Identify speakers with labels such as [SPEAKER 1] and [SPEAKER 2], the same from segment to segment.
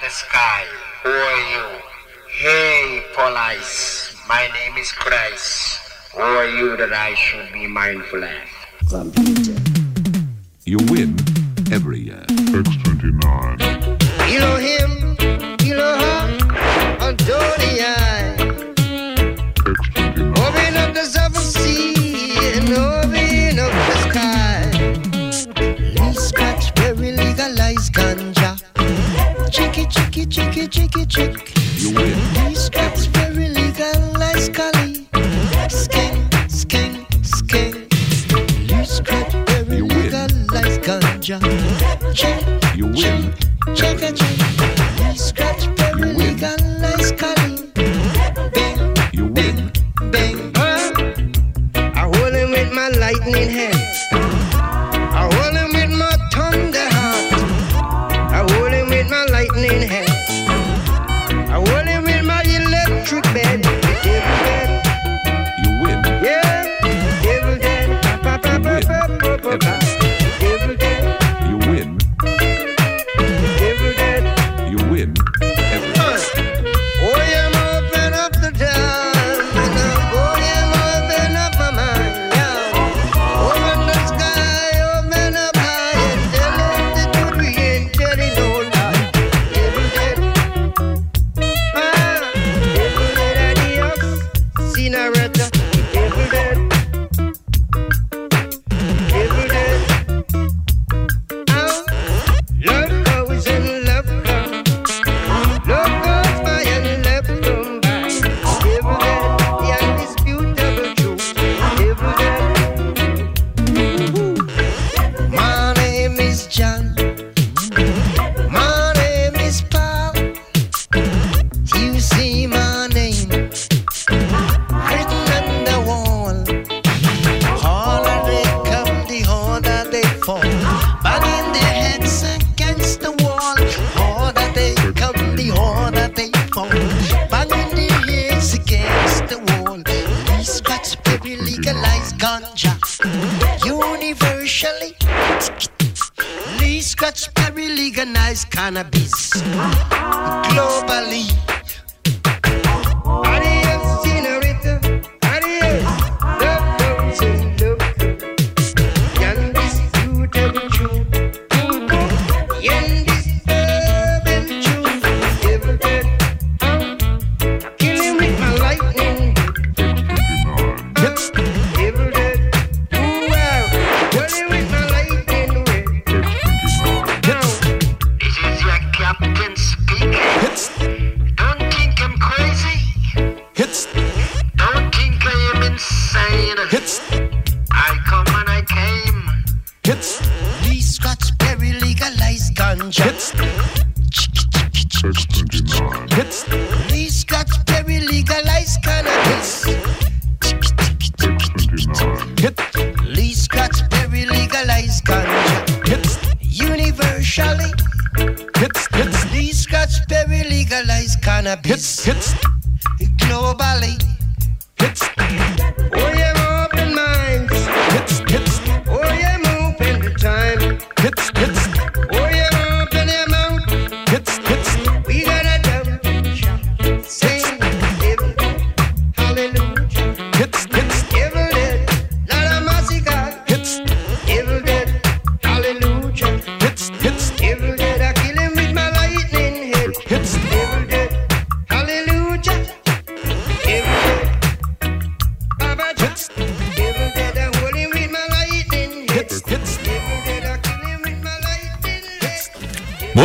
[SPEAKER 1] the sky. Who are you? Hey, Police, my name is Christ. Who are you that I should be mindful of?
[SPEAKER 2] Computer.
[SPEAKER 3] You win.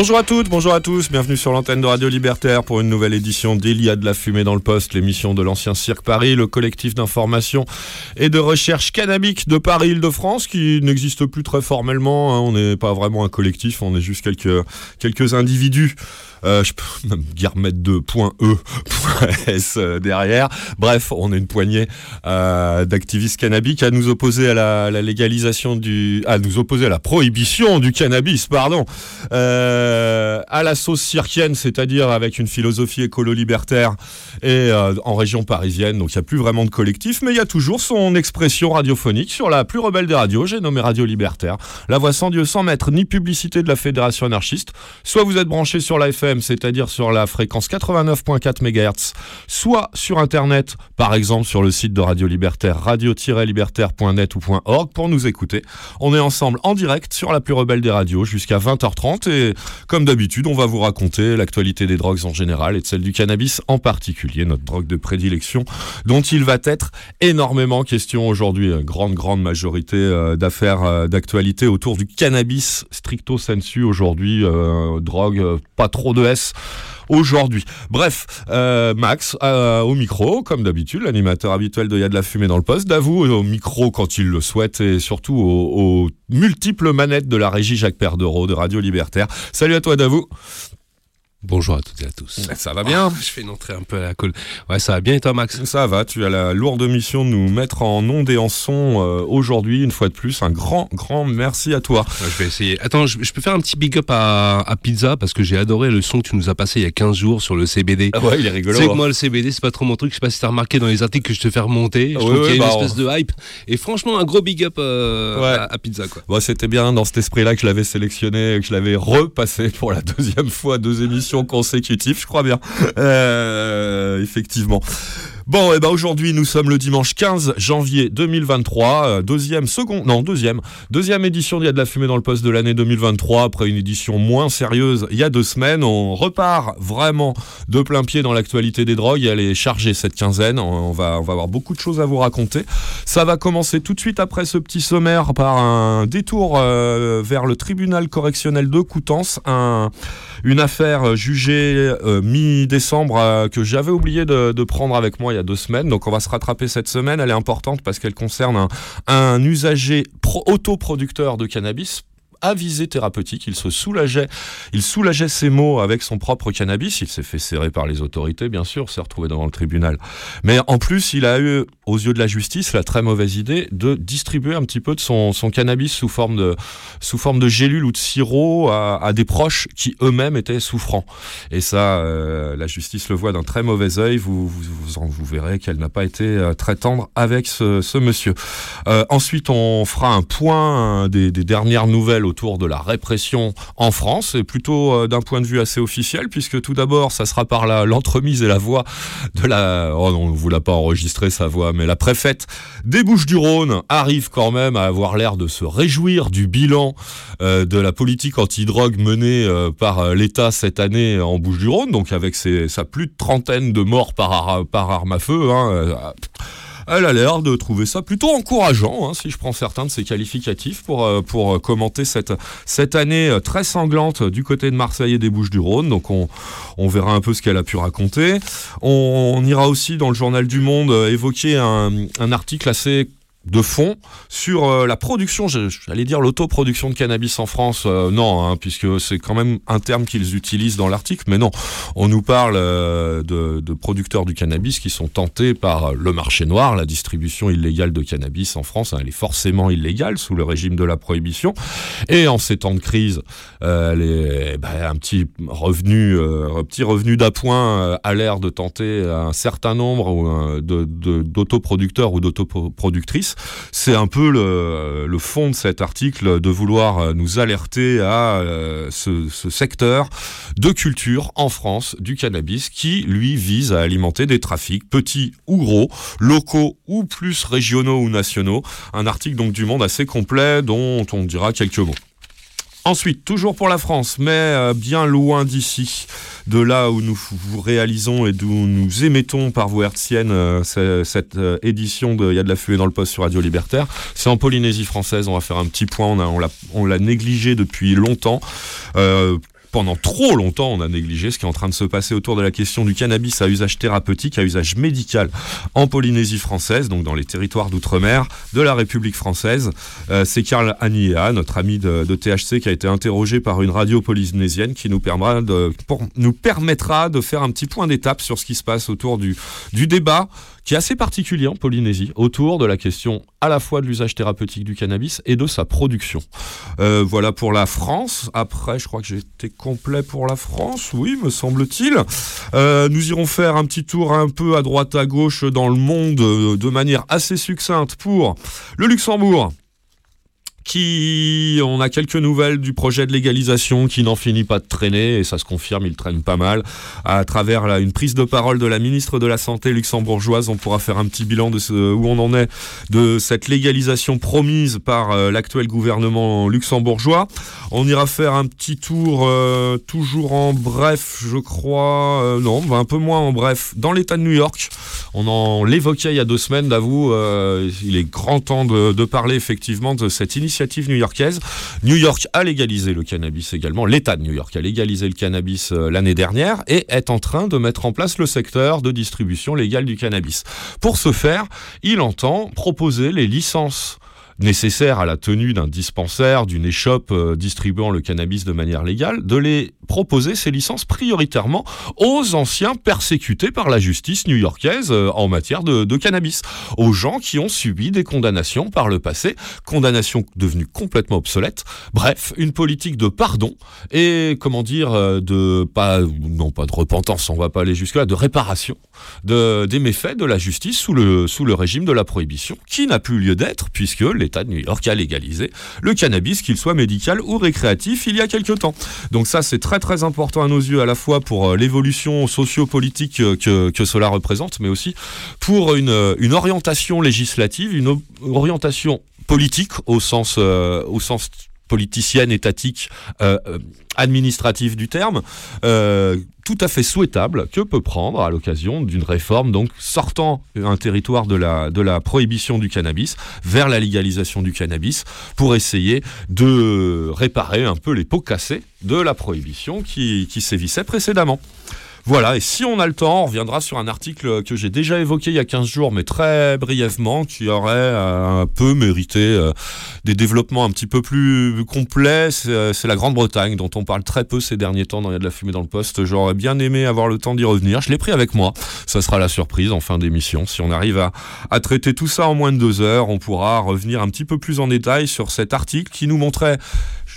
[SPEAKER 4] Bonjour à toutes, bonjour à tous, bienvenue sur l'antenne de Radio Libertaire pour une nouvelle édition d'Il de la fumée dans le poste, l'émission de l'ancien Cirque Paris, le collectif d'information et de recherche cannabique de Paris-Île-de-France qui n'existe plus très formellement, hein. on n'est pas vraiment un collectif, on est juste quelques individus. Euh, je peux même dire mettre 2.e.s e, euh, derrière. Bref, on est une poignée euh, d'activistes cannabiques à nous opposer à la, légalisation du, à nous opposer à la prohibition du cannabis, pardon, à la sauce cirquienne, c'est-à-dire avec une philosophie écolo-libertaire et en région parisienne. Donc il n'y a plus vraiment de collectif, mais il y a toujours son expression radiophonique sur la plus rebelle des radios. J'ai nommé Radio Libertaire. La voix sans Dieu, sans maître, ni publicité de la Fédération anarchiste. Soit vous êtes branché sur la FM c'est-à-dire sur la fréquence 89.4 MHz, soit sur Internet, par exemple sur le site de Radio Libertaire, radio-libertaire.net ou .org pour nous écouter. On est ensemble en direct sur la plus rebelle des radios jusqu'à 20h30 et comme d'habitude, on va vous raconter l'actualité des drogues en général et de celle du cannabis en particulier, notre drogue de prédilection dont il va être énormément question aujourd'hui. Grande, grande majorité euh, d'affaires euh, d'actualité autour du cannabis stricto sensu aujourd'hui. euh, drogue, pas trop de S aujourd'hui. Bref, euh, Max euh, au micro, comme d'habitude, l'animateur habituel de Y a de la fumée dans le poste. Davou au micro quand il le souhaite et surtout aux, aux multiples manettes de la régie Jacques Perdereau de Radio Libertaire. Salut à toi Davou.
[SPEAKER 5] Bonjour à toutes et à tous.
[SPEAKER 4] Ça va bien
[SPEAKER 5] Je fais une entrée un peu à la colle. Ouais, ça va bien et toi, Max?
[SPEAKER 4] Ça va, tu as la lourde mission de nous mettre en onde et en son euh, aujourd'hui, une fois de plus. Un grand, grand merci à toi.
[SPEAKER 5] Ouais, Je vais essayer. Attends, je, je peux faire un petit big up à, à Pizza parce que j'ai adoré le son que tu nous as passé il y a 15 jours sur le CBD.
[SPEAKER 4] ouais, il est
[SPEAKER 5] Tu
[SPEAKER 4] rigolo.
[SPEAKER 5] sais que
[SPEAKER 4] hein.
[SPEAKER 5] moi, le CBD, c'est pas trop mon truc. Je sais pas si t'as remarqué dans les articles que je te fais remonter. Je
[SPEAKER 4] Ah
[SPEAKER 5] trouve
[SPEAKER 4] ouais,
[SPEAKER 5] qu'il y a une
[SPEAKER 4] bah,
[SPEAKER 5] espèce de hype. Et franchement, un gros big up euh, à, à Pizza, quoi.
[SPEAKER 4] C'était bien dans cet esprit-là que je l'avais sélectionné, que je l'avais repassé pour la deuxième fois, deux émissions consécutives, je crois bien. Euh, effectivement. Bon, et ben aujourd'hui, nous sommes le dimanche 15 janvier 2023, euh, deuxième, second, non, deuxième, deuxième édition d'Il y a de la fumée dans le poste de l'année 2023, après une édition moins sérieuse il y a deux semaines. On repart vraiment de plein pied dans l'actualité des drogues. Elle est chargée cette quinzaine. On va, on va avoir beaucoup de choses à vous raconter. Ça va commencer tout de suite après ce petit sommaire par un détour euh, vers le tribunal correctionnel de Coutances, un, une affaire jugée euh, mi-décembre que j'avais oublié de prendre avec moi il y a deux semaines. Donc on va se rattraper cette semaine. Elle est importante parce qu'elle concerne un, usager pro- autoproducteur de cannabis à visée thérapeutique. Il se soulageait, il soulageait ses maux avec son propre cannabis. Il s'est fait serrer par les autorités, bien sûr, s'est retrouvé devant le tribunal. Mais en plus, il a eu, aux yeux de la justice, la très mauvaise idée de distribuer un petit peu de son, cannabis sous forme de, sous forme de gélule ou de sirop à, des proches qui eux-mêmes étaient souffrants. Et ça, euh, la justice le voit d'un très mauvais œil. Vous, vous, verrez qu'elle n'a pas été euh, très tendre avec ce, monsieur. Euh, ensuite, on fera un point des, dernières nouvelles de la répression en France, et plutôt euh, d'un point de vue assez officiel, puisque tout d'abord, ça sera par l'entremise et la voix de la... Oh on ne vous l'a pas enregistré sa voix, mais la préfète des Bouches-du-Rhône arrive quand même à avoir l'air de se réjouir du bilan euh, de la politique anti-drogue menée euh, par l'État cette année en Bouches-du-Rhône, donc avec ses, sa plus de trentaine de morts par, ar- par arme à feu. Hein, elle a l'air de trouver ça plutôt encourageant, hein, si je prends certains de ses qualificatifs, pour, euh, pour euh, commenter cette, année euh, très sanglante du côté de Marseille et des Bouches-du-Rhône. Donc on, on verra un peu ce qu'elle a pu raconter. On, ira aussi dans le journal du Monde évoquer un article assez de fond sur euh, la production, j'allais dire l'autoproduction de cannabis en France, euh, non, hein, puisque c'est quand même un terme qu'ils utilisent dans l'article, mais non, on nous parle euh, de, producteurs du cannabis qui sont tentés par le marché noir, la distribution illégale de cannabis en France, hein, elle est forcément illégale sous le régime de la prohibition, et en ces temps de crise, euh, les, bah, un petit revenu, euh, un petit revenu d'appoint euh, a l'air de tenter un certain nombre euh, d'autoproducteurs ou d'autoproductrices. C'est un peu le, fond de cet article de vouloir euh, nous alerter à euh, ce secteur de culture en France du cannabis qui, lui, vise à alimenter des trafics petits ou gros, locaux ou plus régionaux ou nationaux. Un article donc du Monde assez complet dont on dira quelques mots. Ensuite, toujours pour la France, mais euh, bien loin d'ici, de là où nous vous réalisons et d'où nous émettons par voie hertzienne euh, ce- cette euh, édition de Il y a de la fumée dans le poste sur Radio Libertaire. C'est en Polynésie française, on va faire un petit point, on l'a négligé depuis longtemps. Euh, pendant trop longtemps, on a négligé ce qui est en train de se passer autour de la question du cannabis à usage thérapeutique, à usage médical en Polynésie française, donc dans les territoires d'outre-mer de la République française. Euh, c'est Karl Aniea, notre ami de, THC, qui a été interrogé par une radio polynésienne qui nous permettra de, faire un petit point d'étape sur ce qui se passe autour du débat qui est assez particulier en Polynésie, autour de la question à la fois de l'usage thérapeutique du cannabis et de sa production. Euh, voilà pour la France. Après, je crois que j'ai été complet pour la France, oui, me semble-t-il. Euh, nous irons faire un petit tour un peu à droite à gauche dans le monde euh, de manière assez succincte pour le Luxembourg qui on a quelques nouvelles du projet de légalisation qui n'en finit pas de traîner et ça se confirme, il traîne pas mal. À travers une prise de parole de la ministre de la Santé luxembourgeoise, on pourra faire un petit bilan de ce, où on en est de cette légalisation promise par euh, l'actuel gouvernement luxembourgeois. On ira faire un petit tour euh, toujours en bref, je crois, euh, non, un peu moins en bref, dans l'État de New York. On en l'évoquait il y a deux semaines, d'avoue, il est grand temps de, de parler effectivement de cette initiative new-yorkaise. New York a légalisé le cannabis également, l'État de New York a légalisé le cannabis euh, l'année dernière et est en train de mettre en place le secteur de distribution légale du cannabis. Pour ce faire, il entend proposer les licences nécessaires à la tenue d'un dispensaire, d'une échoppe euh, distribuant le cannabis de manière légale, de les proposer ces licences prioritairement aux anciens persécutés par la justice new-yorkaise euh, en matière de, cannabis, aux gens qui ont subi des condamnations par le passé, condamnations devenues complètement obsolètes. Bref, une politique de pardon et comment dire euh, de pas non pas de repentance, on va pas aller jusque là, de réparation de, des méfaits de la justice sous le sous le régime de la prohibition qui n'a plus lieu d'être puisque l'État de New York a légalisé le cannabis, qu'il soit médical ou récréatif, il y a quelque temps. Donc ça, c'est très très important à nos yeux, à la fois pour euh, l'évolution socio-politique euh, que, que cela représente, mais aussi pour une, euh, une orientation législative, une orientation politique au sens, au sens politicienne, étatique, euh, euh, administratif du terme, euh, tout à fait souhaitable que peut prendre à l'occasion d'une réforme, donc sortant un territoire de la, de la prohibition du cannabis vers la légalisation du cannabis pour essayer de réparer un peu les pots cassés de la prohibition qui, qui sévissait précédemment. Voilà, et si on a le temps, on reviendra sur un article que j'ai déjà évoqué il y a 15 jours, mais très brièvement, qui aurait euh, un peu mérité euh, des développements un petit peu plus complets. C'est euh, c'est la Grande-Bretagne, dont on parle très peu ces derniers temps dans Il y a de la fumée dans le poste. J'aurais bien aimé avoir le temps d'y revenir. Je l'ai pris avec moi. Ça sera la surprise en fin d'émission. Si on arrive à, à traiter tout ça en moins de deux heures, on pourra revenir un petit peu plus en détail sur cet article qui nous montrait,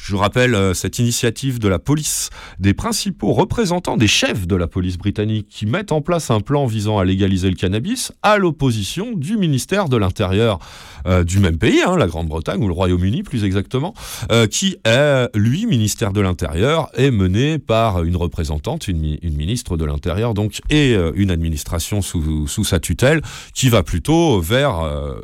[SPEAKER 4] je rappelle, euh, cette initiative de la police, des principaux représentants, des chefs de la police britannique qui mettent en place un plan visant à légaliser le cannabis à l'opposition du ministère de l'Intérieur euh, du même pays, hein, la Grande-Bretagne ou le Royaume-Uni plus exactement, euh, qui est, lui, ministère de l'Intérieur, est mené par une représentante, une, mi- une ministre de l'Intérieur donc, et une administration sous, sous sa tutelle qui va plutôt vers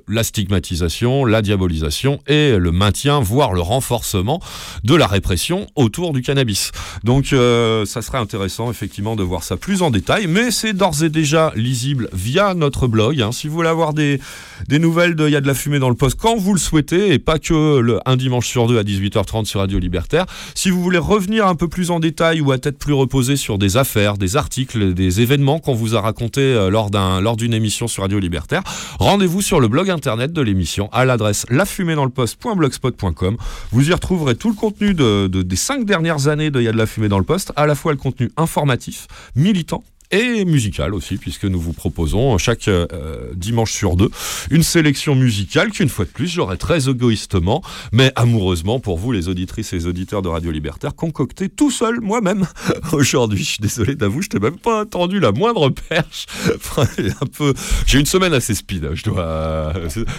[SPEAKER 4] la stigmatisation, la diabolisation et le maintien, voire le renforcement de la répression autour du cannabis. Donc euh, ça serait intéressant effectivement de voir ça plus en détail, mais c'est d'ores et déjà lisible via notre blog. hein. Si vous voulez avoir des, des nouvelles de Il y a de la fumée dans le poste quand vous le souhaitez, et pas que le, un dimanche sur deux à 18h30 sur Radio Libertaire, si vous voulez revenir un peu plus en détail ou à tête plus reposée sur des affaires, des articles, des événements qu'on vous a racontés euh, lors d'un lors d'une émission sur Radio Libertaire, rendez-vous sur le blog internet de l'émission à l'adresse lafumédansleposte.blogspot.com. Vous y retrouverez tout le contenu de, de- des cinq dernières années de y a de la fumée dans le poste, à la fois le contenu informatif, militant et musical aussi, puisque nous vous proposons chaque euh, dimanche sur deux une sélection musicale qu'une fois de plus, j'aurais très égoïstement, mais amoureusement pour vous, les auditrices et les auditeurs de Radio Libertaire, concocté tout seul, moi-même, aujourd'hui. Je suis désolé d'avouer, je t'ai même pas attendu la moindre perche. Enfin, un peu, j'ai une semaine assez speed, je dois,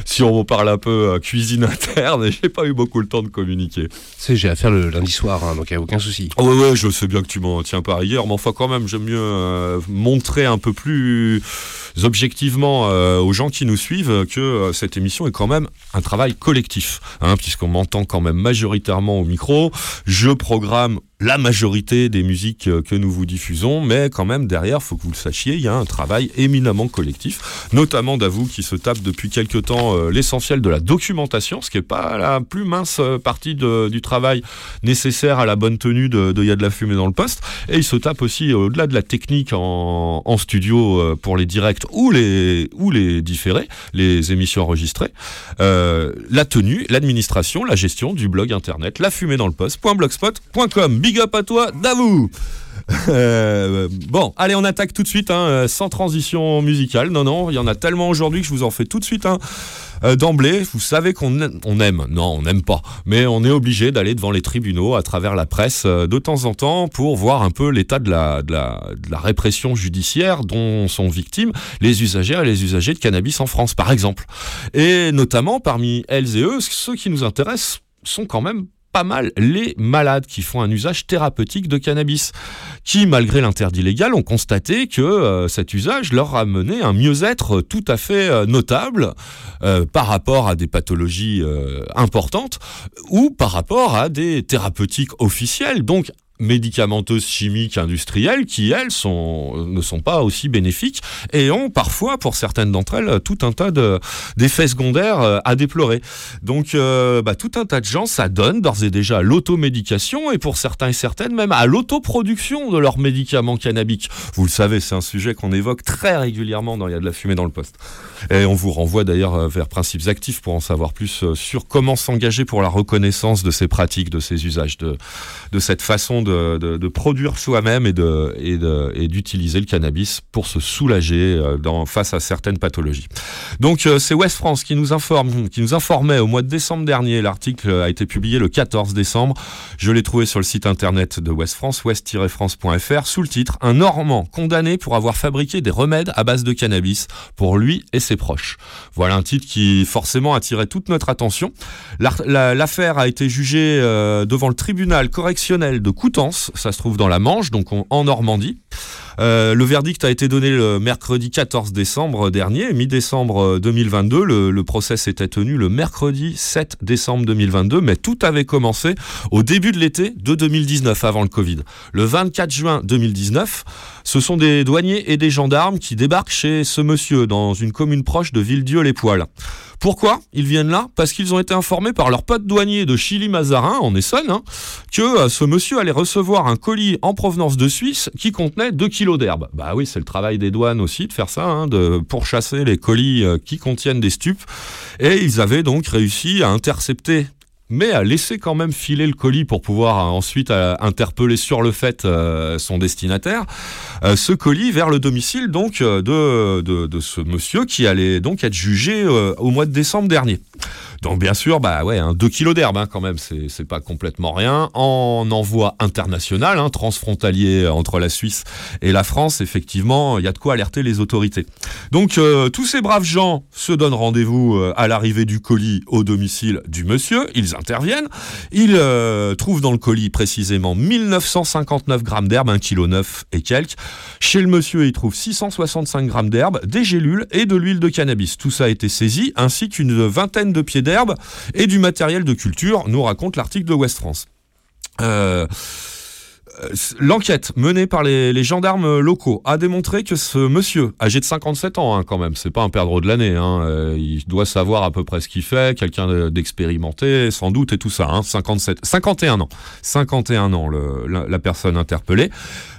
[SPEAKER 4] si on parle un peu euh, cuisine interne, j'ai pas eu beaucoup le temps de communiquer.
[SPEAKER 5] Tu sais, j'ai affaire le lundi soir, hein, donc il n'y a aucun souci.
[SPEAKER 4] Ah ouais, ouais, je sais bien que tu m'en tiens pas hier, mais enfin quand même, j'aime mieux euh, montrer un peu plus objectivement euh, aux gens qui nous suivent que euh, cette émission est quand même un travail collectif, hein, puisqu'on m'entend quand même majoritairement au micro. Je programme la majorité des musiques euh, que nous vous diffusons, mais quand même derrière, faut que vous le sachiez, il y a un travail éminemment collectif, notamment d'avou qui se tape depuis quelque temps euh, l'essentiel de la documentation, ce qui est pas la plus mince euh, partie du travail nécessaire à la bonne tenue de, de Y a de la fumée dans le poste. Et il se tape aussi, au-delà de la technique en, studio pour les directs ou les, ou les différés, les émissions enregistrées, la tenue, l'administration, la gestion du blog internet, la fumée dans le poste.blogspot.com. Big up à toi, Davou Euh, bon, allez, on attaque tout de suite, hein, euh, sans transition musicale. Non, non, il y en a tellement aujourd'hui que je vous en fais tout de suite un Euh, D'emblée, vous savez qu'on aime, on aime, non, on n'aime pas, mais on est obligé d'aller devant les tribunaux à travers la presse de temps en temps pour voir un peu l'état de la, de, la, de la répression judiciaire dont sont victimes les usagers et les usagers de cannabis en France, par exemple. Et notamment, parmi elles et eux, ceux qui nous intéressent sont quand même pas mal les malades qui font un usage thérapeutique de cannabis, qui, malgré l'interdit légal, ont constaté que euh, cet usage leur a mené un mieux-être tout à fait euh, notable euh, par rapport à des pathologies euh, importantes ou par rapport à des thérapeutiques officielles. Donc, médicamenteuses chimiques industrielles qui, elles, sont, ne sont pas aussi bénéfiques et ont parfois, pour certaines d'entre elles, tout un tas de- d'effets secondaires euh, à déplorer. Donc, euh, bah, tout un tas de gens s'adonnent d'ores et déjà à l'automédication et pour certains et certaines, même à l'autoproduction de leurs médicaments cannabiques. Vous le savez, c'est un sujet qu'on évoque très régulièrement dans Il y a de la fumée dans le poste. Et on vous renvoie d'ailleurs euh, vers Principes Actifs pour en savoir plus sur comment s'engager pour la reconnaissance de ces pratiques, de ces usages, de, de cette façon de, produire soi-même et d'utiliser le cannabis pour se soulager euh, face à certaines pathologies. Donc euh, c'est West France qui nous informe, qui nous informait au mois de décembre dernier. L'article a été publié le 14 décembre. Je l'ai trouvé sur le site internet de West France, west-france.fr, sous le titre Un Normand condamné pour avoir fabriqué des remèdes à base de cannabis pour lui et ses proches. Voilà un titre qui forcément attirait toute notre attention. L'affaire a été jugée euh, devant le tribunal correctionnel de Ça se trouve dans la Manche, donc en Normandie. Euh, le verdict a été donné le mercredi 14 décembre dernier, mi-décembre euh, 2022. Le, le procès s'était tenu le mercredi 7 décembre 2022, mais tout avait commencé au début de l'été de 2019, avant le Covid. Le 24 juin 2019, ce sont des douaniers et des gendarmes qui débarquent chez ce monsieur dans une commune proche de Villedieu-les-Poils. Pourquoi ils viennent là? Parce qu'ils ont été informés par leur pote douanier de Chili-Mazarin, en Essonne, hein, que euh, ce monsieur allait recevoir un colis en provenance de Suisse qui contenait 2 d'herbe. Bah oui, c'est le travail des douanes aussi de faire ça, hein, de pourchasser les colis euh, qui contiennent des stupes. Et ils avaient donc réussi à intercepter mais à laisser quand même filer le colis pour pouvoir euh, ensuite euh, interpeller sur le fait son destinataire, ce colis vers le domicile donc de, de, ce monsieur qui allait donc être jugé au mois de décembre dernier. Donc bien sûr, bah ouais, 2 kilos d'herbe hein, quand même, c'est pas complètement rien. En envoi international, hein, transfrontalier entre la Suisse et la France, effectivement, il y a de quoi alerter les autorités. Donc euh, tous ces braves gens se donnent rendez-vous euh, à l'arrivée du colis au domicile du monsieur, ils interviennent, ils euh, trouvent dans le colis précisément 1959 grammes d'herbe, 1,9 kg et quelques. Chez le monsieur, ils trouvent 665 grammes d'herbe, des gélules et de l'huile de cannabis. Tout ça a été saisi, ainsi qu'une vingtaine de pieds d'herbe et du matériel de culture, nous raconte l'article de West France. Euh, euh, L'enquête menée par les, gendarmes locaux a démontré que ce monsieur, âgé de 57 ans hein, quand même, c'est pas un perdreau de l'année, hein, euh, il doit savoir à peu près ce qu'il fait, quelqu'un de- d'expérimenté sans doute et tout ça, hein, 57, 51 ans, 51 ans la, la personne interpellée.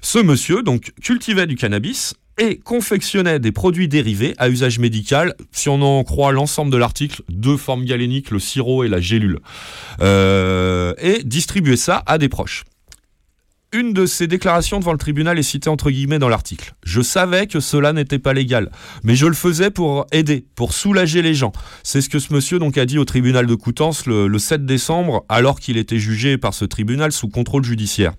[SPEAKER 4] Ce monsieur donc cultivait du cannabis et confectionnait des produits dérivés à usage médical, si on en croit l'ensemble de l'article, deux formes galéniques, le sirop et la gélule, Euh, et distribuait ça à des proches. Une de ses déclarations devant le tribunal est citée entre guillemets dans l'article. Je savais que cela n'était pas légal, mais je le faisais pour aider, pour soulager les gens. C'est ce que ce monsieur donc a dit au tribunal de Coutances le, le 7 décembre, alors qu'il était jugé par ce tribunal sous contrôle judiciaire.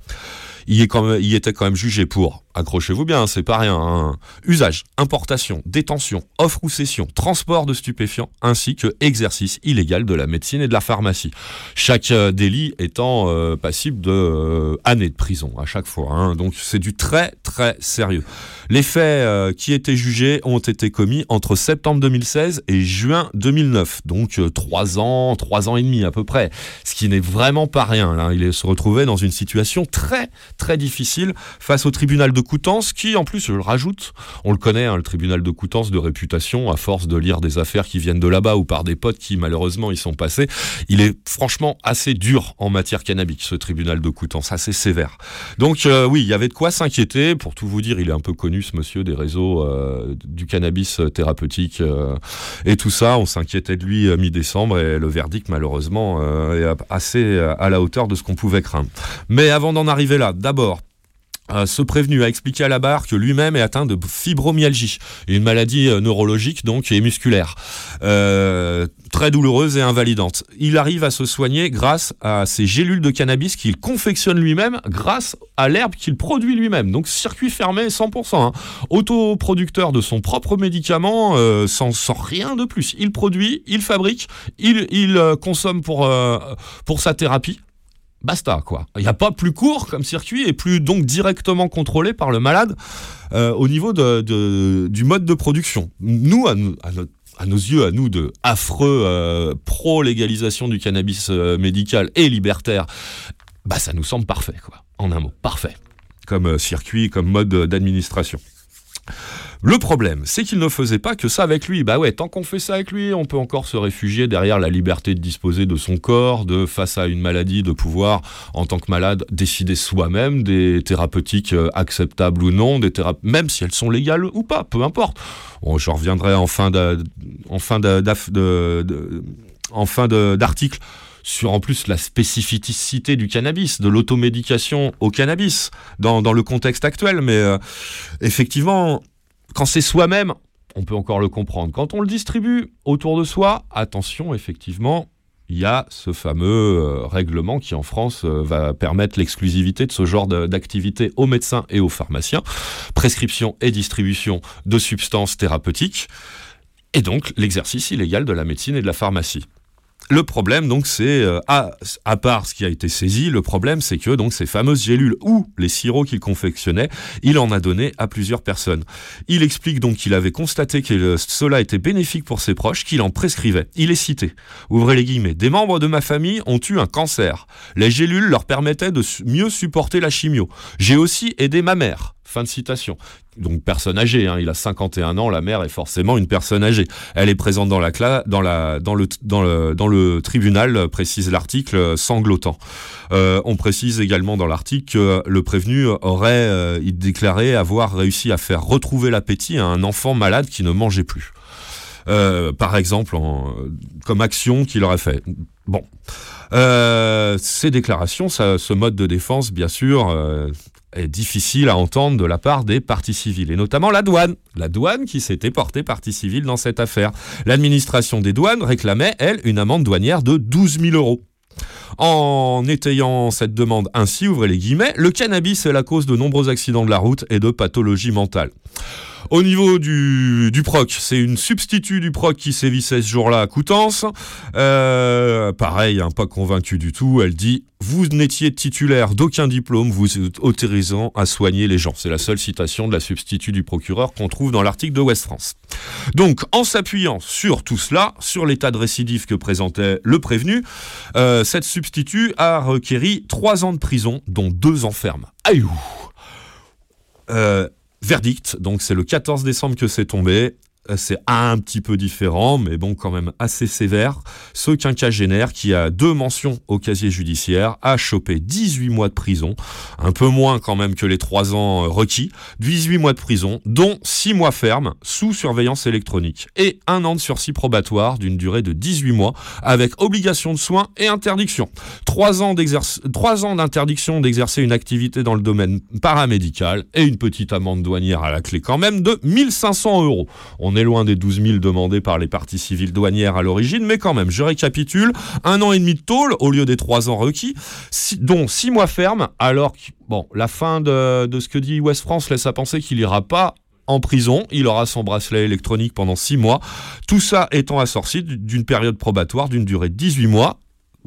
[SPEAKER 4] Il, est quand même- il était quand même jugé pour, accrochez-vous bien, c'est pas rien, hein, usage, importation, détention, offre ou cession, transport de stupéfiants, ainsi que exercice illégal de la médecine et de la pharmacie. Chaque euh, délit étant euh, passible de euh, années de prison à chaque fois. hein. Donc c'est du très très sérieux. Les faits qui étaient jugés ont été commis entre septembre 2016 et juin 2009. Donc trois ans, trois ans et demi à peu près. Ce qui n'est vraiment pas rien. Là. Il se retrouvait dans une situation très très difficile face au tribunal de Coutances qui en plus je le rajoute, on le connaît, hein, le tribunal de Coutances de réputation à force de lire des affaires qui viennent de là-bas ou par des potes qui malheureusement y sont passés. Il est franchement assez dur en matière cannabique, ce tribunal de Coutances, assez sévère. Donc euh, oui, il y avait de quoi s'inquiéter. Pour tout vous dire, il est un peu connu ce monsieur des réseaux euh, du cannabis thérapeutique euh, et tout ça. On s'inquiétait de lui mi-décembre et le verdict malheureusement est assez à la hauteur de ce qu'on pouvait craindre. Mais avant d'en arriver là, d'abord, ce prévenu a expliqué à la barre que lui-même est atteint de fibromyalgie, une maladie euh, neurologique donc et musculaire, euh, très douloureuse et invalidante. Il arrive à se soigner grâce à ces gélules de cannabis qu'il confectionne lui-même, grâce à l'herbe qu'il produit lui-même. Donc circuit fermé 100%, hein. autoproducteur de son propre médicament, euh, sans, rien de plus. Il produit, il fabrique, il, consomme pour sa thérapie. Basta, quoi. Il n'y a pas plus court comme circuit et plus donc directement contrôlé par le malade euh, au niveau de, du mode de production. Nous, à, à nos yeux, à nous, de affreux euh, pro-légalisation du cannabis euh, médical et libertaire, bah ça nous semble parfait, quoi. En un mot, parfait. Comme circuit, comme mode d'administration. Le problème, c'est qu'il ne faisait pas que ça avec lui. Bah ouais, tant qu'on fait ça avec lui, on peut encore se réfugier derrière la liberté de disposer de son corps, de face à une maladie, de pouvoir, en tant que malade, décider soi-même des thérapeutiques euh, acceptables ou non, des même si elles sont légales ou pas, peu importe. J'en reviendrai en fin d'article sur en plus la spécificité du cannabis, de l'automédication au cannabis dans, dans le contexte actuel. Mais euh, effectivement, quand c'est soi-même, on peut encore le comprendre. Quand on le distribue autour de soi, attention, effectivement, il y a ce fameux euh, règlement qui en France euh, va permettre l'exclusivité de ce genre d'activité aux médecins et aux pharmaciens, prescription et distribution de substances thérapeutiques, et donc l'exercice illégal de la médecine et de la pharmacie. Le problème, donc, c'est, euh, à, part ce qui a été saisi, le problème, c'est que donc ces fameuses gélules ou les sirops qu'il confectionnait, il en a donné à plusieurs personnes. Il explique donc qu'il avait constaté que cela était bénéfique pour ses proches, qu'il en prescrivait. Il est cité. Ouvrez les guillemets. Des membres de ma famille ont eu un cancer. Les gélules leur permettaient de mieux supporter la chimio. J'ai aussi aidé ma mère. Fin de citation. Donc personne âgée, hein, il a 51 ans, la mère est forcément une personne âgée. Elle est présente dans, le, tribunal, précise l'article, sanglotant. Euh, on précise également dans l'article que le prévenu aurait euh, déclaré avoir réussi à faire retrouver l'appétit à un enfant malade qui ne mangeait plus. Euh, par exemple, comme action qu'il aurait fait. Bon. Ces déclarations, ce mode de défense, bien sûr, difficile à entendre de la part des parties civiles, et notamment la douane. La douane qui s'était portée partie civile dans cette affaire. L'administration des douanes réclamait, elle, une amende douanière de 12 000 euros. En étayant cette demande ainsi, ouvrez les guillemets, le cannabis est la cause de nombreux accidents de la route et de pathologies mentales. Au niveau du, proc, c'est une substitut du proc qui sévissait ce jour-là à Coutances. Euh, pareil, hein, pas convaincu du tout. Elle dit Vous n'étiez titulaire d'aucun diplôme vous autorisant à soigner les gens. C'est la seule citation de la substitut du procureur qu'on trouve dans l'article de West France. Donc, en s'appuyant sur tout cela, sur l'état de récidive que présentait le prévenu, euh, cette substitut a requéri trois ans de prison, dont deux ans ferme. Aïe. Euh, Verdict, donc c'est le 14 décembre que c'est tombé. C'est un petit peu différent, mais bon, quand même assez sévère. Ce quinquagénaire qui a deux mentions au casier judiciaire a chopé 18 mois de prison, un peu moins quand même que les 3 ans euh, requis, 18 mois de prison, dont 6 mois fermes sous surveillance électronique, et un an de sursis probatoire d'une durée de 18 mois, avec obligation de soins et interdiction. 3 ans d'exerce- trois ans d'interdiction d'exercer une activité dans le domaine paramédical, et une petite amende douanière à la clé quand même de 1500 euros. Est loin des 12 000 demandés par les parties civiles douanières à l'origine, mais quand même, je récapitule, un an et demi de tôle au lieu des trois ans requis, dont six mois ferme, alors que, bon, la fin de, ce que dit West France laisse à penser qu'il ira pas en prison, il aura son bracelet électronique pendant six mois, tout ça étant assorti d'une période probatoire d'une durée de 18 mois,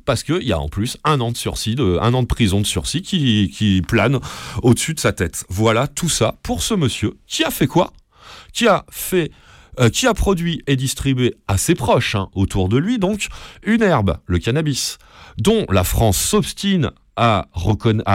[SPEAKER 4] parce qu'il y a en plus un an de sursis, un an de prison de sursis qui, plane au-dessus de sa tête. Voilà tout ça pour ce monsieur qui a fait quoi? Qui a fait qui a produit et distribué à ses proches, hein, autour de lui donc, une herbe, le cannabis, dont la France s'obstine à,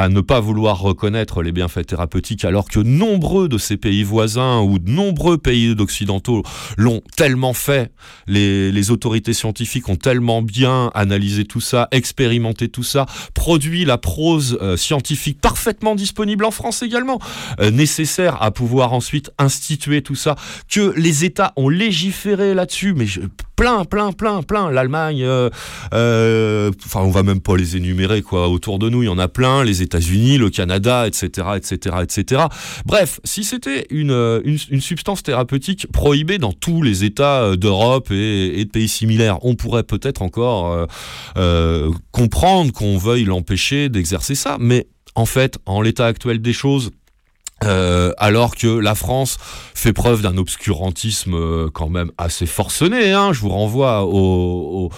[SPEAKER 4] ne pas vouloir reconnaître les bienfaits thérapeutiques alors que nombreux de ces pays voisins ou de nombreux pays d'occidentaux l'ont tellement fait, les, les autorités scientifiques ont tellement bien analysé tout ça, expérimenté tout ça, produit la prose euh, scientifique parfaitement disponible en France également, euh, nécessaire à pouvoir ensuite instituer tout ça, que les États ont légiféré là-dessus, mais je- plein, plein, plein, plein. L'Allemagne, euh, euh, enfin, on va même pas les énumérer quoi. Autour de nous, il y en a plein. Les États-Unis, le Canada, etc., etc., etc. Bref, si c'était une, euh, une, substance thérapeutique prohibée dans tous les États d'Europe et, de pays similaires, on pourrait peut-être encore comprendre qu'on veuille l'empêcher d'exercer ça. Mais en fait, en l'état actuel des choses, euh, alors que la France fait preuve d'un obscurantisme euh, quand même assez forcené. Hein. Je vous renvoie au,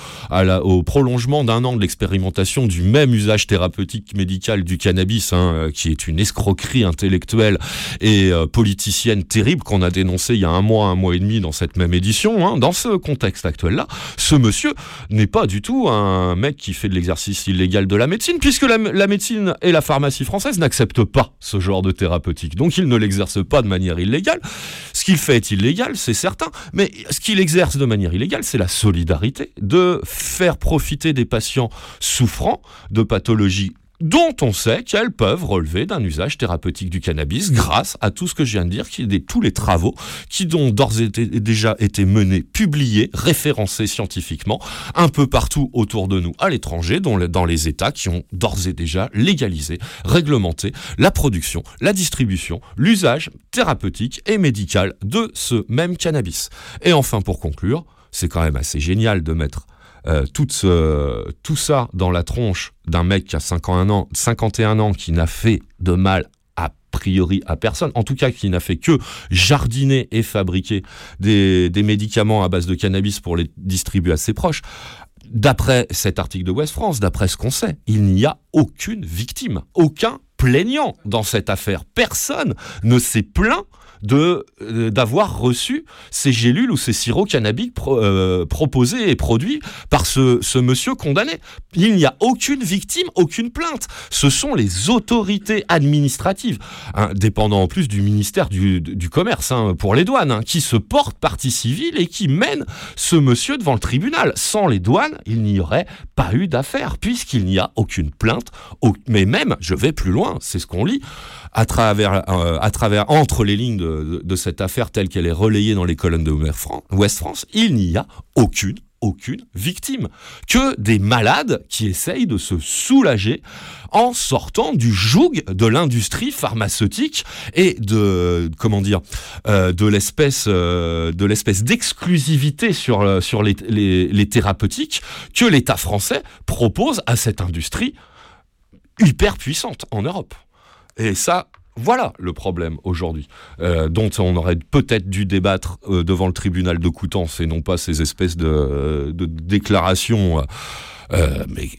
[SPEAKER 4] prolongement d'un an de l'expérimentation du même usage thérapeutique médical du cannabis, hein, euh, qui est une escroquerie intellectuelle et politicienne terrible qu'on a dénoncé il y a un mois, un mois et demi dans cette même édition. Hein. Dans ce contexte actuel-là, ce monsieur n'est pas du tout un mec qui fait de l'exercice illégal de la médecine, puisque la, la médecine et la pharmacie française n'acceptent pas ce genre de thérapeutique. Donc il ne l'exerce pas de manière illégale. Ce qu'il fait est illégal, c'est certain, mais ce qu'il exerce de manière illégale, c'est la solidarité, de faire profiter des patients souffrant de pathologies dont on sait qu'elles peuvent relever d'un usage thérapeutique du cannabis grâce à tout ce que je viens de dire, qui est tous les travaux qui ont d'ores et dé- déjà été menés, publiés, référencés scientifiquement, un peu partout autour de nous à l'étranger, dans les États qui ont d'ores et déjà légalisé, réglementé la production, la distribution, l'usage thérapeutique et médical de ce même cannabis. Et enfin, pour conclure, c'est quand même assez génial de mettre euh, tout, ce- tout ça dans la tronche d'un mec qui a 51 ans, 51 ans qui n'a fait de mal a priori à personne, en tout cas qui n'a fait que jardiner et fabriquer des, des médicaments à base de cannabis pour les distribuer à ses proches. D'après cet article de West France, d'après ce qu'on sait, il n'y a aucune victime, aucun plaignant dans cette affaire. Personne ne s'est plaint de euh, d'avoir reçu ces gélules ou ces sirops cannabiques euh, proposés et produits par ce, monsieur condamné. Il n'y a aucune victime, aucune plainte. Ce sont les autorités administratives, hein, dépendant en plus du ministère du, commerce hein, pour les douanes, hein, qui se portent partie civile et qui mènent ce monsieur devant le tribunal. Sans les douanes, il n'y aurait pas eu d'affaire, puisqu'il n'y a aucune plainte. Mais même, je vais plus loin, c'est ce qu'on lit, à travers, euh, à travers, entre les lignes de, de- cette affaire telle qu'elle est relayée dans les colonnes de Ouest France, il n'y a aucune aucune victime, que des malades qui essayent de se soulager en sortant du joug de l'industrie pharmaceutique et de comment dire euh, de l'espèce euh, de l'espèce d'exclusivité sur euh, sur les, les, les thérapeutiques que l'État français propose à cette industrie hyper puissante en Europe. Et ça, voilà le problème aujourd'hui, euh, dont on aurait peut-être dû débattre euh, devant le tribunal de Coutances et non pas ces espèces de, déclarations, euh, mais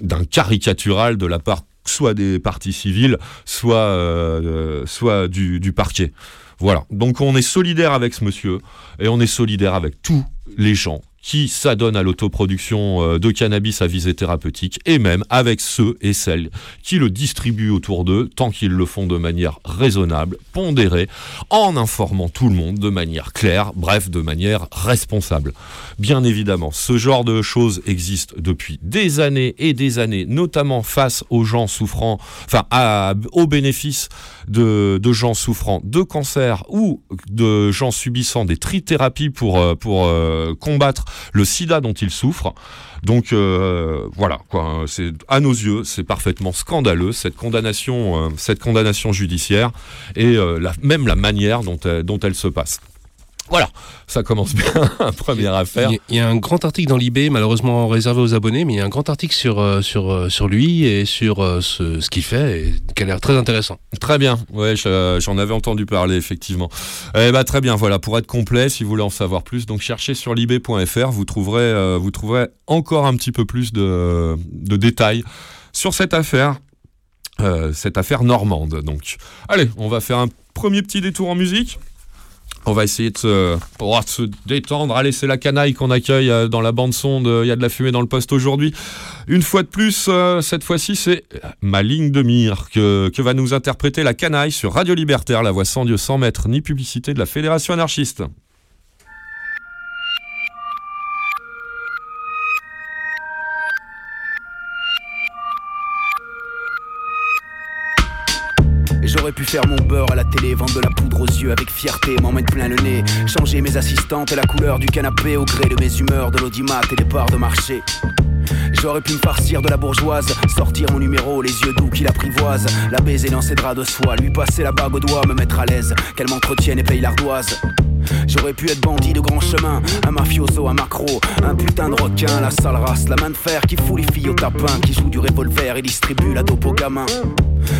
[SPEAKER 4] d'un caricatural de la part soit des soit, euh, soit du, du parquet. Voilà. Donc on est solidaire avec ce monsieur et on est solidaire avec tous les gens qui s'adonnent à l'autoproduction euh, de cannabis à visée thérapeutique et même avec ceux et celles qui le distribuent autour d'eux tant qu'ils le font de manière raisonnable, pondérée, en informant tout le monde de manière claire, bref, de manière responsable. Bien évidemment, ce genre de choses existe depuis des années et des années, notamment face aux gens souffrant, enfin à- aux bénéfices de, de gens souffrant de cancer ou de gens subissant des trithérapies pour, euh, pour euh, combattre le sida dont ils souffrent. Donc euh, voilà, quoi, c'est à nos yeux, c'est parfaitement scandaleux cette condamnation, euh, cette condamnation judiciaire et euh, la, même la manière dont dont elle se passe. Voilà, ça commence bien, première affaire.
[SPEAKER 5] Il y, a- un grand article dans l'IB, malheureusement réservé aux abonnés, mais il y a un grand article sur, euh, sur, euh, sur lui et sur euh, ce, ce qu'il fait, et qui a l'air très intéressant.
[SPEAKER 4] Très bien, ouais, je- j'en avais entendu parler effectivement. Eh ben très bien, voilà, pour être complet, si vous voulez en savoir plus, donc cherchez sur libé.fr, vous trouverez, vous trouverez encore un petit peu plus de, de détails sur cette affaire, euh, cette affaire normande. Donc, allez, on va faire un premier petit détour en musique. On va essayer de se, détendre. Allez, c'est la canaille qu'on accueille euh, dans la bande son de Il y a de la fumée dans le poste aujourd'hui. Une fois de plus, euh, cette fois-ci, c'est ma ligne de mire que, que va nous interpréter la canaille sur Radio Libertaire, la voix sans Dieu, sans maître, ni publicité de la Fédération anarchiste.
[SPEAKER 6] J'aurais pu faire mon beurre à la télé, vendre de la poudre aux yeux avec fierté, m'en plein le nez. Changer mes assistantes et la couleur du canapé au gré de mes humeurs, de l'audimat et des parts de marché. J'aurais pu me farcir de la bourgeoise, sortir mon numéro, les yeux doux qui l'apprivoisent, la baiser dans ses draps de soie, lui passer la bague au doigt, me mettre à l'aise, qu'elle m'entretienne et paye l'ardoise. J'aurais pu être bandit de grand chemin, un mafioso, un macro, un putain de requin, la sale race, la main de fer qui fout les filles au tapin, qui joue du revolver et distribue la dope aux gamins.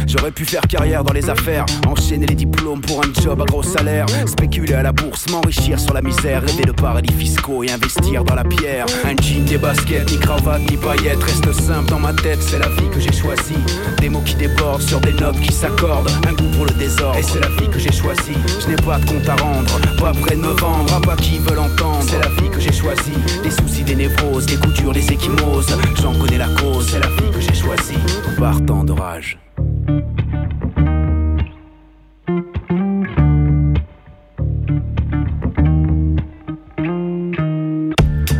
[SPEAKER 6] J'aurais pu faire carrière dans les affaires, enchaîner les diplômes pour un job à gros salaire, spéculer à la bourse, m'enrichir sur la misère, rêver de paradis fiscaux et investir dans la pierre. Un jean, des baskets, ni cravate, ni paillettes, reste simple dans ma tête, c'est la vie que j'ai choisie. Des mots qui débordent sur des notes qui s'accordent, un goût pour le désordre, et c'est la vie que j'ai choisie. Je n'ai pas de compte à rendre, pas près de me vendre, à pas qui veulent entendre. C'est la vie que j'ai choisie, des soucis, des névroses, des coups durs, des échymoses, j'en connais la cause, c'est la vie que j'ai choisie, partant de rage.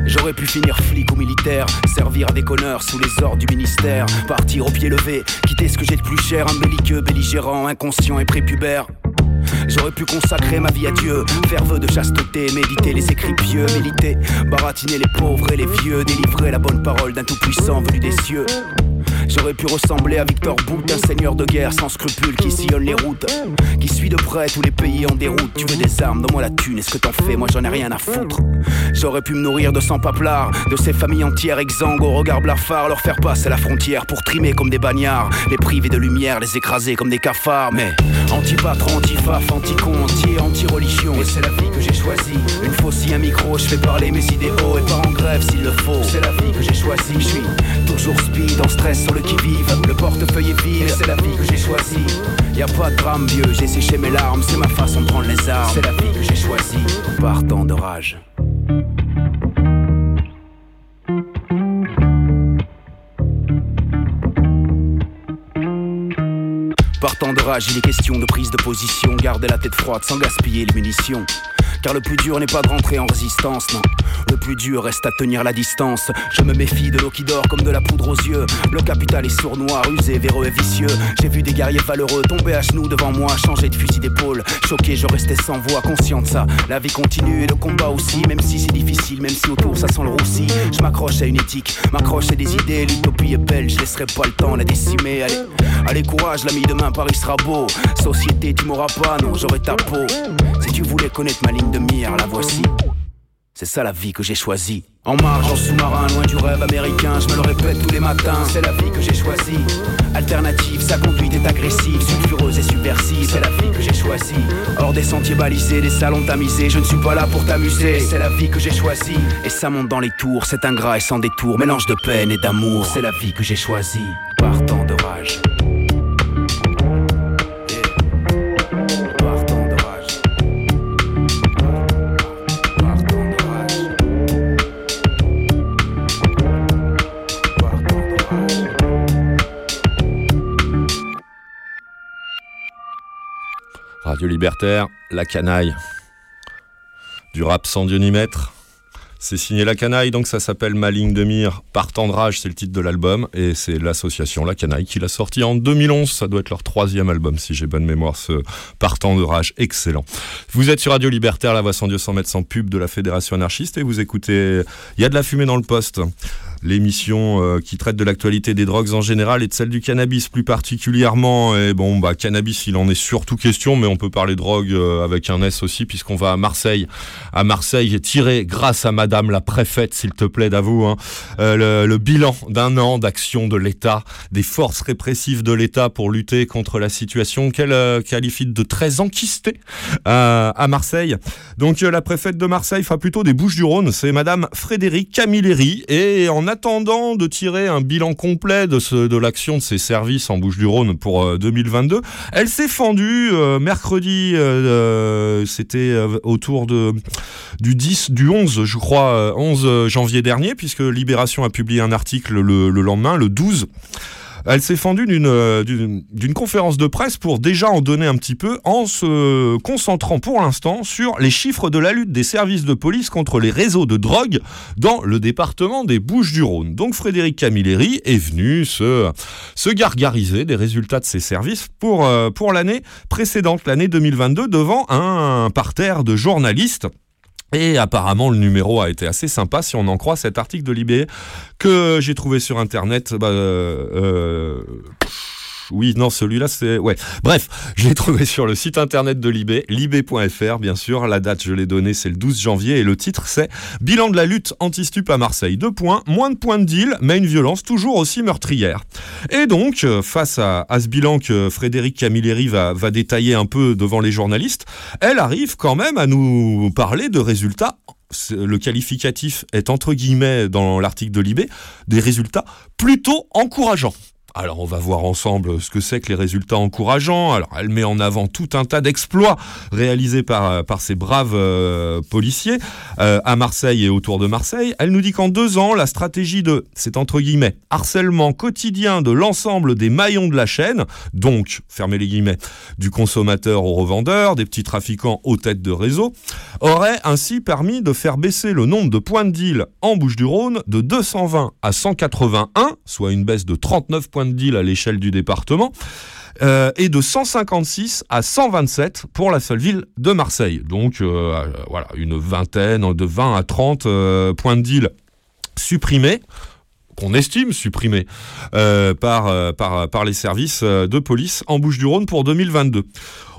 [SPEAKER 6] J'aurais pu finir flic ou militaire, servir à des connards sous les ordres du ministère, partir au pied levé, quitter ce que j'ai de plus cher, un belliqueux, belligérant, inconscient et prépubère. J'aurais pu consacrer ma vie à Dieu, faire vœu de chasteté, méditer les écrits pieux, méditer, baratiner les pauvres et les vieux, délivrer la bonne parole d'un tout-puissant venu des cieux. J'aurais pu ressembler à Victor Bout, un seigneur de guerre sans scrupules qui sillonne les routes, qui suit de près tous les pays en déroute. Tu veux des armes, donne-moi la thune, est-ce que t'en fais? Moi j'en ai rien à foutre. J'aurais pu me nourrir de sang paplards, de ces familles entières exsangues au regard blafard, leur faire passer la frontière pour trimer comme des bagnards, les priver de lumière, les écraser comme des cafards. Mais anti-patron, anti-faf, anti-con, anti anti-religion, et c'est la vie que j'ai choisie. Une faucille, un micro, je fais parler mes idéaux et pas en grève s'il le faut. C'est la vie que j'ai choisie, je suis toujours speed, en stress sur le qui-vive. Le portefeuille est vide, c'est la vie que j'ai choisie. Y a pas de drame vieux, j'ai séché mes larmes, c'est ma façon de prendre les armes. C'est la vie que j'ai choisie, partant de rage. Partant de rage, il est question de prise de position. Garder la tête froide sans gaspiller les munitions. Car le plus dur n'est pas de rentrer en résistance, non. Le plus dur reste à tenir la distance. Je me méfie de l'eau qui dort comme de la poudre aux yeux. Le capital est sournois, rusé, véreux et vicieux. J'ai vu des guerriers valeureux tomber à genoux devant moi, changer de fusil d'épaule. Choqué, je restais sans voix, conscient de ça. La vie continue et le combat aussi, même si c'est difficile, même si autour ça sent le roussi. Je m'accroche à une éthique, m'accroche à des idées. L'utopie est belle, je laisserai pas le temps la décimer. Allez, allez, courage, l'ami, demain Paris sera beau. Société, tu m'auras pas, non, j'aurai ta peau. Si tu voulais connaître ma ligne de mire, la voici. C'est ça la vie que j'ai choisie. En marge, en sous-marin, loin du rêve américain, je me le répète tous les matins. C'est la vie que j'ai choisie. Alternative, sa conduite est agressive, sulfureuse et subversive. C'est la vie que j'ai choisie. Hors des sentiers balisés, des salons tamisés, je ne suis pas là pour t'amuser. C'est la vie que j'ai choisie. Et ça monte dans les tours, c'est ingrat et sans détour, mélange de peine et d'amour. C'est la vie que j'ai choisie. Partant de rage.
[SPEAKER 4] Libertaire, La Canaille. Du rap sans Dieu ni maître. C'est signé La Canaille, donc ça s'appelle Ma ligne de mire. Partant de rage, c'est le titre de l'album. Et c'est l'association La Canaille qui l'a sorti en 2011. Ça doit être leur troisième album, si j'ai bonne mémoire, ce Partant de rage. Excellent. Vous êtes sur Radio Libertaire, la voix sans Dieu sans mètres sans pub de la Fédération anarchiste. Et vous écoutez Il y a de la fumée dans le poste l'émission euh, qui traite de l'actualité des drogues en général et de celle du cannabis plus particulièrement. Et bon, bah, cannabis, il en est surtout question, mais on peut parler drogue euh, avec un S aussi, puisqu'on va à Marseille. À Marseille, tiré grâce à Madame la préfète, s'il te plaît, d'avou, hein, euh, le, le bilan d'un an d'action de l'État, des forces répressives de l'État pour lutter contre la situation qu'elle qualifie de très enquistée euh, à Marseille. Donc, la préfète de Marseille, enfin plutôt des Bouches-du-Rhône, c'est Madame Frédéric Camilleri. Et attendant de tirer un bilan complet de, l'action de ses services en Bouches-du-Rhône pour euh, 2022, elle s'est fendue euh, mercredi, euh, c'était euh, autour de, du 10, du 11, je crois, euh, 11 janvier dernier, puisque Libération a publié un article le, le lendemain, le 12. Elle s'est fendue d'une euh, d'une conférence de presse pour déjà en donner un petit peu en se concentrant pour l'instant sur les chiffres de la lutte des services de police contre les réseaux de drogue dans le département des Bouches-du-Rhône. Donc Frédéric Camilleri est venu se, se gargariser des résultats de ses services pour, euh, pour l'année précédente, l'année 2022, devant un parterre de journalistes. Et apparemment, le numéro a été assez sympa, si on en croit cet article de Libé que j'ai trouvé sur Internet. Bah, euh, euh, oui, non, celui-là, c'est... Ouais. Bref, je l'ai trouvé sur le site internet de Libé, libé.fr, bien sûr. La date, je l'ai donnée, c'est le 12 janvier. Et le titre, c'est Bilan de la lutte anti-stup à Marseille. Deux points, moins de points de deal, mais une violence toujours aussi meurtrière. Et donc, euh, face à, ce bilan que Frédéric Camilleri va, va détailler un peu devant les journalistes, elle arrive quand même à nous parler de résultats le qualificatif est entre guillemets dans l'article de Libé, des résultats plutôt encourageants. Alors on va voir ensemble ce que c'est que les résultats encourageants. Alors elle met en avant tout un tas d'exploits réalisés par, par ces braves euh, policiers euh, à Marseille et autour de Marseille. Elle nous dit qu'en deux ans, la stratégie de, c'est entre guillemets, harcèlement quotidien de l'ensemble des maillons de la chaîne, donc, fermez les guillemets, du consommateur au revendeur, des petits trafiquants aux têtes de réseau, aurait ainsi permis de faire baisser le nombre de points de deal en Bouches-du-Rhône de 220 à 181, soit une baisse de 39 points de deal à l'échelle du département, euh, et de 156 à 127 pour la seule ville de Marseille. Donc euh, euh, voilà, une vingtaine, de 20 à 30 euh, points de deal supprimés qu'on estime supprimés par, par, par les services de police en Bouches-du-Rhône pour 2022.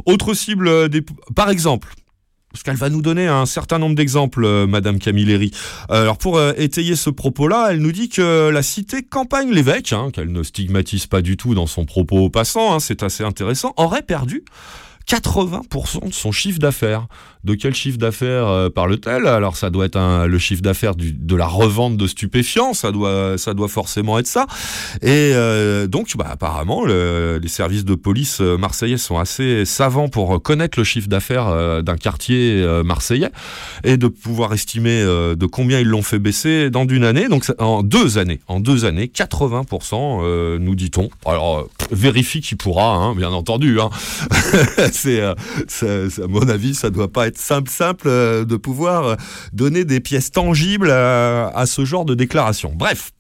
[SPEAKER 4] Autre cible, des, par exemple, parce qu'elle va nous donner un certain nombre d'exemples, euh, Madame Camilleri. Euh, alors pour euh, étayer ce propos-là, elle nous dit que la cité Campagne l'évêque, hein, qu'elle ne stigmatise pas du tout dans son propos au passant, hein, c'est assez intéressant, aurait perdu 80% de son chiffre d'affaires. De quel chiffre d'affaires euh, parle-t-elle? Alors ça doit être le chiffre d'affaires de la revente de stupéfiants, ça doit, forcément être ça. Et euh, donc bah, apparemment le- les services de police euh, marseillais sont assez savants pour connaître le chiffre d'affaires d'un quartier marseillais et de pouvoir estimer de combien ils l'ont fait baisser dans d'une année. Donc en deux années, en deux années, 80% euh, nous dit-on. Alors vérifie qui pourra, hein, bien entendu. Hein. c'est, euh, à mon avis, ça doit pas être simple, simple euh, de pouvoir euh, donner des pièces tangibles à ce genre de déclaration. Bref.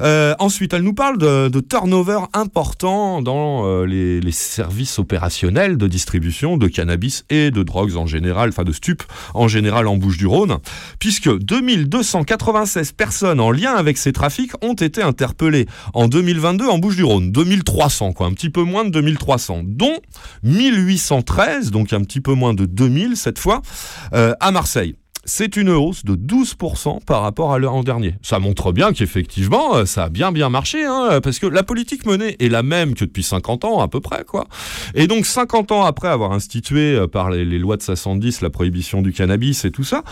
[SPEAKER 4] Euh, ensuite, elle nous parle de, turnover important dans euh, les, services opérationnels de distribution de cannabis et de drogues en général, enfin de stupes en général en Bouches-du-Rhône, puisque 2296 personnes en lien avec ces trafics ont été interpellées en 2022 en Bouches-du-Rhône. 2300, quoi, un petit peu moins de 2300, dont 1813, donc un petit peu moins de 2000 cette fois, euh, à Marseille. C'est une hausse de 12% par rapport à l'an dernier. Ça montre bien qu'effectivement, euh, ça a bien bien marché, hein, parce que la politique menée est la même que depuis 50 ans à peu près, quoi. Et donc 50 ans après avoir institué euh, par les, lois de 70 la prohibition du cannabis et tout ça,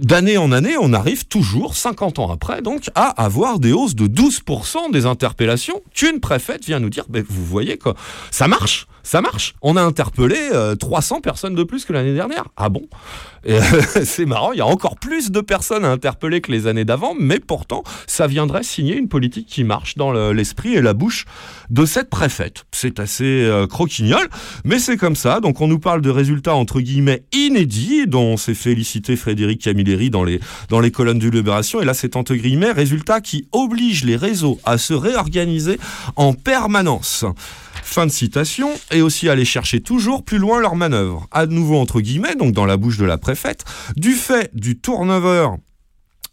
[SPEAKER 4] d'année en année, on arrive toujours, 50 ans après, donc, à avoir des hausses de 12% des interpellations qu'une préfète vient nous dire, vous voyez quoi, ça marche, ça marche. On a interpellé euh, 300 personnes de plus que l'année dernière. Ah bon? Euh, C'est marrant, il y a encore plus de personnes à interpeller que les années d'avant, mais pourtant, ça viendrait signer une politique qui marche dans le- l'esprit et la bouche de cette préfète. C'est assez euh, croquignol, mais c'est comme ça. Donc on nous parle de résultats entre guillemets inédits, dont s'est félicité Frédéric Camilleri dans les, dans les colonnes du Libération. Et là, c'est entre guillemets résultats qui obligent les réseaux à se réorganiser en permanence. Fin de citation, et aussi aller chercher toujours plus loin leurs manœuvres. À nouveau entre guillemets, donc dans la bouche de la préfète, du fait du turnover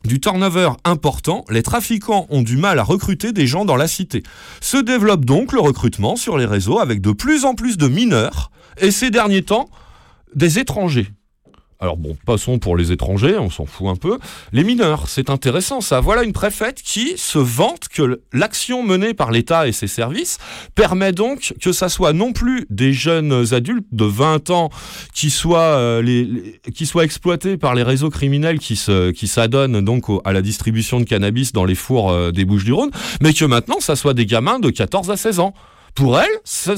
[SPEAKER 4] du turnover important, les trafiquants ont du mal à recruter des gens dans la cité. Se développe donc le recrutement sur les réseaux avec de plus en plus de mineurs et ces derniers temps, des étrangers. Alors bon, passons pour les étrangers, on s'en fout un peu. Les mineurs, c'est intéressant ça. Voilà une préfète qui se vante que l'action menée par l'État et ses services permet donc que ça soit non plus des jeunes adultes de 20 ans qui soient, euh, qui soient exploités par les réseaux criminels qui qui s'adonnent donc à la distribution de cannabis dans les fours euh, des Bouches-du-Rhône, mais que maintenant ça soit des gamins de 14 à 16 ans. Pour elle, c'est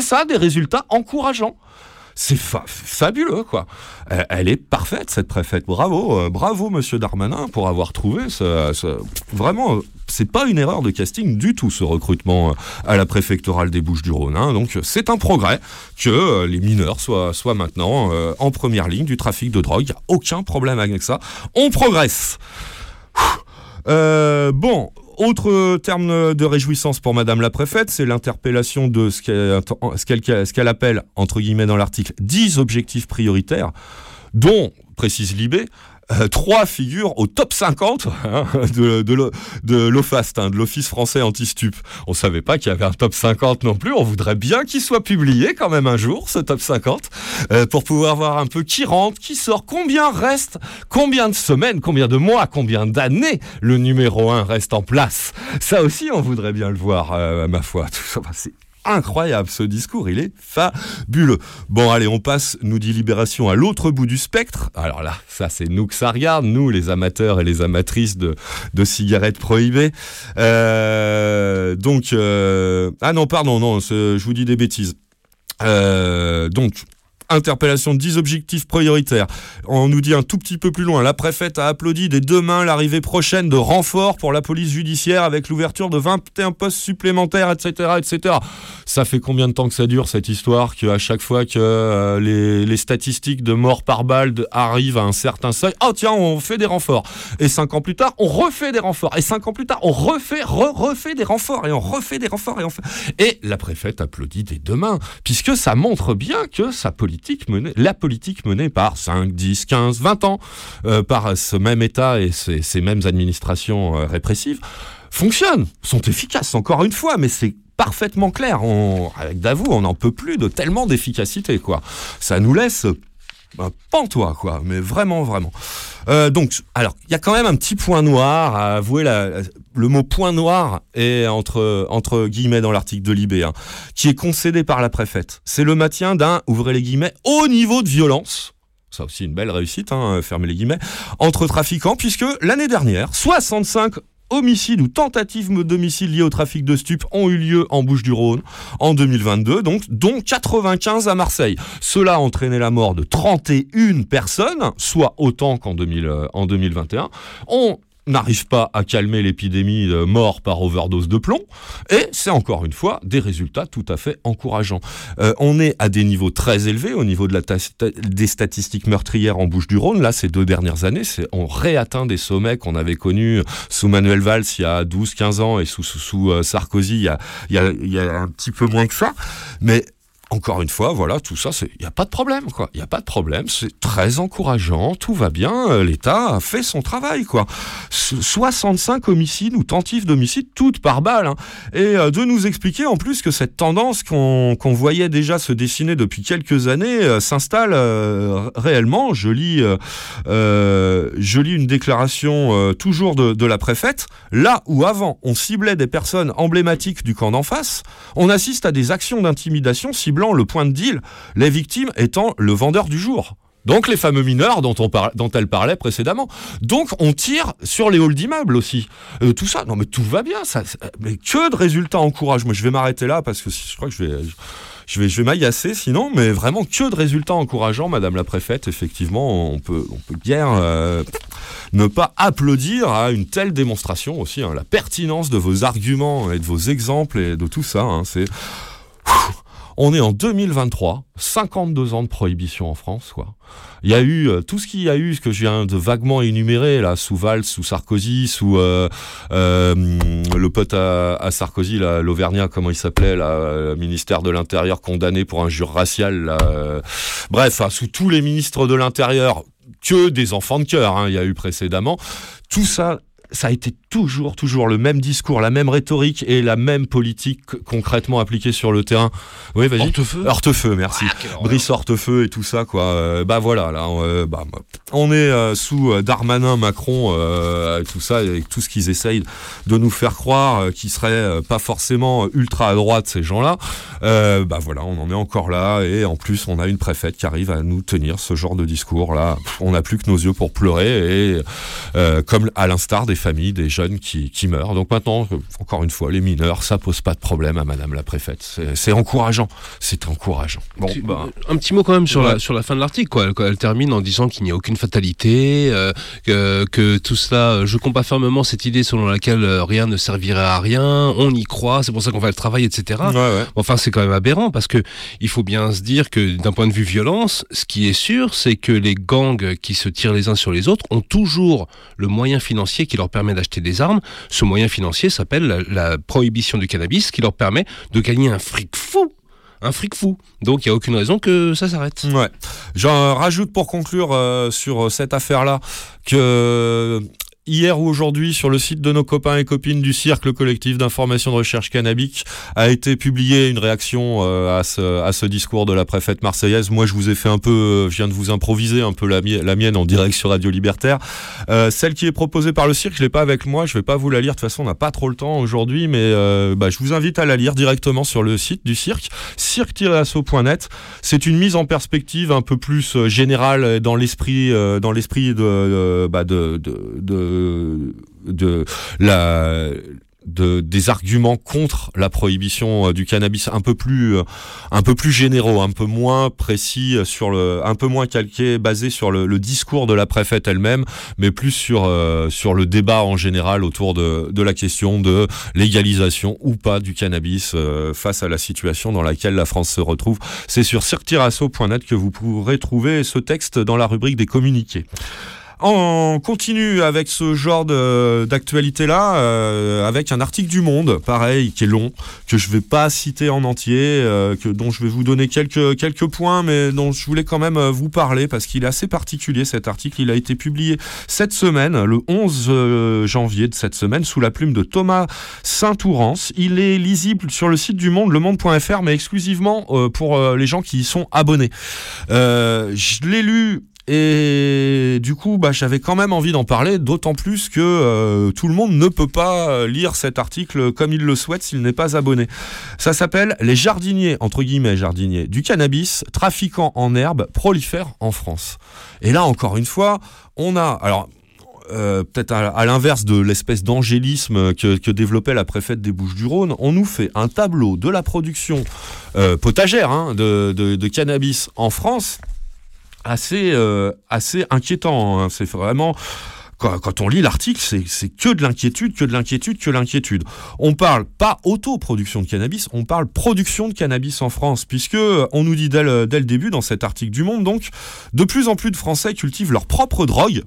[SPEAKER 4] ça des résultats encourageants. C'est fa- fabuleux, quoi. Elle, elle est parfaite, cette préfète. Bravo, euh, bravo, monsieur Darmanin, pour avoir trouvé ce. ce- vraiment, euh, c'est pas une erreur de casting du tout, ce recrutement euh, à la préfectorale des Bouches-du-Rhône. hein. Donc, euh, c'est un progrès que euh, les mineurs soient, maintenant euh, en première ligne du trafic de drogue. Il n'y a aucun problème avec ça. On progresse. Euh, bon, autre terme de réjouissance pour Madame la préfète, c'est l'interpellation de ce qu'elle appelle, entre guillemets dans l'article, 10 objectifs prioritaires, dont, précise Libé, euh, trois figurent au top 50 hein, de, de, l'O- de l'OFAST, hein, de l'Office français anti-stup. On savait pas qu'il y avait un top 50 non plus. On voudrait bien qu'il soit publié quand même un jour, ce top 50, euh, pour pouvoir voir un peu qui rentre, qui sort, combien reste, combien de semaines, combien de mois, combien d'années le numéro 1 reste en place. Ça aussi, on voudrait bien le voir, euh, ma foi. Tout ça, incroyable ce discours, il est fabuleux. Bon, allez, on passe, nous dit Libération, à l'autre bout du spectre. Alors là, ça c'est nous que ça regarde, nous les amateurs et les amatrices de, cigarettes prohibées. Euh, donc, euh, ah non, pardon, non, je vous dis des bêtises. Euh, donc, interpellation de 10 objectifs prioritaires. On nous dit un tout petit peu plus loin, la préfète a applaudi dès demain l'arrivée prochaine de renforts pour la police judiciaire avec l'ouverture de 21 postes supplémentaires, etc., etc. Ça fait combien de temps que ça dure cette histoire qu'à chaque fois que euh, les, statistiques de morts par balle arrivent à un certain seuil, oh tiens, on fait des renforts. Et cinq ans plus tard, on refait des renforts. Et cinq ans plus tard, on refait, re- refait des renforts. Et on refait des renforts. Et, et la préfète applaudit dès demain, puisque ça montre bien que sa la politique menée par 5, 10, 15, 20 ans, euh, par ce même État et ces, mêmes administrations euh, répressives, fonctionnent, sont efficaces, encore une fois, mais c'est parfaitement clair. On, avec Davout, on n'en peut plus de tellement d'efficacité, quoi. Ça nous laisse un pantois, quoi. Mais vraiment, vraiment. Euh, donc, alors, il y a quand même un petit point noir à avouer. La, le mot point noir est entre, entre guillemets dans l'article de Libé, hein, qui est concédé par la préfète. C'est le maintien d'un, ouvrez les guillemets, haut niveau de violence. Ça aussi une belle réussite, hein, fermez les guillemets, entre trafiquants, puisque l'année dernière, 65 homicides ou tentatives d'homicide liés au trafic de stupes ont eu lieu en Bouches-du-Rhône en 2022, donc, dont 95 à Marseille. Cela a entraîné la mort de 31 personnes, soit autant qu'en 2000, euh, en 2021. On n'arrive pas à calmer l'épidémie de morts par overdose de plomb, et c'est encore une fois des résultats tout à fait encourageants. Euh, on est à des niveaux très élevés au niveau de la des statistiques meurtrières en Bouches-du-Rhône. Là, ces deux dernières années, on réatteint des sommets qu'on avait connus sous Manuel Valls il y a 12-15 ans et sous, sous, sous, euh, Sarkozy il y, a, il, y a, il y a un petit peu moins que ça. Mais encore une fois, voilà, tout ça, il n'y a pas de problème, quoi. Il n'y a pas de problème, c'est très encourageant, tout va bien, euh, l'État a fait son travail, quoi. S- 65 homicides ou tentatives d'homicide, toutes par balle, hein. Et euh, de nous expliquer en plus que cette tendance qu'on voyait déjà se dessiner depuis quelques années euh, s'installe réellement. Je lis, je lis une déclaration toujours de, de la préfète. Là où avant on ciblait des personnes emblématiques du camp d'en face, on assiste à des actions d'intimidation le point de deal, les victimes étant le vendeur du jour. Donc les fameux mineurs dont, on dont elle parlait précédemment. Donc on tire sur les halls d'immeubles aussi. Euh, tout ça, non mais tout va bien. Ça, mais que de résultats encourageants. Moi je vais m'arrêter là parce que je crois que je vais... Je vais, je vais sinon, mais vraiment que de résultats encourageants, Madame la Préfète. Effectivement, on peut, on peut bien euh, ne pas applaudir à une telle démonstration aussi. hein, la pertinence de vos arguments et de vos exemples et de tout ça. hein, c'est on est en 2023, 52 ans de prohibition en France, quoi. Il y a eu euh, tout ce qu'il y a eu, ce que je viens de vaguement énumérer, là, sous Valls, sous Sarkozy, sous euh, euh, le pote à, Sarkozy, l'Auvergnat, comment il s'appelait, euh, ministère de l'Intérieur condamné pour injure raciale, bref, hein, sous tous les ministres de l'Intérieur, que des enfants de cœur, hein, il y a eu précédemment. Tout ça, ça a été toujours, toujours le même discours, la même rhétorique et la même politique concrètement appliquée sur le terrain. Oui, vas-y.
[SPEAKER 5] Hortefeux
[SPEAKER 4] Hortefeux, merci. Brice Hortefeux et tout ça, quoi. Euh, bah voilà, là, euh, bah, on est euh, sous euh, Darmanin, Macron, euh, tout ça, et tout ce qu'ils essayent de nous faire croire, qui serait euh, pas forcément ultra à droite, ces gens-là. Bah voilà, on en est encore là, et en plus, on a une préfète qui arrive à nous tenir ce genre de discours là. Pff, On n'a plus que nos yeux pour pleurer, et comme à l'instar des familles, des jeunes qui, qui meurent. Donc maintenant, euh, encore une fois, les mineurs, ça pose pas de problème à Madame la préfète. C'est encourageant. C'est encourageant. Bon,
[SPEAKER 5] Tu-
[SPEAKER 4] bah,
[SPEAKER 5] Un petit mot quand même sur,
[SPEAKER 4] Ouais.
[SPEAKER 5] la, sur la fin de l'article. Quoi. Elle, quoi, elle termine en disant qu'il n'y a aucune fatalité, euh, que, que tout cela, euh, je compte pas fermement cette idée selon laquelle euh, rien ne servirait à rien, on y croit, c'est pour ça qu'on va le travailler, etc.
[SPEAKER 4] ouais, ouais.
[SPEAKER 5] Enfin, c'est quand même aberrant parce que il faut bien se dire que d'un point de vue violence, ce qui est sûr, c'est que les gangs qui se tirent les uns sur les autres ont toujours le moyen financier qui leur permet d'acheter des armes. Ce moyen financier s'appelle la, prohibition du cannabis, qui leur permet de gagner un fric fou. Un fric fou. Donc il n'y a aucune raison que ça s'arrête.
[SPEAKER 4] Ouais. J'en rajoute pour conclure euh, sur cette affaire-là que hier ou aujourd'hui, sur le site de nos copains et copines du cirque, le collectif d'information de recherche cannabique, a été publié une réaction euh, à, ce, à ce discours de la préfète marseillaise. Moi, je vous ai fait un peu, euh, je viens de vous improviser un peu la, mi- la mienne en direct sur Radio Libertaire. Euh, celle qui est proposée par le cirque, je l'ai pas avec moi, je vais pas vous la lire. De toute façon, on n'a pas trop le temps aujourd'hui, mais euh, bah, je vous invite à la lire directement sur le site du cirque, cirque-asso.net. C'est une mise en perspective un peu plus générale dans l'esprit, dans l'esprit de, bah, de, des arguments contre la prohibition euh, du cannabis un peu plus euh, un peu plus généraux, un peu moins précis euh, sur le un peu moins calqué basé sur le, discours de la préfète elle-même, mais plus sur sur le débat en général autour de de la question de légalisation ou pas du cannabis face à la situation dans laquelle la France se retrouve. C'est sur cirtirasso.net que vous pourrez trouver ce texte dans la rubrique des communiqués. On continue avec ce genre d'actualité-là, euh, avec un article du Monde, pareil, qui est long, que je vais pas citer en entier, euh, que, dont je vais vous donner quelques, quelques points, mais dont je voulais quand même euh, vous parler, parce qu'il est assez particulier cet article. Il a été publié cette semaine, le 11 euh, janvier de cette semaine, sous la plume de Thomas Saint-Ourance. Il est lisible sur le site du Monde, lemonde.fr, mais exclusivement euh, pour euh, les gens qui y sont abonnés. Je l'ai lu et du coup, bah, j'avais quand même envie d'en parler, d'autant plus que euh, tout le monde ne peut pas euh, lire cet article comme il le souhaite s'il n'est pas abonné. Ça s'appelle Les jardiniers, entre guillemets jardiniers, du cannabis, trafiquant en herbe, prolifèrent en France. Et là, encore une fois, on a... Alors, euh, peut-être à, l'inverse de l'espèce d'angélisme que, que développait la préfète des Bouches-du-Rhône, on nous fait un tableau de la production potagère hein, de- de cannabis en France assez, euh, assez inquiétant. hein. C'est vraiment. Quand, on lit l'article, c'est que de l'inquiétude, que de l'inquiétude, que l'inquiétude. On parle pas autoproduction de cannabis, on parle production de cannabis en France, puisque on nous dit dès le, dès le début dans cet article du Monde, donc, de plus en plus de Français cultivent leur propre drogue.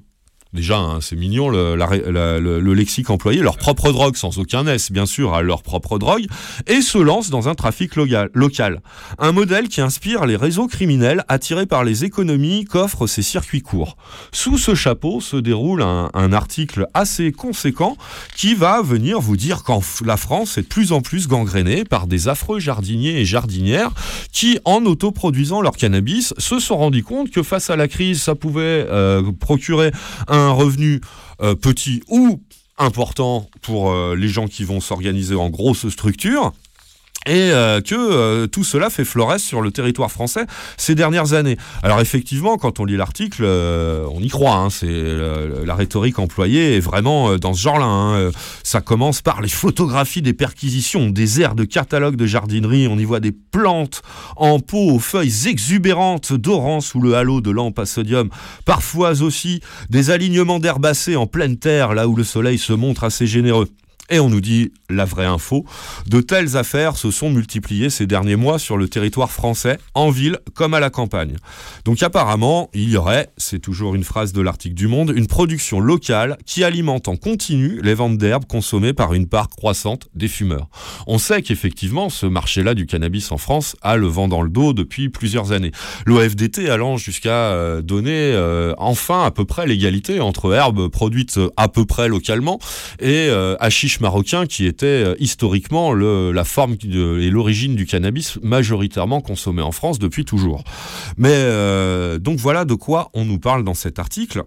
[SPEAKER 4] Déjà, hein, c'est mignon le, lexique employé, leur propre drogue, sans aucun S, bien sûr, à leur propre drogue, et se lancent dans un trafic local. local. Un modèle qui inspire les réseaux criminels attirés par les économies qu'offrent ces circuits courts. Sous ce chapeau se déroule un, article assez conséquent qui va venir vous dire qu'en la France est de plus en plus gangrénée par des affreux jardiniers et jardinières qui, en autoproduisant leur cannabis, se sont rendus compte que face à la crise, ça pouvait euh, procurer un revenu euh, petit ou important pour euh, les gens qui vont s'organiser en grosses structures et euh, que euh, tout cela fait florès sur le territoire français ces dernières années. Alors effectivement, quand on lit l'article, euh, on y croit. hein, c'est la rhétorique employée est vraiment dans ce genre-là. hein. Ça commence par les photographies des perquisitions, des aires de catalogue de jardinerie. On y voit des plantes en pot aux feuilles exubérantes dorant sous le halo de lampes à sodium. Parfois aussi des alignements d'herbacées en pleine terre, là où le soleil se montre assez généreux. Et on nous dit la vraie info. De telles affaires se sont multipliées ces derniers mois sur le territoire français, en ville comme à la campagne. Donc apparemment, il y aurait, c'est toujours une phrase de l'article du Monde, une production locale qui alimente en continu les ventes d'herbes consommées par une part croissante des fumeurs. On sait qu'effectivement, ce marché-là du cannabis en France a le vent dans le dos depuis plusieurs années. L'OFDT allant jusqu'à euh, donner euh, enfin à peu près l'égalité entre herbes produites euh, à peu près localement et euh, marocain qui était euh, historiquement le, la forme et l'origine du cannabis majoritairement consommé en France depuis toujours. Mais euh, donc voilà de quoi on nous parle dans cet article.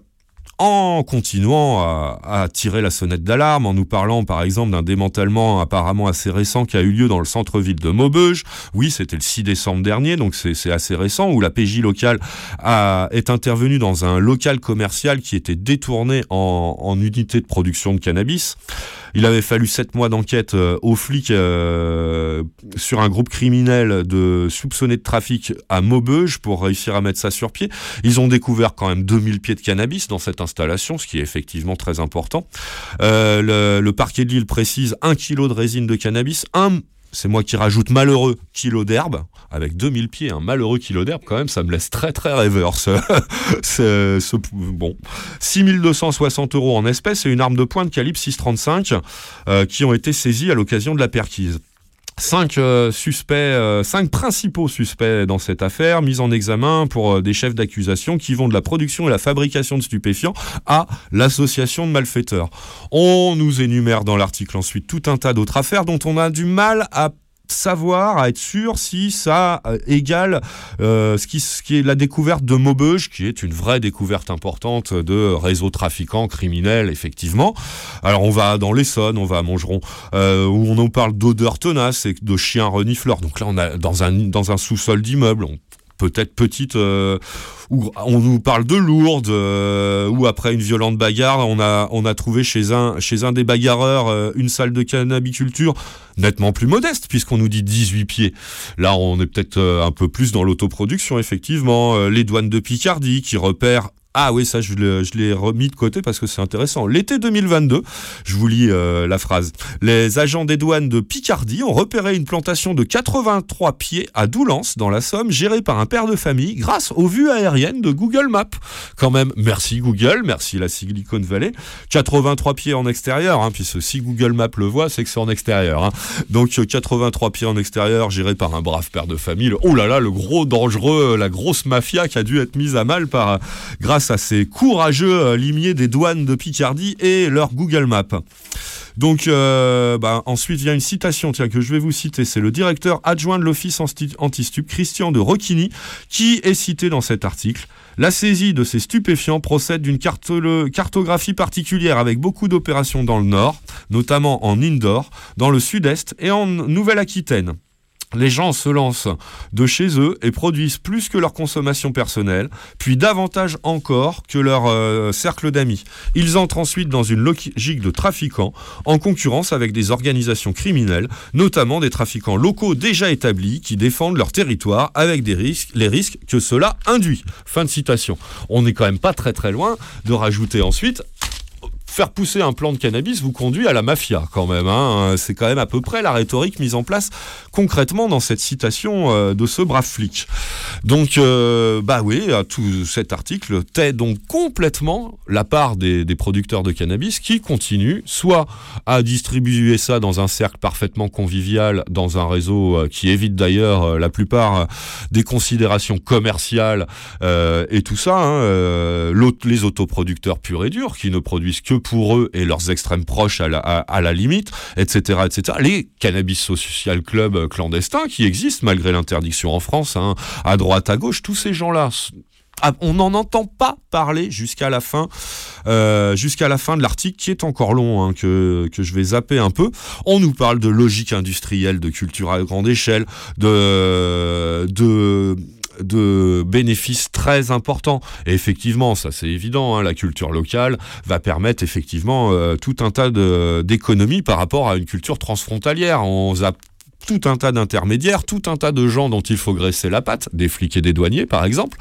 [SPEAKER 4] en continuant à, tirer la sonnette d'alarme, en nous parlant par exemple d'un démantèlement apparemment assez récent qui a eu lieu dans le centre-ville de Maubeuge. Oui, c'était le 6 décembre dernier, donc c'est assez récent, où la PJ locale a, est intervenue dans un local commercial qui était détourné en unité de production de cannabis. Il avait fallu sept mois d'enquête euh, aux flics euh, sur un groupe criminel de soupçonnés de trafic à Maubeuge pour réussir à mettre ça sur pied. Ils ont découvert quand même 2000 pieds de cannabis dans cette installation, ce qui est effectivement très important. Euh, le, parquet de Lille précise un kilo de résine de cannabis, c'est moi qui rajoute malheureux kilo d'herbe, avec 2000 pieds, un malheureux kilo d'herbe, quand même, ça me laisse très très rêveur. Ce, ce- ce- bon. 6260 euros en espèces et une arme de poing de calibre 635 euh, qui ont été saisies à l'occasion de la perquise. Cinq euh, suspects, euh, cinq principaux suspects dans cette affaire, mis en examen pour euh, des chefs d'accusation qui vont de la production et la fabrication de stupéfiants à l'association de malfaiteurs. On nous énumère dans l'article ensuite tout un tas d'autres affaires dont on a du mal à savoir, à être sûr si ça euh, égale euh, ce, qui, ce qui est la découverte de Maubeuge, qui est une vraie découverte importante de réseaux trafiquants criminels, effectivement. Alors on va dans l'Essonne, on va à Montgeron, euh, où on nous parle d'odeurs tenaces et de chiens renifleurs. Donc là, on a dans un, dans un sous-sol d'immeuble, on- peut-être petite, euh, où on nous parle de Lourdes, euh, où après une violente bagarre, on a, trouvé chez un, des bagarreurs euh, une salle de cannabiculture nettement plus modeste, puisqu'on nous dit 18 pieds. Là, on est peut-être un peu plus dans l'autoproduction, effectivement. Les douanes de Picardie qui repèrent ah oui, ça, je l'ai remis de côté parce que c'est intéressant. L'été 2022, je vous lis euh, la phrase. Les agents des douanes de Picardie ont repéré une plantation de 83 pieds à Doullens, dans la Somme, gérée par un père de famille grâce aux vues aériennes de Google Maps. Quand même, merci Google, merci la Silicon Valley. 83 pieds en extérieur, hein, puisque si Google Maps le voit, c'est que c'est en extérieur. hein. Donc euh, 83 pieds en extérieur, géré par un brave père de famille. Le- oh là là, le gros dangereux, euh, la grosse mafia qui a dû être mise à mal par euh, à ces courageux euh, limiers des douanes de Picardie et leur Google Maps. Donc euh, bah, ensuite vient une citation que je vais vous citer. C'est le directeur adjoint de l'Office anti- anti-stup, Christian de Rocchini, qui est cité dans cet article. La saisie de ces stupéfiants procède d'une cartographie particulière avec beaucoup d'opérations dans le nord, notamment en indoor, dans le sud-est et en Nouvelle-Aquitaine. Les gens se lancent de chez eux et produisent plus que leur consommation personnelle, puis davantage encore que leur euh, cercle d'amis. Ils entrent ensuite dans une logique de trafiquants, en concurrence avec des organisations criminelles, notamment des trafiquants locaux déjà établis qui défendent leur territoire avec des risques, les risques que cela induit. Fin de citation. On n'est quand même pas très très loin de rajouter ensuite faire pousser un plant de cannabis vous conduit à la mafia quand même. hein. C'est quand même à peu près la rhétorique mise en place concrètement dans cette citation euh, de ce brave flic. Donc, euh, bah oui, tout cet article tait donc complètement la part des, producteurs de cannabis qui continuent soit à distribuer ça dans un cercle parfaitement convivial, dans un réseau euh, qui évite d'ailleurs euh, la plupart des considérations commerciales et tout ça, hein, les autoproducteurs purs et durs qui ne produisent que pour eux et leurs extrêmes proches à la, limite, etc., etc. Les cannabis social clubs euh, clandestins qui existent malgré l'interdiction en France, hein, à droite, à gauche, tous ces gens-là. ah, On n'en entend pas parler jusqu'à la fin, euh, jusqu'à la fin de l'article qui est encore long, hein, que, que je vais zapper un peu. On nous parle de logique industrielle, de culture à grande échelle, de, de de bénéfices très importants. Et effectivement, ça c'est évident, hein, la culture locale va permettre effectivement euh, tout un tas d'économies par rapport à une culture transfrontalière. On tout un tas d'intermédiaires, tout un tas de gens dont il faut graisser la patte, des flics et des douaniers par exemple,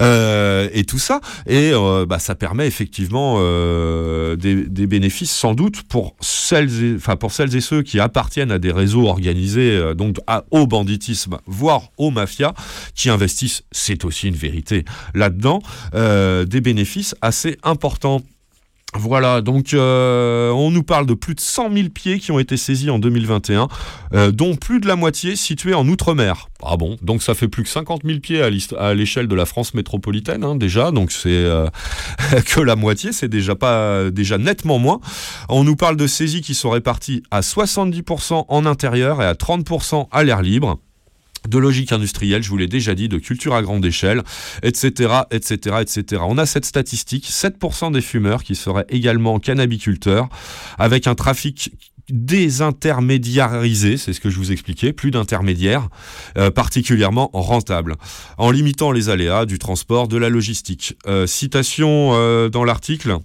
[SPEAKER 4] euh, et tout ça, et euh, bah, ça permet effectivement euh, des, bénéfices sans doute pour celles, et, enfin pour celles et ceux qui appartiennent à des réseaux organisés donc au banditisme, voire aux mafias, qui investissent, c'est aussi une vérité là-dedans, des bénéfices assez importants. Voilà, donc euh, on nous parle de plus de 100 000 pieds qui ont été saisis en 2021, euh, dont plus de la moitié situés en Outre-mer. Ah bon, donc ça fait plus que 50 000 pieds à l'échelle de la France métropolitaine hein, déjà, donc c'est euh, que la moitié, c'est déjà pas déjà nettement moins. On nous parle de saisies qui sont réparties à 70% en intérieur et à 30% à l'air libre. De logique industrielle, je vous l'ai déjà dit, de culture à grande échelle, etc., etc., etc. On a cette statistique, 7% des fumeurs qui seraient également cannabiculteurs, avec un trafic désintermédiarisé, c'est ce que je vous expliquais, plus d'intermédiaires, euh, particulièrement rentables, en limitant les aléas du transport, de la logistique. Euh, citation euh, dans l'article.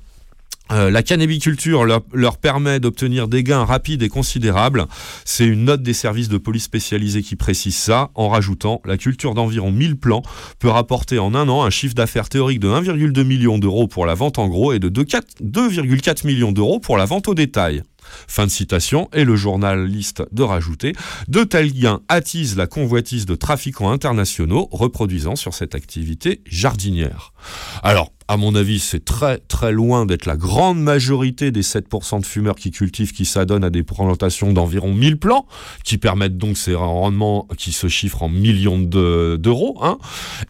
[SPEAKER 4] Euh, la cannabiculture leur, permet d'obtenir des gains rapides et considérables. C'est une note des services de police spécialisés qui précise ça, en rajoutant la culture d'environ 1000 plants peut rapporter en un an un chiffre d'affaires théorique de 1,2 million d'euros pour la vente en gros et de 2,4 2,4 millions d'euros pour la vente au détail. Fin de citation, et le journaliste de rajouter, de tels gains attisent la convoitise de trafiquants internationaux reproduisant sur cette activité jardinière. Alors, à mon avis, c'est très très loin d'être la grande majorité des 7% de fumeurs qui cultivent qui s'adonnent à des plantations d'environ 1000 plants, qui permettent donc ces rendements qui se chiffrent en millions de- d'euros. hein.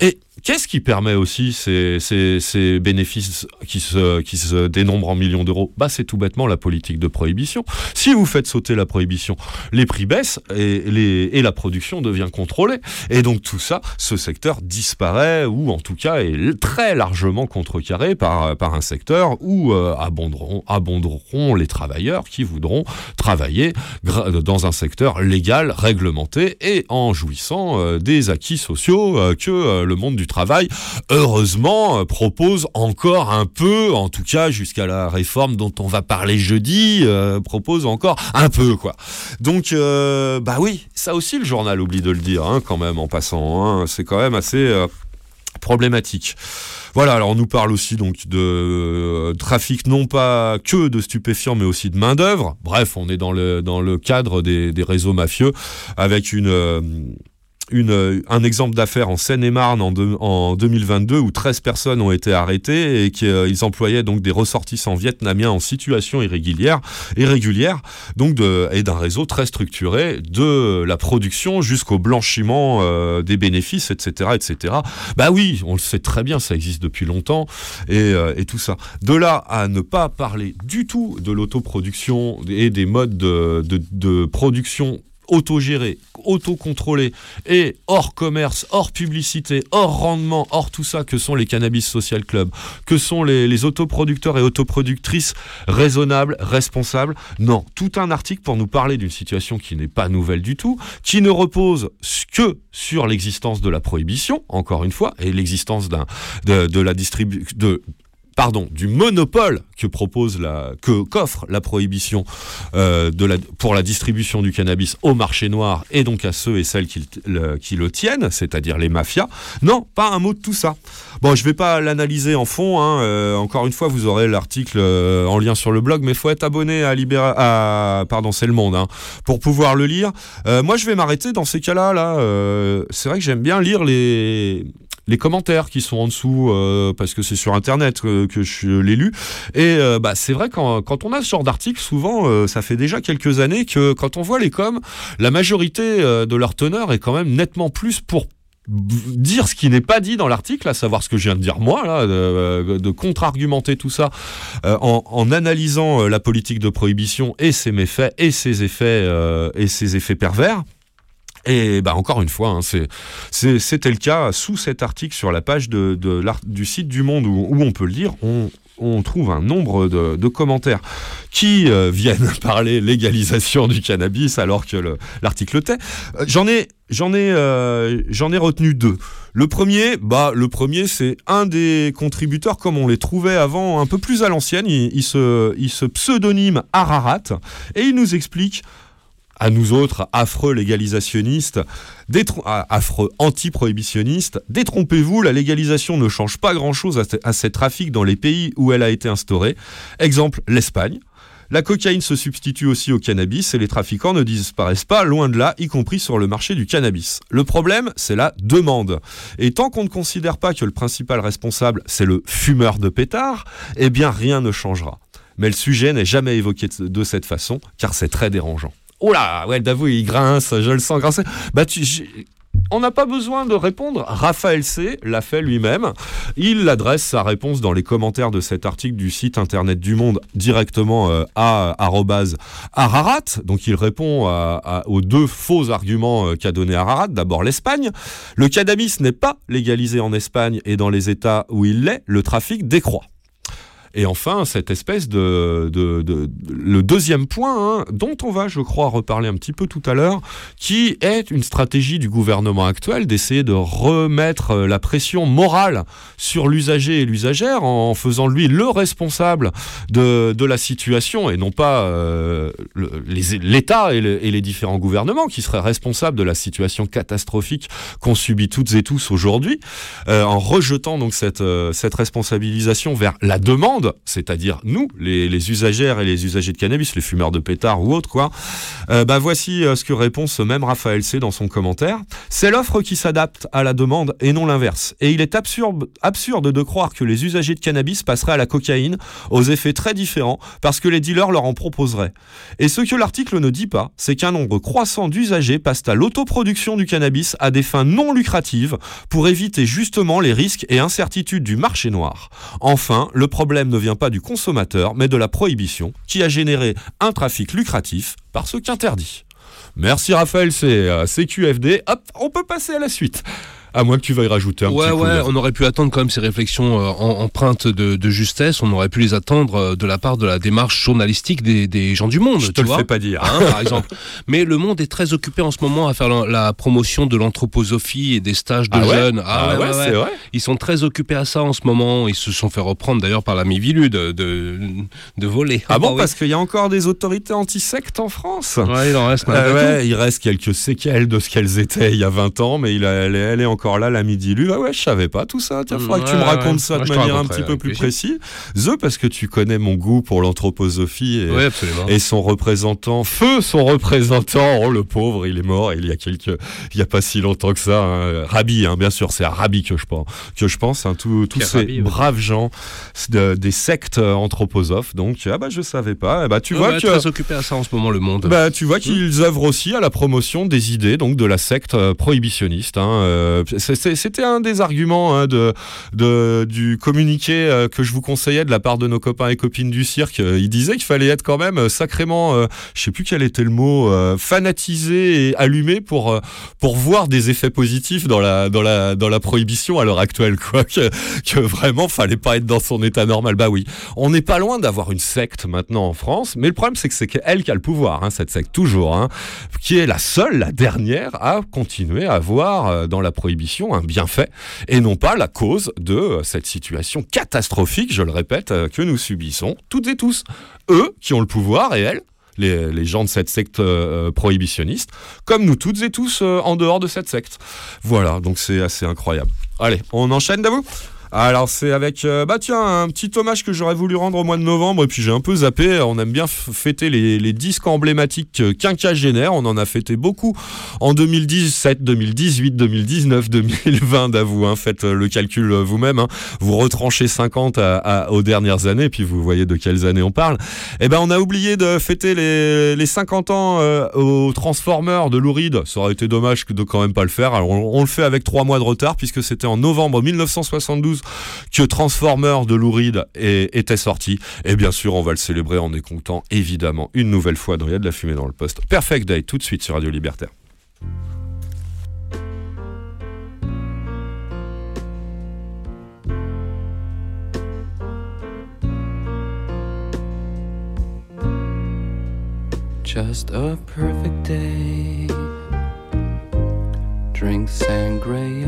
[SPEAKER 4] Et qu'est-ce qui permet aussi ces, ces- ces bénéfices qui se, qui se dénombrent en millions d'euros? Bah, C'est tout bêtement la politique de prohibition. Si vous faites sauter la prohibition, les prix baissent et, les, et la production devient contrôlée. Et donc tout ça, ce secteur disparaît ou en tout cas est très largement contrecarré par, par un secteur où euh, abonderont, abonderont les travailleurs qui voudront travailler dans un secteur légal, réglementé et en jouissant euh, des acquis sociaux euh, que euh, le monde du travail, heureusement, euh, propose encore un peu, en tout cas jusqu'à la réforme dont on va parler jeudi, euh, propose encore un peu quoi. Donc euh, bah oui, ça aussi le journal oublie de le dire hein, quand même en passant. hein. C'est quand même assez problématique. Voilà, alors on nous parle aussi donc de trafic non pas que de stupéfiants mais aussi de main d'œuvre. Bref, on est dans le dans le cadre des, des réseaux mafieux avec une euh, un exemple d'affaire en Seine-et-Marne en, deux- en 2022 où 13 personnes ont été arrêtées et qu'ils employaient donc des ressortissants vietnamiens en situation irrégulière, donc et d'un réseau très structuré de la production jusqu'au blanchiment euh, des bénéfices, etc., etc. Bah oui, on le sait très bien, ça existe depuis longtemps et, euh, tout ça. De là à ne pas parler du tout de l'autoproduction et des modes de, de, de production autogéré, autocontrôlé et hors commerce, hors publicité, hors rendement, hors tout ça que sont les cannabis social clubs, que sont les, autoproducteurs et autoproductrices raisonnables, responsables. Non, tout un article pour nous parler d'une situation qui n'est pas nouvelle du tout, qui ne repose que sur l'existence de la prohibition, encore une fois, et l'existence de, de la distribu de pardon, du monopole que propose la, que qu'offre la prohibition euh, de la, pour la distribution du cannabis au marché noir et donc à ceux et celles qui le, qui le tiennent, c'est-à-dire les mafias. Non, pas un mot de tout ça. Bon, je vais pas l'analyser en fond. Hein, euh, encore une fois, vous aurez l'article euh, en lien sur le blog, mais faut être abonné à Libéra, à, pardon, c'est le Monde, hein, pour pouvoir le lire. Euh, moi, je vais m'arrêter dans ces cas-là. Là, euh, c'est vrai que j'aime bien lire les les commentaires qui sont en dessous euh, parce que c'est sur internet euh, que je l'ai lu et euh, bah, c'est vrai quand, on a ce genre d'article souvent euh, ça fait déjà quelques années que quand on voit les coms la majorité euh, de leur teneur est quand même nettement plus pour dire ce qui n'est pas dit dans l'article, à savoir ce que je viens de dire moi, de, contre-argumenter tout ça euh, en, analysant euh, la politique de prohibition et ses méfaits et ses effets euh, et ses effets pervers. Et bah encore une fois, hein, c'était le cas sous cet article sur la page du site du Monde où, on peut le lire. On, trouve un nombre de, commentaires qui euh, viennent parler légalisation du cannabis alors que le- l'article tait. Euh, euh, j'en ai retenu deux. Le premier, bah le premier, c'est un des contributeurs comme on les trouvait avant, un peu plus à l'ancienne. Il, il se, il se pseudonyme Ararat et il nous explique à nous autres, affreux légalisationnistes, ah, affreux anti-prohibitionnistes, détrompez-vous, la légalisation ne change pas grand-chose à, ce- à ces trafics dans les pays où elle a été instaurée. Exemple, l'Espagne. La cocaïne se substitue aussi au cannabis et les trafiquants ne disparaissent pas, loin de là, y compris sur le marché du cannabis. Le problème, c'est la demande. Et tant qu'on ne considère pas que le principal responsable, c'est le fumeur de pétard, eh bien rien ne changera. Mais le sujet n'est jamais évoqué de cette façon, car c'est très dérangeant. Oh là, ouais, Davou, il grince, je le sens grincer. Bah, tu, On n'a pas besoin de répondre. Raphaël C. l'a fait lui-même. Il adresse sa réponse dans les commentaires de cet article du site internet du Monde directement euh, à Ararat. Donc il répond aux deux faux arguments euh, qu'a donné Ararat. D'abord l'Espagne. Le cannabis n'est pas légalisé en Espagne et dans les États où il l'est, le trafic décroît. Et enfin, cette espèce de, le deuxième point, hein, dont on va, je crois, reparler un petit peu tout à l'heure, qui est une stratégie du gouvernement actuel d'essayer de remettre euh, la pression morale sur l'usager et l'usagère en faisant lui le responsable de, la situation et non pas euh, l'État et, le- et les différents gouvernements qui seraient responsables de la situation catastrophique qu'on subit toutes et tous aujourd'hui, euh, en rejetant donc cette, cette responsabilisation vers la demande, c'est-à-dire nous, les, usagères et les usagers de cannabis, les fumeurs de pétards ou autres, quoi. Euh, bah voici euh, ce que répond ce même Raphaël C dans son commentaire. C'est l'offre qui s'adapte à la demande et non l'inverse. Et il est absurde, absurde de croire que les usagers de cannabis passeraient à la cocaïne aux effets très différents parce que les dealers leur en proposeraient. Et ce que l'article ne dit pas, c'est qu'un nombre croissant d'usagers passent à l'autoproduction du cannabis à des fins non lucratives pour éviter justement les risques et incertitudes du marché noir. Enfin, le problème ne vient pas du consommateur, mais de la prohibition, qui a généré un trafic lucratif par ce qu'interdit. Merci Raphaël, c'est euh, CQFD. Hop, on peut passer à la suite. À moins que tu veuilles rajouter un
[SPEAKER 5] Ouais,
[SPEAKER 4] petit coup
[SPEAKER 5] ouais,
[SPEAKER 4] de-
[SPEAKER 5] on aurait pu attendre quand même ces réflexions euh, en- empreintes de, de justesse. On aurait pu les attendre euh, de la part de la démarche journalistique des, des gens du monde.
[SPEAKER 4] Je
[SPEAKER 5] tu
[SPEAKER 4] te le fais pas dire.
[SPEAKER 5] Hein, par exemple. Mais le monde est très occupé en ce moment à faire la, la promotion de l'anthroposophie et des stages de
[SPEAKER 4] Ah ouais
[SPEAKER 5] jeunes.
[SPEAKER 4] Ah ouais, c'est vrai.
[SPEAKER 5] Ils sont très occupés à ça en ce moment. Ils se sont fait reprendre d'ailleurs par la Mivilude de, de, de voler.
[SPEAKER 4] Ah bon,
[SPEAKER 5] oui.
[SPEAKER 4] parce qu'il y a encore des autorités anti-sectes en France
[SPEAKER 5] Ouais, il en reste
[SPEAKER 4] Euh,
[SPEAKER 5] malgré
[SPEAKER 4] ouais, il reste quelques séquelles de ce qu'elles étaient il y a 20 ans, mais il a- elle, elle est encore là, la midi Ah ouais, je savais pas tout ça. Tiens, faudra que tu me racontes
[SPEAKER 5] ouais.
[SPEAKER 4] ça de manière un petit peu plus précise. The, parce que tu connais mon goût pour l'anthroposophie et, son représentant, feu son représentant, oh le pauvre, il est mort il y a quelques, il y a pas si longtemps que ça. hein. Rabbi, hein, bien sûr, c'est à Rabbi que je pense, que je pense, hein, tous ces braves gens de- des sectes anthroposophes. Donc, ah bah je savais pas. Eh bah tu vois que
[SPEAKER 5] très occupé à ça en ce moment le monde.
[SPEAKER 4] bah, tu vois qu'ils œuvrent aussi à la promotion des idées donc de la secte euh, prohibitionniste. hein. Euh, C'était un des arguments hein, de, de- du communiqué euh, que je vous conseillais de la part de nos copains et copines du cirque. Euh, Ils disaient qu'il fallait être quand même euh, sacrément, euh, je sais plus quel était le mot, euh, fanatisé et allumé pour pour voir des effets positifs dans la dans la dans la prohibition à l'heure actuelle. Quoi, que, que vraiment fallait pas être dans son état normal. Bah oui, on n'est pas loin d'avoir une secte maintenant en France, mais le problème c'est que c'est elle qui a le pouvoir, hein, cette secte toujours, hein, qui est la seule, la dernière à continuer à avoir dans la prohibition un bienfait et non pas la cause de euh, cette situation catastrophique, je le répète, euh, que nous subissons toutes et tous. Eux qui ont le pouvoir et elles. Les, gens de cette secte euh, prohibitionniste, comme nous toutes et tous en dehors de cette secte. Voilà, donc c'est assez incroyable. Allez, on enchaîne d'abord alors c'est avec, euh, bah tiens, un petit hommage que j'aurais voulu rendre au mois de novembre et puis j'ai un peu zappé. On aime bien fêter les, disques emblématiques euh, quinquagénaires. On en a fêté beaucoup en 2017, 2018, 2019, 2020 d'avoue. Faites euh, le calcul euh, vous-même. hein. Vous retranchez 50 à- à- aux dernières années puis vous voyez de quelles années on parle. Eh ben on a oublié de fêter les, les 50 ans aux Transformers de Louride. Ça aurait été dommage de quand même pas le faire. Alors on, on le fait avec trois mois de retard puisque c'était en novembre 1972 que Transformers de Louride est- était sorti. Et bien sûr, on va le célébrer en écoutant évidemment une nouvelle fois dans Il y a de la fumée dans le poste. Perfect Day, tout de suite sur Radio Libertaire.
[SPEAKER 7] Just a perfect day. Drink sangria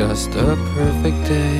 [SPEAKER 7] Just a perfect day.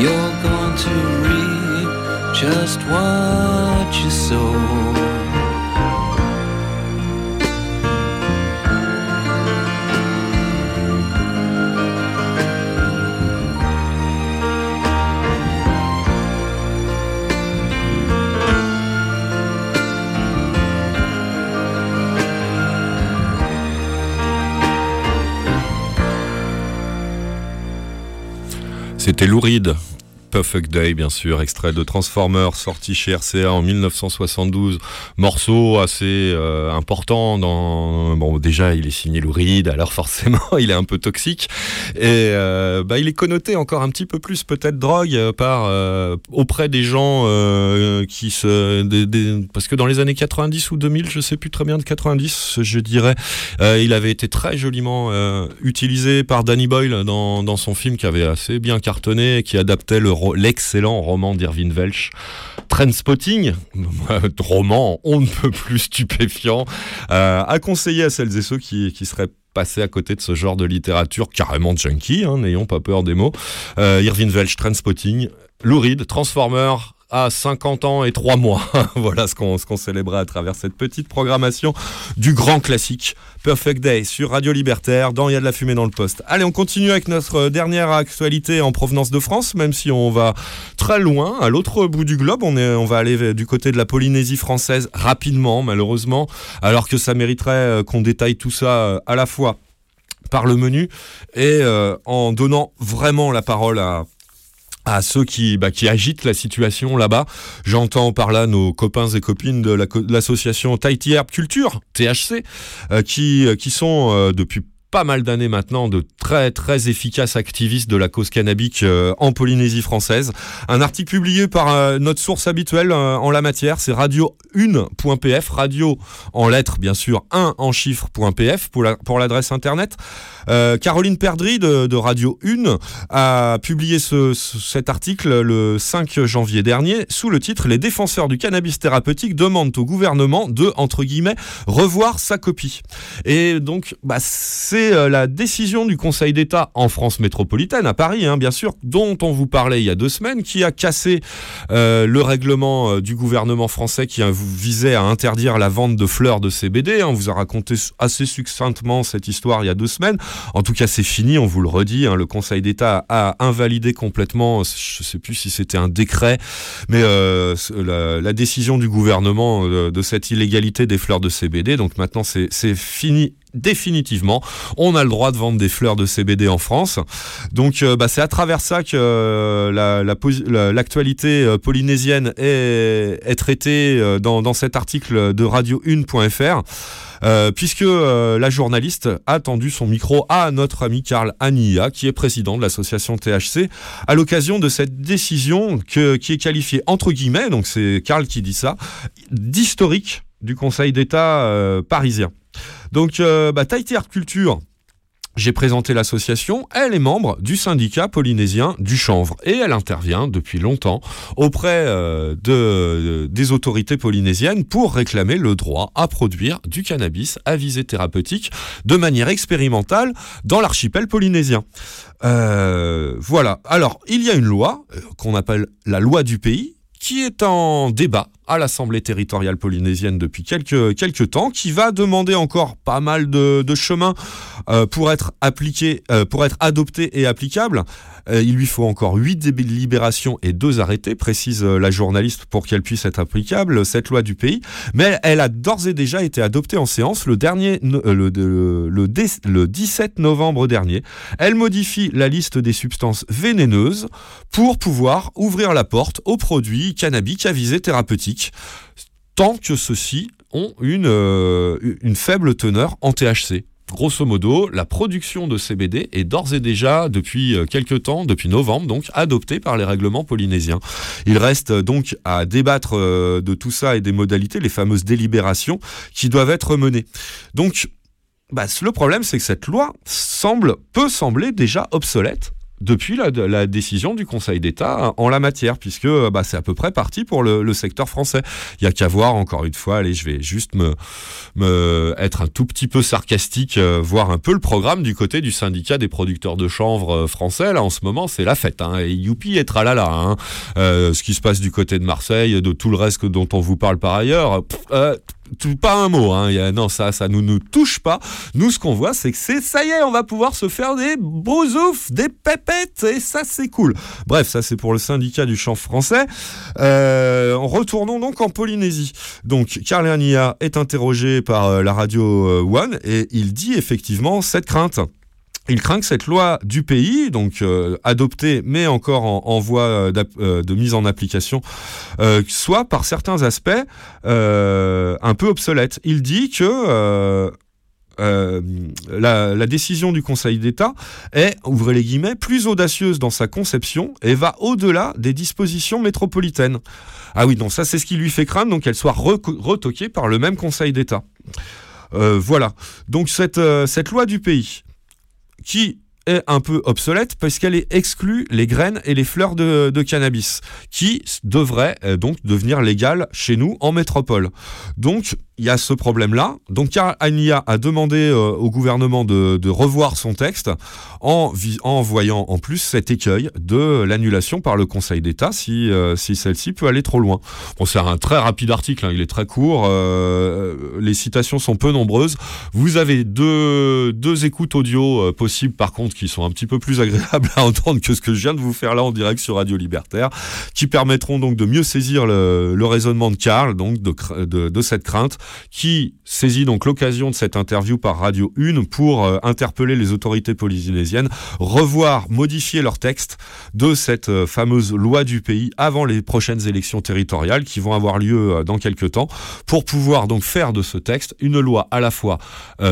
[SPEAKER 7] You're going to reap just what you sow.
[SPEAKER 4] C'était Louride. Perfect Day, bien sûr, extrait de Transformers, sorti chez RCA en 1972. Morceau assez euh, important dans. Bon, déjà, il est signé Lou Reed, alors forcément, il est un peu toxique. Et euh, bah, il est connoté encore un petit peu plus, peut-être drogue, euh, par auprès des gens qui se. parce que dans les années 90 ou 2000, je sais plus très bien de 90, je dirais, il avait été très joliment utilisé par Danny Boyle dans, dans son film qui avait assez bien cartonné et qui adaptait le l'excellent roman d'Irving Welsh, Trainspotting, roman on ne peut plus stupéfiant, euh, à conseiller à celles et ceux qui, qui seraient passés à côté de ce genre de littérature carrément junkie, hein, n'ayons pas peur des mots. Euh, Irving Welsh, Trainspotting, Lou Reed, Transformer, à 50 ans et 3 mois. voilà ce qu'on qu'on célébrait à travers cette petite programmation du grand classique Perfect Day sur Radio Libertaire dans Il y a de la fumée dans le poste. Allez, on continue avec notre dernière actualité en provenance de France, même si on va très loin, à l'autre bout du globe. On, est, on va aller du côté de la Polynésie française rapidement, malheureusement, alors que ça mériterait euh, qu'on détaille tout ça euh, à la fois par le menu et euh, en donnant vraiment la parole à à ceux qui, bah, qui agitent la situation là-bas. J'entends par là nos copains et copines de l'association Tahiti Herb Culture, THC, euh, qui, euh, qui sont euh, depuis pas mal d'années maintenant de très très efficaces activistes de la cause cannabique euh, en Polynésie française. Un article publié par notre source habituelle en la matière, c'est radio1.pf, radio en lettres bien sûr, 1 en chiffres.pf pour l'adresse internet. Euh, Caroline Perdry de, de Radio 1 a publié ce- ce- cet article le 5 janvier dernier sous le titre Les défenseurs du cannabis thérapeutique demandent au gouvernement de, entre guillemets, revoir sa copie. Et donc, bah, c'est euh, la décision du Conseil d'État en France métropolitaine, à Paris, hein, bien sûr, dont on vous parlait il y a deux semaines, qui a cassé euh, le règlement euh, du gouvernement français qui a- visait à interdire la vente de fleurs de CBD. hein. on vous a raconté assez succinctement cette histoire il y a deux semaines. En tout cas, c'est fini, on vous le redit. hein, le Conseil d'État a invalidé complètement, je ne sais plus si c'était un décret, mais euh, la, décision du gouvernement euh, de cette illégalité des fleurs de CBD. Donc maintenant, c'est fini définitivement, on a le droit de vendre des fleurs de CBD en France. Donc euh, bah, c'est à travers ça que euh, l'actualité euh, polynésienne est, traitée dans, cet article de radio1.fr. Euh, puisque la journaliste a tendu son micro à notre ami Karl Ania, qui est président de l'association THC, à l'occasion de cette décision qui est qualifiée entre guillemets, donc c'est Karl qui dit ça, d'historique du Conseil d'État parisien. Donc, euh, bah, Tahiti Art Culture, j'ai présenté l'association, elle est membre du syndicat polynésien du chanvre et elle intervient depuis longtemps auprès euh, de, des autorités polynésiennes pour réclamer le droit à produire du cannabis à visée thérapeutique de manière expérimentale dans l'archipel polynésien. Euh, voilà. Alors, il y a une loi euh, qu'on appelle la loi du pays qui est en débat à l'Assemblée territoriale polynésienne depuis quelques, quelques temps, qui va demander encore pas mal de, chemin euh, pour être appliqué, euh, pour être adopté et applicable. Euh, il lui faut encore huit délibérations et deux arrêtés, précise la journaliste, pour qu'elle puisse être applicable, cette loi du pays. Mais elle a d'ores et déjà été adoptée en séance le, dernier, le, le, le dé- le 17 novembre dernier. Elle modifie la liste des substances vénéneuses pour pouvoir ouvrir la porte aux produits cannabiques à visée tant que ceux-ci ont une, euh, faible teneur en THC. Grosso modo, la production de CBD est d'ores et déjà, depuis euh, quelques temps, depuis novembre, donc adoptée par les règlements polynésiens. Il reste euh, donc à débattre de tout ça et des modalités, les fameuses délibérations qui doivent être menées. Donc, bah, le problème, c'est que cette loi semble, peut sembler déjà obsolète depuis la, la décision du Conseil d'État en la matière, puisque bah, c'est à peu près parti pour le, le secteur français. Il y a qu'à voir, encore une fois, allez, je vais juste me, me être un tout petit peu sarcastique, euh, voir un peu le programme du côté du syndicat des producteurs de chanvre euh, français. Là, en ce moment, c'est la fête. Hein, et youpi et tralala. Hein. Euh, ce qui se passe du côté de Marseille, de tout le reste dont on vous parle par ailleurs, euh, pas un mot. Hein. Y a- non, ça, ça nous nous touche pas. Nous, ce qu'on voit, c'est que c'est ça y est, on va pouvoir se faire des beaux oufs, des pépettes, et ça, c'est cool. Bref, ça, c'est pour le syndicat du chant français. Euh, retournons donc en Polynésie. Donc, Karl Ania est interrogé par euh, la radio euh, One et il dit effectivement cette crainte. Il craint que cette loi du pays, donc euh, adoptée mais encore en, voie euh, euh, de mise en application, soit par certains aspects un peu obsolète. Il dit que la, décision du Conseil d'État est, ouvrez les guillemets, plus audacieuse dans sa conception et va au-delà des dispositions métropolitaines. Ah oui, donc ça c'est ce qui lui fait craindre, donc qu'elle soit retoquée par le même Conseil d'État. Voilà. Donc cette loi du pays, qui est un peu obsolète parce qu'elle est exclue les graines et les fleurs de, de cannabis, qui devraient euh, donc devenir légales chez nous en métropole. Donc il y a ce problème-là. Donc Ania a demandé euh, au gouvernement de, de revoir son texte en, en voyant en plus cet écueil de l'annulation par le Conseil d'État si, euh, si celle-ci peut aller trop loin. Bon, c'est un très rapide article, hein, il est très court, les citations sont peu nombreuses. Vous avez deux, deux écoutes audio possibles, par contre, qui sont un petit peu plus agréables à entendre que ce que je viens de vous faire là en direct sur Radio Libertaire, qui permettront donc de mieux saisir le, raisonnement de Karl, donc de, cette crainte, qui saisit donc l'occasion de cette interview par Radio 1 pour euh, interpeller les autorités polynésiennes, revoir, modifier leur texte de cette euh, fameuse loi du pays avant les prochaines élections territoriales qui vont avoir lieu euh, dans quelques temps, pour pouvoir donc faire de ce texte une loi à la fois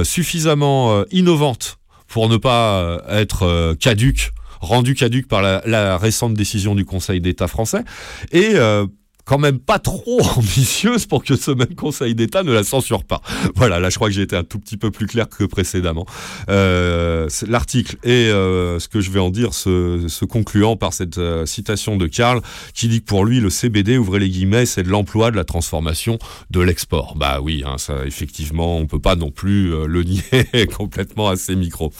[SPEAKER 4] suffisamment innovante pour ne pas euh, être euh, caduque, rendue caduque par la, la récente décision du Conseil d'État français, et euh, quand même pas trop ambitieuse pour que ce même Conseil d'État ne la censure pas. Voilà, là je crois que j'ai été un tout petit peu plus clair que précédemment. Euh, L'article et euh, ce que je vais en dire se, concluant par cette euh, citation de Karl qui dit que pour lui le CBD, ouvrez les guillemets, c'est de l'emploi, de la transformation, de l'export. Bah oui, hein, ça effectivement, on peut pas non plus le nier complètement à ces micros.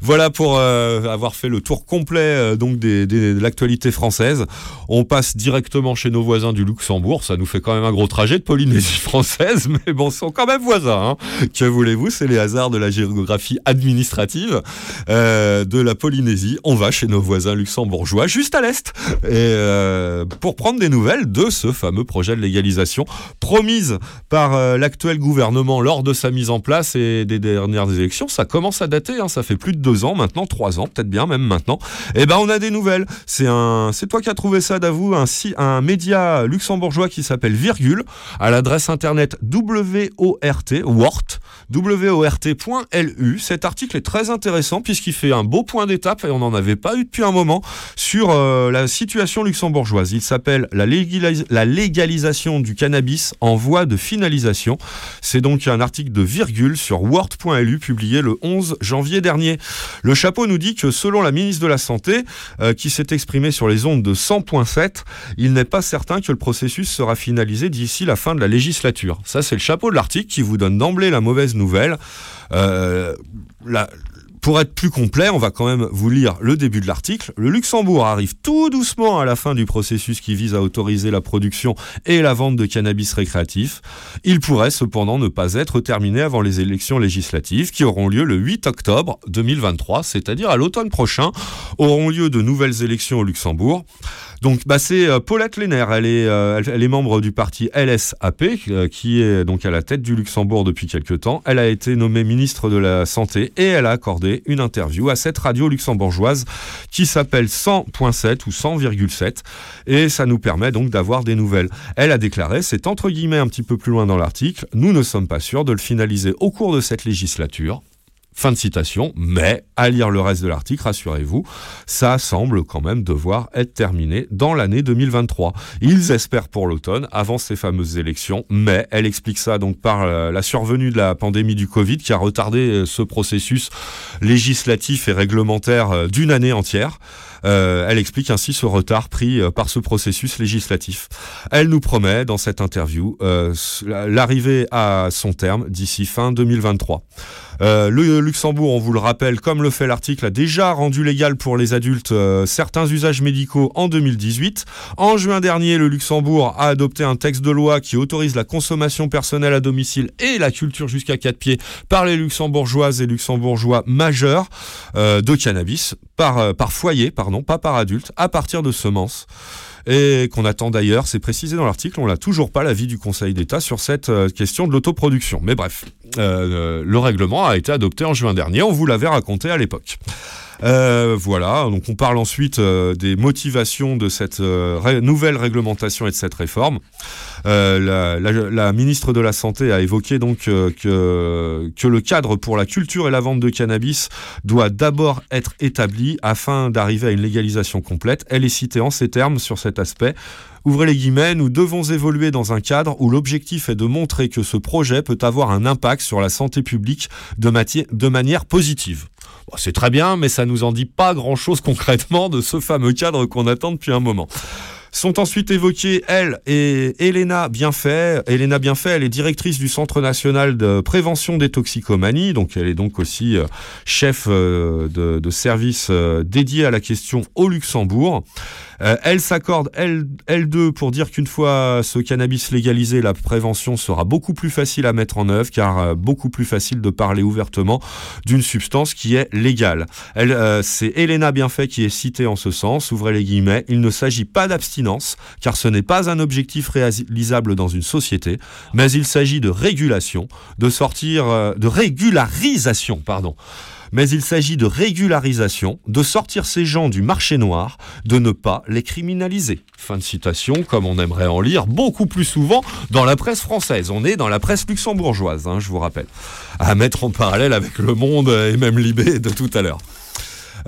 [SPEAKER 4] Voilà pour avoir fait le tour complet donc de l'actualité française. On passe directement chez nos voisins du Luxembourg. Ça nous fait quand même un gros trajet de Polynésie française, mais bon, sont quand même voisins. hein. Que voulez-vous C'est les hasards de la géographie administrative euh, de la Polynésie. On va chez nos voisins luxembourgeois, juste à l'est, et euh, pour prendre des nouvelles de ce fameux projet de légalisation promise par euh, l'actuel gouvernement lors de sa mise en place et des dernières élections. Ça commence à dater, hein, ça fait plus de deux ans maintenant, trois ans, peut-être bien même maintenant. Eh ben, on a des nouvelles. C'est un, c'est toi qui as trouvé ça, Davou, un, un média luxembourgeois qui s'appelle Virgule, à l'adresse internet WORT, WORT, WORT.lu. Cet article est très intéressant puisqu'il fait un beau point d'étape et on n'en avait pas eu depuis un moment sur euh, la situation luxembourgeoise. Il s'appelle la, légalis- la légalisation du cannabis en voie de finalisation. C'est donc un article de virgule sur word.lu publié le 11 janvier dernier. Le chapeau nous dit que selon la ministre de la Santé, euh, qui s'est exprimée sur les ondes de 100.7, il n'est pas certain que le processus sera finalisé d'ici la fin de la législature. Ça, c'est le chapeau de l'article qui vous donne d'emblée la mauvaise nouvelle. Euh, pour être plus complet, on va quand même vous lire le début de l'article. Le Luxembourg arrive tout doucement à la fin du processus qui vise à autoriser la production et la vente de cannabis récréatif. Il pourrait cependant ne pas être terminé avant les élections législatives qui auront lieu le 8 octobre 2023, c'est-à-dire à, l'automne prochain, auront lieu de nouvelles élections au Luxembourg. Donc, bah, c'est euh, Paulette est, euh, elle, est membre du parti LSAP, euh, qui est donc à la tête du Luxembourg depuis quelques temps. Elle a été nommée ministre de la Santé et elle a accordé une interview à cette radio luxembourgeoise qui s'appelle 100.7 ou 100,7 et ça nous permet donc d'avoir des nouvelles. Elle a déclaré, c'est entre guillemets un petit peu plus loin dans l'article, nous ne sommes pas sûrs de le finaliser au cours de cette législature. Fin de citation, mais à lire le reste de l'article, rassurez-vous, ça semble quand même devoir être terminé dans l'année 2023. Ils espèrent pour l'automne, avant ces fameuses élections, mais elle explique ça donc par euh, la survenue de la pandémie du Covid qui a retardé euh, ce processus législatif et réglementaire euh, d'une année entière. Elle explique ainsi ce retard pris par ce processus législatif. Elle nous promet dans cette interview l'arrivée à son terme d'ici fin 2023. Euh, le Luxembourg, on vous le rappelle, comme le fait l'article, a déjà rendu légal pour les adultes euh, certains usages médicaux en 2018. En juin dernier, le Luxembourg a adopté un texte de loi qui autorise la consommation personnelle à domicile et la culture jusqu'à quatre pieds par les luxembourgeoises et luxembourgeois majeurs euh, de cannabis par, par foyer, pardon, pas par adulte, à partir de semences et qu'on attend d'ailleurs, c'est précisé dans l'article, on n'a toujours pas l'avis du Conseil d'État sur cette euh, question de l'autoproduction. Mais bref, euh, le règlement a été adopté en juin dernier, on vous l'avait raconté à l'époque. Euh, voilà, donc on parle ensuite euh, des motivations de cette euh, nouvelle réglementation et de cette réforme. La, ministre de la Santé a évoqué donc que, le cadre pour la culture et la vente de cannabis doit d'abord être établi afin d'arriver à une légalisation complète. Elle est citée en ces termes sur cet aspect. Ouvrez les guillemets, nous devons évoluer dans un cadre où l'objectif est de montrer que ce projet peut avoir un impact sur la santé publique de manière positive. Bon, C'est très bien, mais ça nous en dit pas grand-chose concrètement de ce fameux cadre qu'on attend depuis un moment. Sont ensuite évoquées, elle et Elena Bienfait. Elena Bienfait, elle est directrice du Centre national de prévention des toxicomanies, donc elle est donc aussi euh, chef euh, de, de service euh, dédié à la question au Luxembourg. Euh, elle s'accorde, elle, elle deux, pour dire qu'une fois ce cannabis légalisé, la prévention sera beaucoup plus facile à mettre en œuvre, car euh, beaucoup plus facile de parler ouvertement d'une substance qui est légale. Euh, c'est Elena Bienfait qui est citée en ce sens. Ouvrez les guillemets. Il ne s'agit pas d'abstinence, car ce n'est pas un objectif réalisable dans une société, mais il s'agit de régulation, de sortir, de régularisation, pardon. Mais il s'agit de régularisation, de sortir ces gens du marché noir, de ne pas les criminaliser. Fin de citation, comme on aimerait en lire beaucoup plus souvent dans la presse française. On est dans la presse luxembourgeoise, hein, je vous rappelle. À mettre en parallèle avec Le Monde et même Libé de tout à l'heure.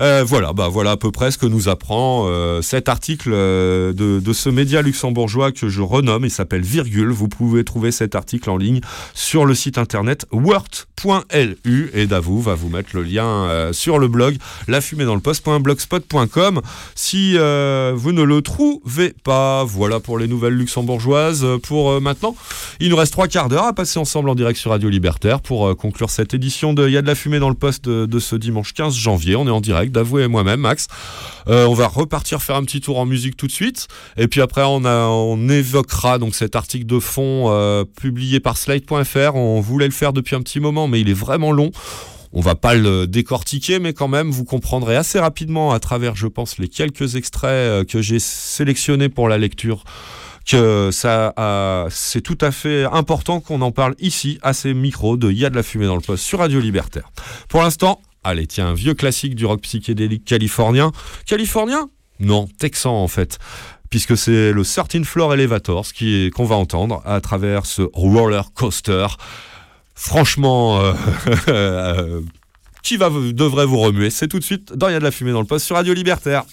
[SPEAKER 4] Euh, voilà, bah voilà à peu près ce que nous apprend euh, cet article euh, de, ce média luxembourgeois que je renomme. Il s'appelle Virgule. Vous pouvez trouver cet article en ligne sur le site internet word.lu et Davou va vous mettre le lien sur le blog lafumédansleposte.blogspot.com si euh, vous ne le trouvez pas. Voilà pour les nouvelles luxembourgeoises pour maintenant. Il nous reste trois quarts d'heure à passer ensemble en direct sur Radio Libertaire pour conclure cette édition de Il y a de la fumée dans le poste de ce dimanche 15 janvier. On est en direct Davoué et moi-même, Max. Euh, on va repartir faire un petit tour en musique tout de suite. Et puis après, on, évoquera donc cet article de fond euh, publié par Slide.fr. On voulait le faire depuis un petit moment, mais il est vraiment long. On va pas le décortiquer, mais quand même, vous comprendrez assez rapidement à travers, je pense, les quelques extraits euh, que j'ai sélectionnés pour la lecture que ça c'est tout à fait important qu'on en parle ici à ces micros de Y a de la fumée dans le poste sur Radio Libertaire. Pour l'instant, allez, tiens, un vieux classique du rock psychédélique californien. Californien? Non, texan en fait. Puisque c'est le 13 Floor Elevators qu'on va entendre à travers ce roller coaster. Franchement, euh, euh, qui va, devrait vous remuer? C'est tout de suite dans a de la fumée dans le poste sur Radio Libertaire.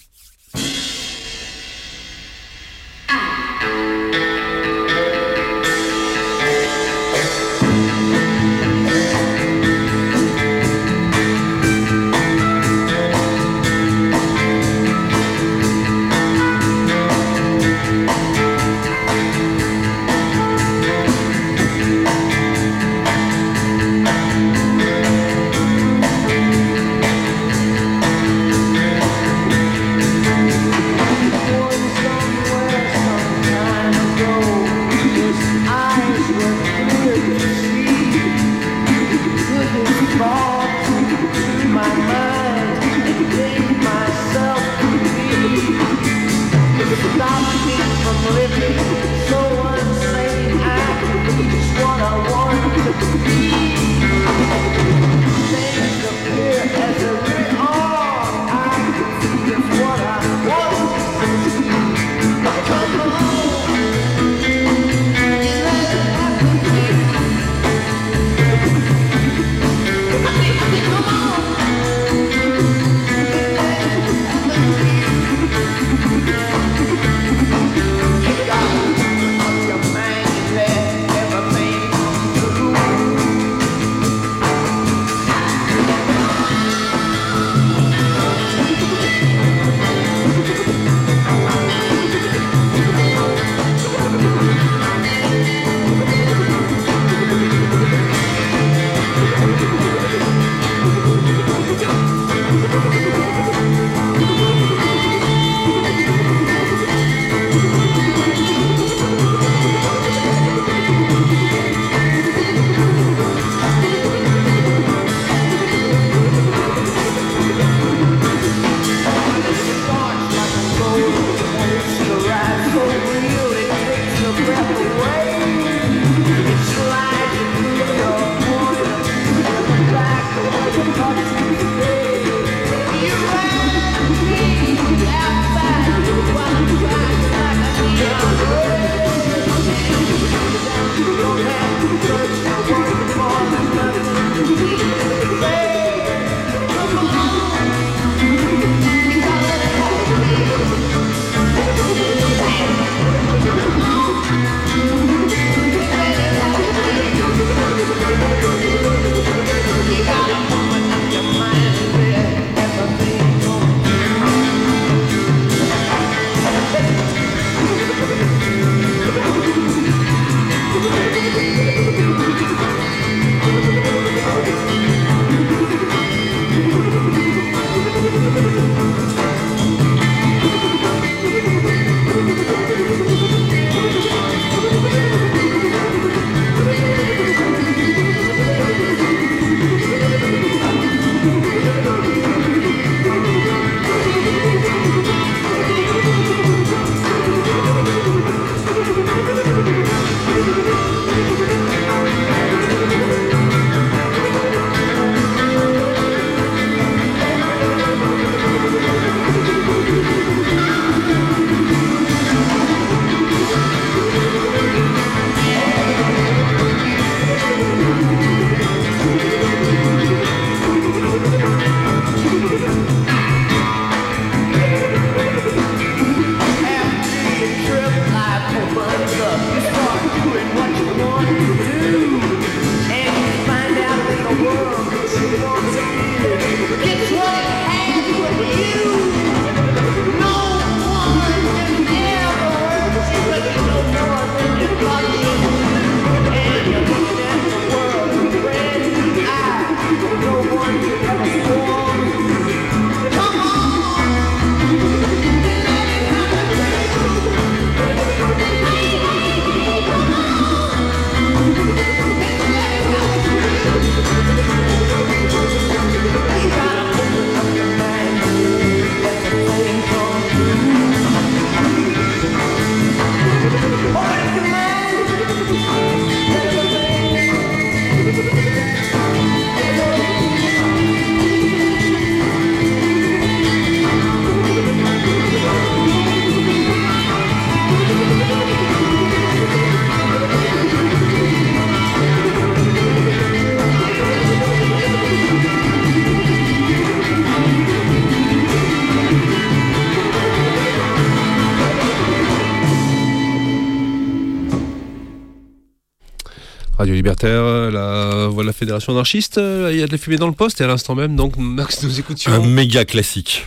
[SPEAKER 5] Radio Libertaire, la voix de la Fédération anarchiste, euh, il y a de la fumée dans le poste et à l'instant même, donc Max, nous écoutions
[SPEAKER 4] Un méga classique.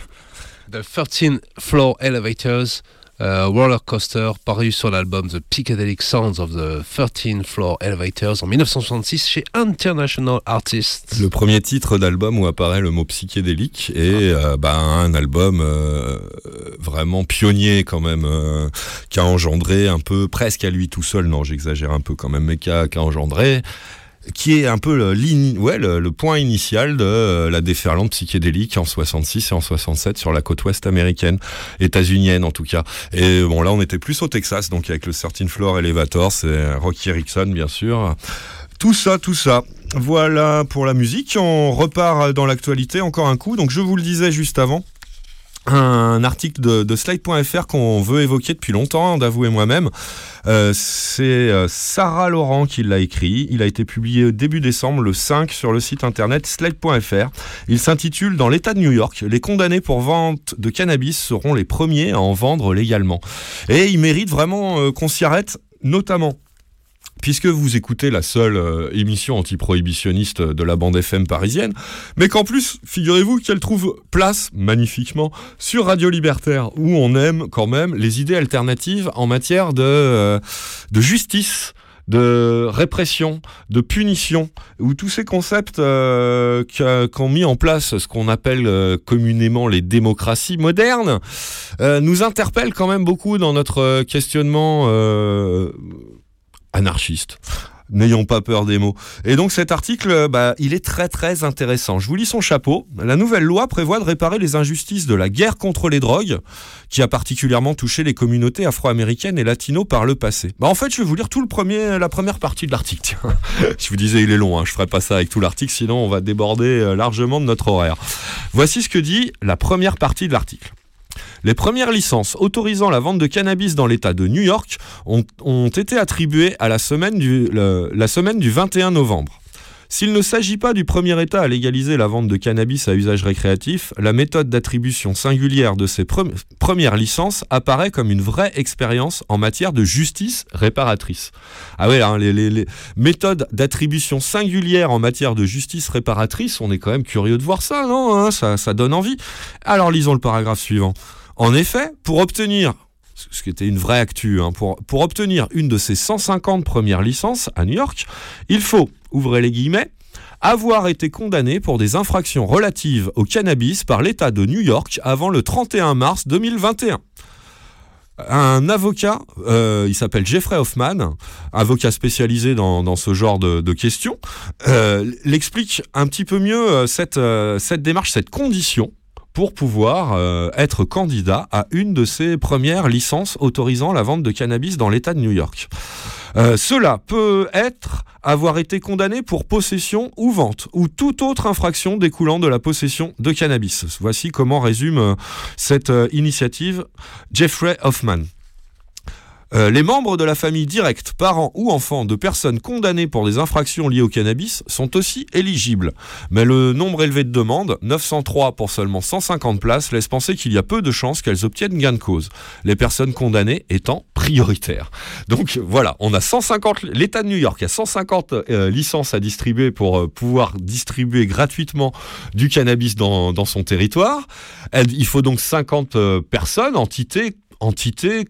[SPEAKER 5] The 13 Floor Elevators, euh, roller coaster, paru sur l'album The Psychedelic Sounds of the 13 Floor Elevators en 1966 chez International Artists.
[SPEAKER 4] Le premier titre d'album où apparaît le mot psychédélique et euh, bah, un album euh, vraiment pionnier quand même, euh, qui a engendré un peu, presque à lui tout seul, non j'exagère un peu quand même, mais qui a, engendré qui est un peu le, point initial de euh, la déferlante psychédélique en 66 et en 67 sur la côte ouest américaine, états-unienne en tout cas. Et bon là on était plus au Texas, donc avec le 13 Floor Elevator, c'est Rocky Erickson bien sûr. Tout ça, tout ça. Voilà pour la musique. On repart dans l'actualité encore un coup. Donc je vous le disais juste avant. Un article de, de Slide.fr qu'on veut évoquer depuis longtemps, d'avouer moi-même. Euh, c'est euh, Sarah Laurent qui l'a écrit. Il a été publié début décembre, le 5, sur le site internet Slide.fr. Il s'intitule Dans l'État de New York, les condamnés pour vente de cannabis seront les premiers à en vendre légalement. Et il mérite vraiment euh, qu'on s'y arrête, notamment puisque vous écoutez la seule euh, émission anti-prohibitionniste de la bande FM parisienne, mais qu'en plus, figurez-vous qu'elle trouve place magnifiquement sur Radio Libertaire, où on aime quand même les idées alternatives en matière de, euh, justice de répression, de punition, où tous ces concepts euh, qu'ont mis en place ce qu'on appelle euh, communément les démocraties modernes, euh, nous interpellent quand même beaucoup dans notre questionnement anarchiste. N'ayons pas peur des mots. Et donc cet article, bah, il est très très intéressant. Je vous lis son chapeau. La nouvelle loi prévoit de réparer les injustices de la guerre contre les drogues, qui a particulièrement touché les communautés afro-américaines et latino par le passé. Bah, en fait, je vais vous lire tout le premier, la première partie de l'article. Je vous disais, il est long. Hein. Je ferai pas ça avec tout l'article, sinon on va déborder euh, largement de notre horaire. Voici ce que dit la première partie de l'article. Les premières licences autorisant la vente de cannabis dans l'État de New York ont, été attribuées à la semaine du, le- la semaine du 21 novembre. S'il ne s'agit pas du premier État à légaliser la vente de cannabis à usage récréatif, la méthode d'attribution singulière de ces pre- premières licences apparaît comme une vraie expérience en matière de justice réparatrice. Ah ouais, hein, les, méthodes d'attribution singulière en matière de justice réparatrice, on est quand même curieux de voir ça, non hein, ça donne envie. Alors lisons le paragraphe suivant. En effet, pour obtenir ce qui était une vraie actu, hein, pour, obtenir une de ces 150 premières licences à New York, il faut, ouvrez les guillemets, avoir été condamné pour des infractions relatives au cannabis par l'État de New York avant le 31 mars 2021. Un avocat, euh, il s'appelle Jeffrey Hoffman, avocat spécialisé dans, ce genre de, questions, euh, l'explique un petit peu mieux euh, cette démarche, cette condition pour pouvoir euh, être candidat à une de ces premières licences autorisant la vente de cannabis dans l'État de New York. Euh, cela peut être avoir été condamné pour possession ou vente ou toute autre infraction découlant de la possession de cannabis. Voici comment résume euh, cette initiative Jeffrey Hoffman. Euh, les membres de la famille directe, parents ou enfants de personnes condamnées pour des infractions liées au cannabis sont aussi éligibles. Mais le nombre élevé de demandes, 903 pour seulement 150 places, laisse penser qu'il y a peu de chances qu'elles obtiennent gain de cause. Les personnes condamnées étant prioritaires. Donc voilà, on a 150, l'État de New York a 150 euh, licences à distribuer pour euh, pouvoir distribuer gratuitement du cannabis dans, dans son territoire. Il faut donc 50 euh, personnes, entités, entités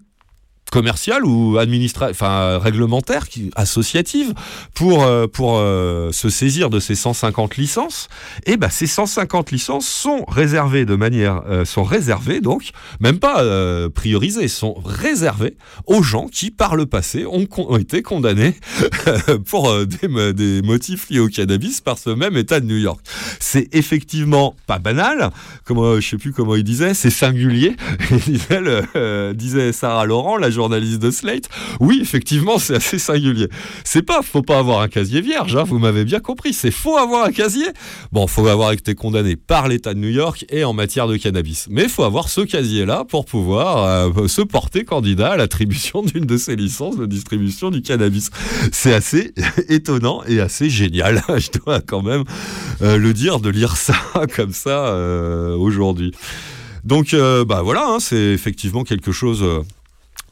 [SPEAKER 4] commerciale ou administra enfin réglementaire associative pour euh, pour euh, se saisir de ces 150 licences. Et ben ces 150 licences sont réservées de manière euh, sont réservées donc même pas priorisées sont réservées aux gens qui par le passé ont, été condamnés pour des, mo- des motifs liés au cannabis par ce même État de New York. C'est effectivement pas banal comme je sais plus comment il disait c'est singulier il disait, Sarah Laurent la journaliste de Slate. Oui effectivement c'est assez singulier. C'est pas faut pas avoir un casier vierge hein, vous m'avez bien compris. C'est faut avoir un casier. Bon faut avoir été condamné par l'État de New York et en matière de cannabis. Mais faut avoir ce casier là pour pouvoir euh, se porter candidat à l'attribution d'une de ces licences de distribution du cannabis. C'est assez étonnant et assez génial je dois quand même euh, le dire de lire ça comme ça euh, aujourd'hui. Donc bah voilà hein, c'est effectivement quelque chose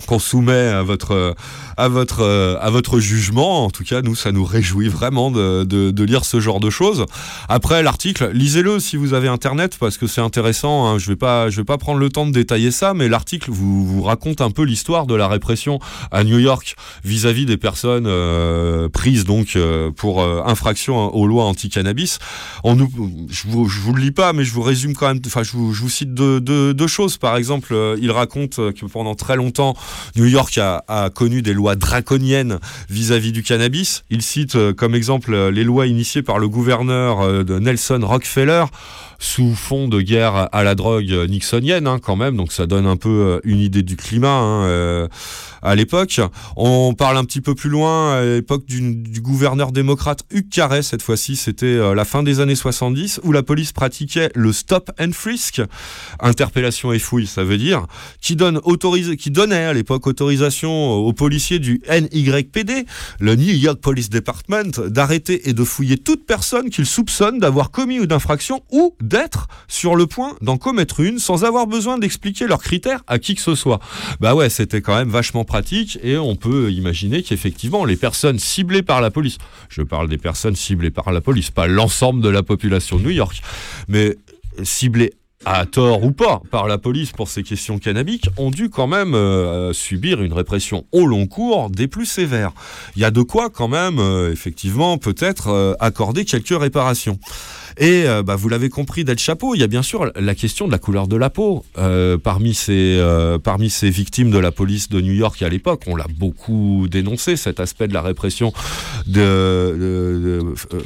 [SPEAKER 4] qu'on soumet à votre à votre à votre jugement. En tout cas, nous, ça nous réjouit vraiment de, de, lire ce genre de choses. Après l'article, lisez-le si vous avez internet parce que c'est intéressant. hein. Je vais pas vais pas prendre le temps de détailler ça, mais l'article vous, vous raconte un peu l'histoire de la répression à New York vis-à-vis des personnes euh, prises donc euh, pour euh, infraction aux lois anti-cannabis. On je vous, je vous le lis pas, mais je vous résume quand même. Enfin, je vous, je vous cite deux, deux, choses. Par exemple, euh, il raconte que pendant très longtemps, New York a, connu des lois draconiennes vis-à-vis du cannabis. Il cite euh, comme exemple euh, les lois initiées par le gouverneur euh, de Nelson Rockefeller sous fond de guerre à la drogue nixonienne hein, quand même, donc ça donne un peu euh, une idée du climat hein, euh, à l'époque. On parle un petit peu plus loin à l'époque du, gouverneur démocrate Hugh Carey, cette fois-ci c'était euh, la fin des années 70, où la police pratiquait le stop and frisk, interpellation et fouille ça veut dire, qui, donne qui donnait à l'époque autorisation aux policiers du NYPD, le New York Police Department, d'arrêter et de fouiller toute personne qu'ils soupçonnent d'avoir commis une infraction ou d'être sur le point d'en commettre une sans avoir besoin d'expliquer leurs critères à qui que ce soit. Bah ouais, c'était quand même vachement pratique et on peut imaginer qu'effectivement les personnes ciblées par la police, je parle des personnes ciblées par la police, pas l'ensemble de la population de New York, mais ciblées à tort ou pas par la police pour ces questions cannabiques, ont dû quand même euh, subir une répression au long cours des plus sévères. Il y a de quoi quand même, euh, effectivement, peut-être euh, accorder quelques réparations. Et euh, bah, vous l'avez compris d'El Chapeau, il y a bien sûr la question de la couleur de la peau. Euh, parmi, ces, euh, parmi ces victimes de la police de New York à l'époque, on l'a beaucoup dénoncé, cet aspect de la répression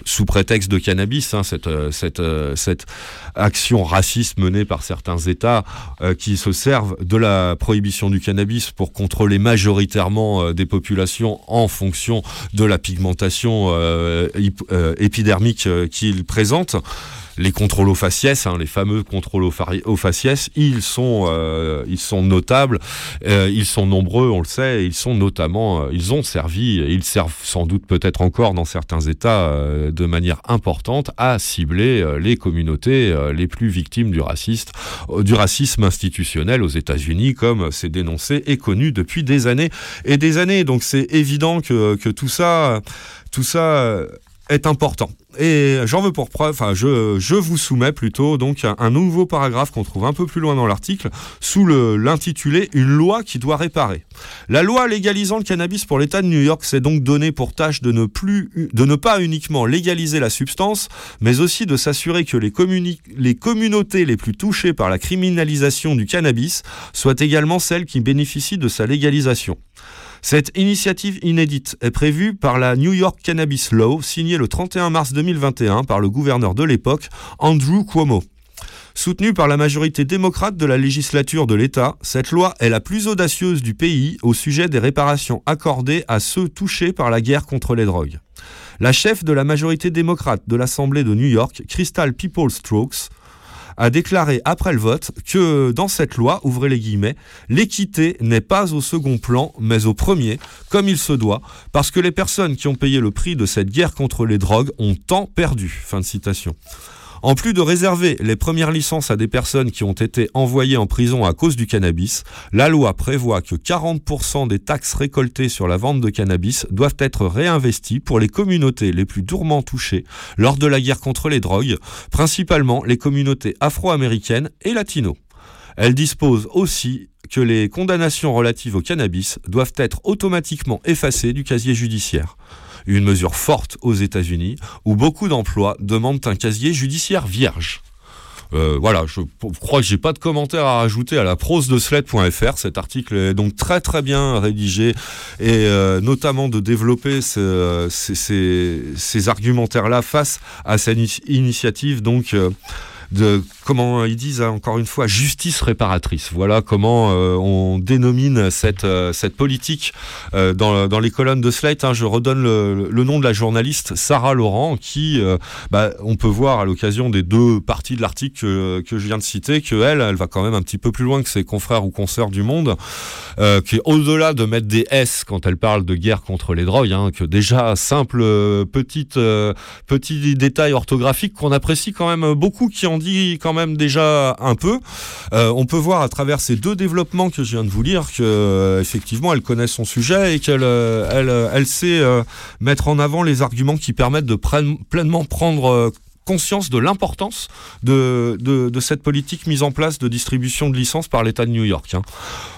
[SPEAKER 4] sous prétexte de cannabis, hein, cette, cette, action raciste menée par certains États qui se servent de la prohibition du cannabis pour contrôler majoritairement des populations en fonction de la pigmentation épidermique qu'ils présentent. Les contrôles aux faciès, hein, les fameux contrôles aux, faciès, ils sont, euh, notables, euh, ils sont nombreux, on le sait, ils sont notamment, euh, ont servi, ils servent sans doute peut-être encore dans certains États de manière importante à cibler les communautés les plus victimes du, racisme institutionnel aux États-Unis, comme c'est dénoncé et connu depuis des années et des années. Donc c'est évident que, tout ça, tout ça est important. Et j'en veux pour preuve, je, vous soumets plutôt donc un, nouveau paragraphe qu'on trouve un peu plus loin dans l'article, sous l'intitulé Une loi qui doit réparer. La loi légalisant le cannabis pour l'État de New York s'est donc donnée pour tâche de ne, pas uniquement légaliser la substance, mais aussi de s'assurer que les communautés les plus touchées par la criminalisation du cannabis soient également celles qui bénéficient de sa légalisation. Cette initiative inédite est prévue par la New York Cannabis Law, signée le 31 mars 2021 par le gouverneur de l'époque, Andrew Cuomo. Soutenue par la majorité démocrate de la législature de l'État, cette loi est la plus audacieuse du pays au sujet des réparations accordées à ceux touchés par la guerre contre les drogues. La chef de la majorité démocrate de l'Assemblée de New York, Crystal People Strokes, a déclaré après le vote que dans cette loi, ouvrez les guillemets, l'équité n'est pas au second plan, mais au premier, comme il se doit, parce que les personnes qui ont payé le prix de cette guerre contre les drogues ont tant perdu. Fin de citation. En plus de réserver les premières licences à des personnes qui ont été envoyées en prison à cause du cannabis, la loi prévoit que 40% des taxes récoltées sur la vente de cannabis doivent être réinvesties pour les communautés les plus durement touchées lors de la guerre contre les drogues, principalement les communautés afro-américaines et latino. Elle dispose aussi que les condamnations relatives au cannabis doivent être automatiquement effacées du casier judiciaire. Une mesure forte aux États-Unis où beaucoup d'emplois demandent un casier judiciaire vierge. Euh, voilà, je crois que j'ai pas de commentaires à rajouter à la prose de sled.fr. Cet article est donc très très bien rédigé et euh, notamment de développer ce- ces, argumentaires-là face à cette ini- initiative donc euh, de comment ils disent hein, encore une fois justice réparatrice. Voilà comment euh, on dénomine cette euh, cette politique euh, dans, les colonnes de Slate. hein. je redonne le, nom de la journaliste Sarah Laurent qui euh, bah, on peut voir à l'occasion des deux parties de l'article que, je viens de citer que elle, va quand même un petit peu plus loin que ses confrères ou consoeurs du monde, euh, qui au-delà de mettre des S quand elle parle de guerre contre les drogues, hein, que déjà simple euh, petite euh, petit détail orthographique qu'on apprécie quand même beaucoup, qui en dit quand même déjà un peu. Euh, on peut voir à travers ces deux développements que je viens de vous lire que euh, effectivement elle connaît son sujet et qu'elle euh, sait mettre en avant les arguments qui permettent de pleinement prendre conscience de l'importance de, de, de cette politique mise en place de distribution de licences par l'État de New York. hein.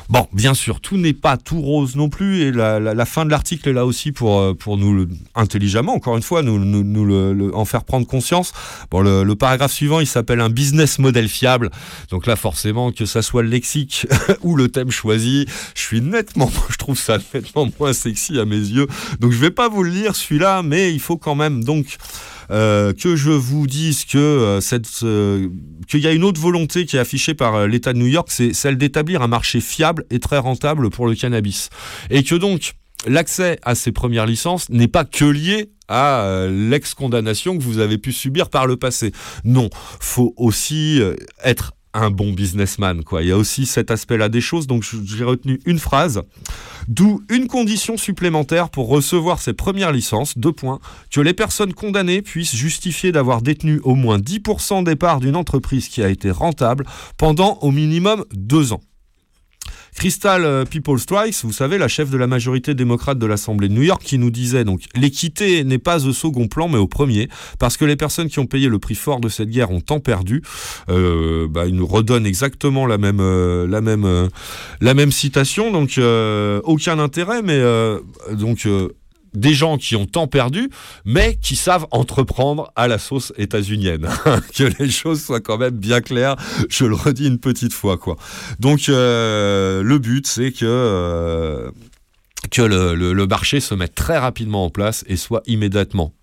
[SPEAKER 4] Bon, bien sûr, tout n'est pas tout rose non plus, et la, fin de l'article est là aussi pour, euh, pour nous, intelligemment, encore une fois, nous, nous, le- en faire prendre conscience. Bon, le, le paragraphe suivant, il s'appelle un business model fiable. Donc là, forcément, que ça soit le lexique ou le thème choisi, je suis nettement, je trouve ça nettement moins sexy à mes yeux. Donc je vais pas vous le lire celui-là, mais il faut quand même donc euh, que je vous dise que euh, cette, qu'il y a une autre volonté qui est affichée par euh, l'État de New York, c'est celle d'établir un marché fiable et très rentable pour le cannabis, et que donc l'accès à ces premières licences n'est pas que lié à l'ex-condamnation que vous avez pu subir par le passé. Non, faut aussi être un bon businessman. Quoi. Il y a aussi cet aspect-là des choses. Donc j'ai retenu une phrase. D'où une condition supplémentaire pour recevoir ces premières licences, deux points, que les personnes condamnées puissent justifier d'avoir détenu au moins 10% des parts d'une entreprise qui a été rentable pendant au minimum deux ans. Crystal euh, People Strikes, vous savez, la chef de la majorité démocrate de l'Assemblée de New York, qui nous disait donc l'équité n'est pas au second plan, mais au premier, parce que les personnes qui ont payé le prix fort de cette guerre ont tant perdu. Euh, bah, il nous redonne exactement la même, euh, la même, citation, donc aucun intérêt, mais donc. Des gens qui ont tant perdu, mais qui savent entreprendre à la sauce états-unienne. que les choses soient quand même bien claires, je le redis une petite fois, quoi. Donc, euh, le but, c'est que, euh, le marché se mette très rapidement en place et soit immédiatement,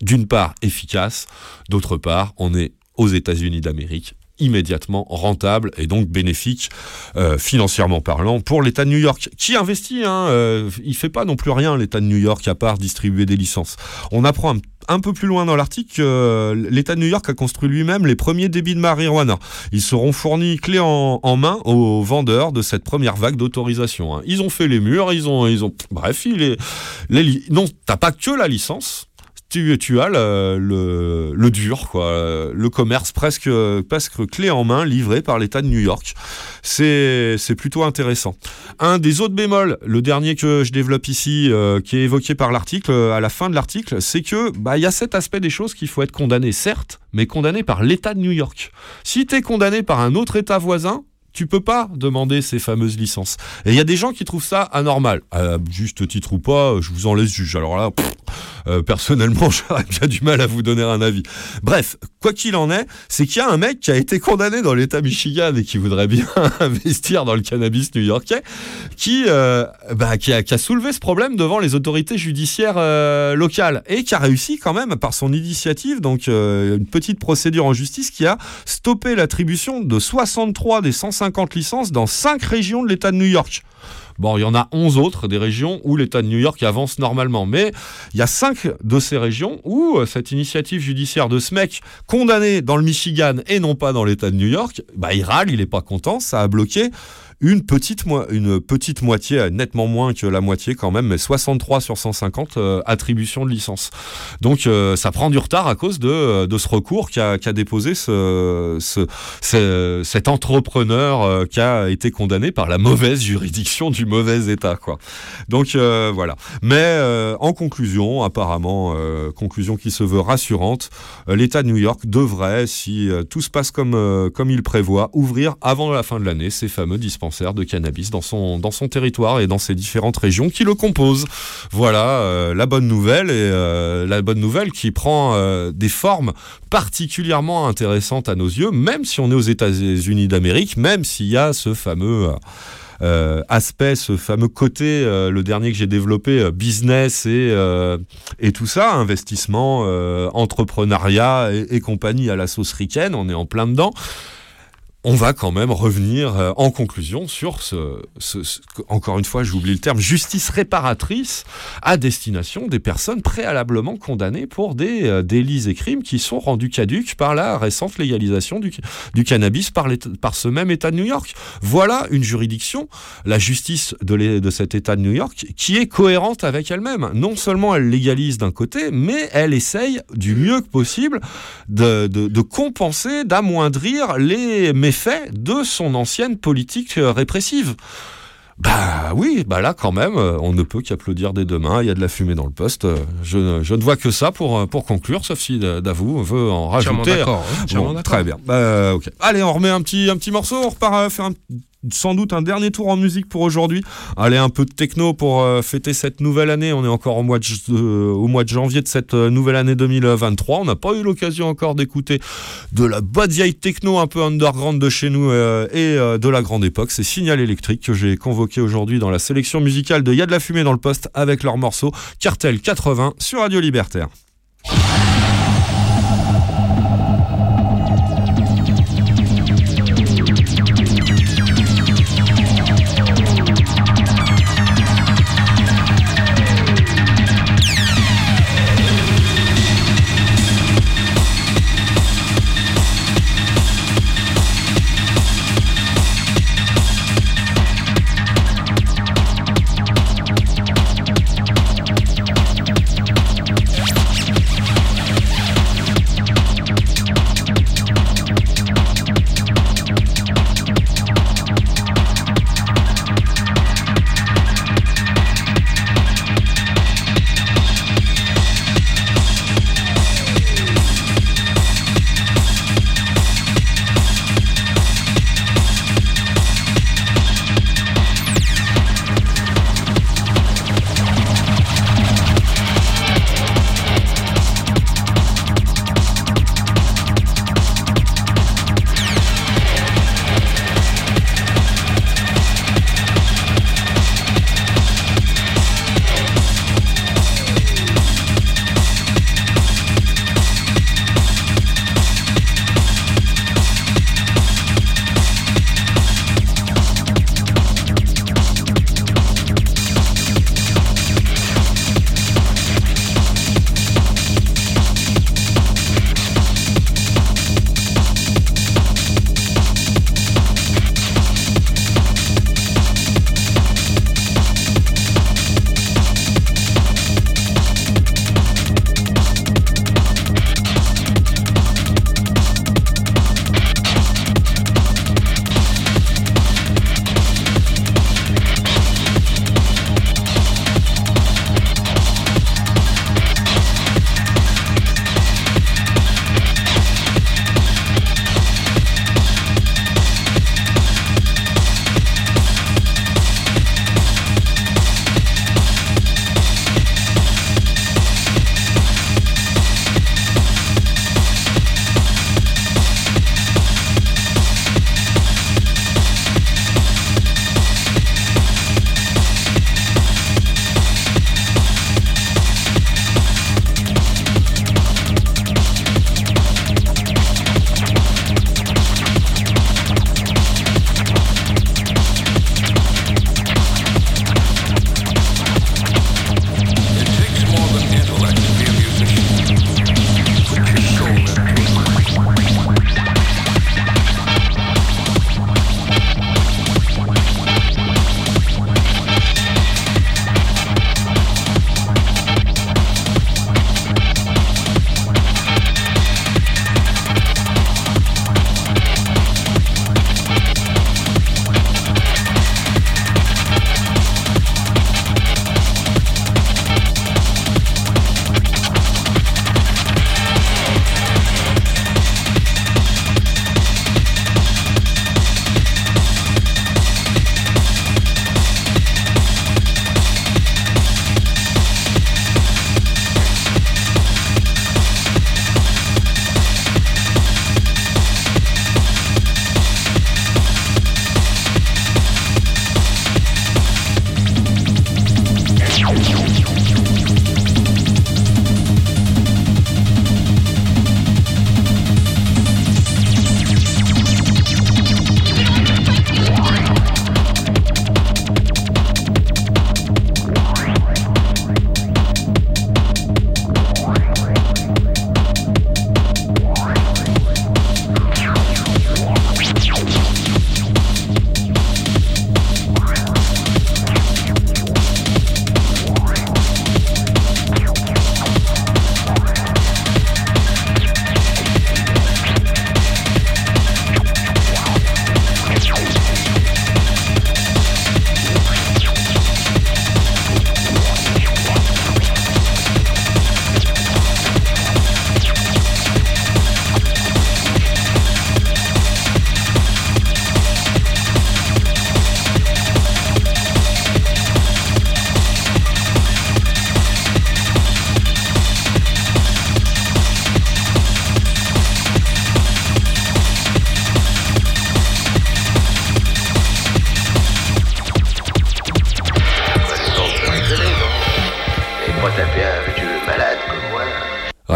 [SPEAKER 4] d'une part, efficace, d'autre part, on est aux États-Unis d'Amérique immédiatement rentable et donc bénéfique euh, financièrement parlant pour l'État de New York qui investit hein, euh, fait pas non plus rien l'État de New York à part distribuer des licences. On apprend un, peu plus loin dans l'article que euh, l'État de New York a construit lui-même les premiers débits de marijuana. Ils seront fournis clé en, main aux vendeurs de cette première vague d'autorisation hein. ils ont fait les murs ils ont ils ont bref il est les non t'as pas que la licence tu, tu as le, dur, le commerce presque, clé en main livré par l'État de New York. C'est c'est plutôt intéressant. Un des autres bémols, le dernier que je développe ici, euh, qui est évoqué par l'article, euh, à la fin de l'article, c'est que bah, il y a cet aspect des choses qu'il faut être condamné, certes, mais condamné par l'État de New York. Si tu es condamné par un autre État voisin, tu peux pas demander ces fameuses licences. Et il y a des gens qui trouvent ça anormal. À juste titre ou pas, je vous en laisse juge. Alors là, euh, personnellement, j'aurais bien du mal à vous donner un avis. Bref, quoi qu'il en est, c'est qu'il y a un mec qui a été condamné dans l'État Michigan et qui voudrait bien investir dans le cannabis new-yorkais, qui, euh, bah, qui, a, qui a soulevé ce problème devant les autorités judiciaires euh, locales et qui a réussi quand même par son initiative, donc euh, une petite procédure en justice qui a stoppé l'attribution de 63 des 150 licences dans 5 régions de l'État de New York. Bon, il y en a 11 autres des régions où l'État de New York avance normalement. Mais il y a 5 de ces régions où euh, cette initiative judiciaire de ce mec condamné dans le Michigan et non pas dans l'État de New York, bah, il râle, il n'est pas content, ça a bloqué une petite, une petite moitié, euh, nettement moins que la moitié quand même, mais 63 sur 150 euh, attributions de licence. Donc euh, ça prend du retard à cause de, de ce recours qu'a qu'a déposé ce, ce- ce- cet entrepreneur qui a été condamné par la mauvaise juridiction du mauvais État. Quoi. Donc voilà. Mais en conclusion, apparemment, conclusion qui se veut rassurante, l'État de New York devrait, si tout se passe comme, comme il prévoit, ouvrir avant la fin de l'année ces fameux dispensaires de cannabis dans son, dans son territoire et dans ses différentes régions qui le composent. Voilà euh, la bonne nouvelle et euh, la bonne nouvelle qui prend euh, des formes particulièrement intéressantes à nos yeux, même si on est aux États-Unis d'Amérique, même s'il y a ce fameux aspect, ce fameux côté, le dernier que j'ai développé, business et, et tout ça, investissement, entrepreneuriat et, et compagnie à la sauce ricaine, on est en plein dedans. On va quand même revenir euh, en conclusion sur ce, encore une fois, j'oublie le terme, justice réparatrice à destination des personnes préalablement condamnées pour des euh, délits et crimes qui sont rendus caduques par la récente légalisation du, du cannabis par, par ce même État de New York. Voilà une juridiction, la justice de, de cet État de New York, qui est cohérente avec elle-même. Non seulement elle légalise d'un côté, mais elle essaye du mieux que possible de, de- de compenser, d'amoindrir les de son ancienne politique euh, répressive. Bah oui, bah là quand même, euh, on ne peut qu'applaudir des deux mains, il y a de la fumée dans le poste. euh, Je, ne- je ne vois que ça pour, pour conclure, sauf si Davou veut en rajouter.
[SPEAKER 5] hein,
[SPEAKER 4] Bon, très bien. Bah, ok. Allez, on remet un petit, un petit morceau, on repart faire un- sans doute un dernier tour en musique pour aujourd'hui. Allez, un peu de techno pour euh, fêter cette nouvelle année. On est encore au mois de, euh, janvier de cette euh, nouvelle année 2023. On n'a pas eu l'occasion encore d'écouter de la bonne vieille techno un peu underground de chez nous et de la grande époque. C'est Signal électrique que j'ai convoqué aujourd'hui dans la sélection musicale de Y'a de la fumée dans le poste avec leur morceau Cartel 80 sur Radio Libertaire.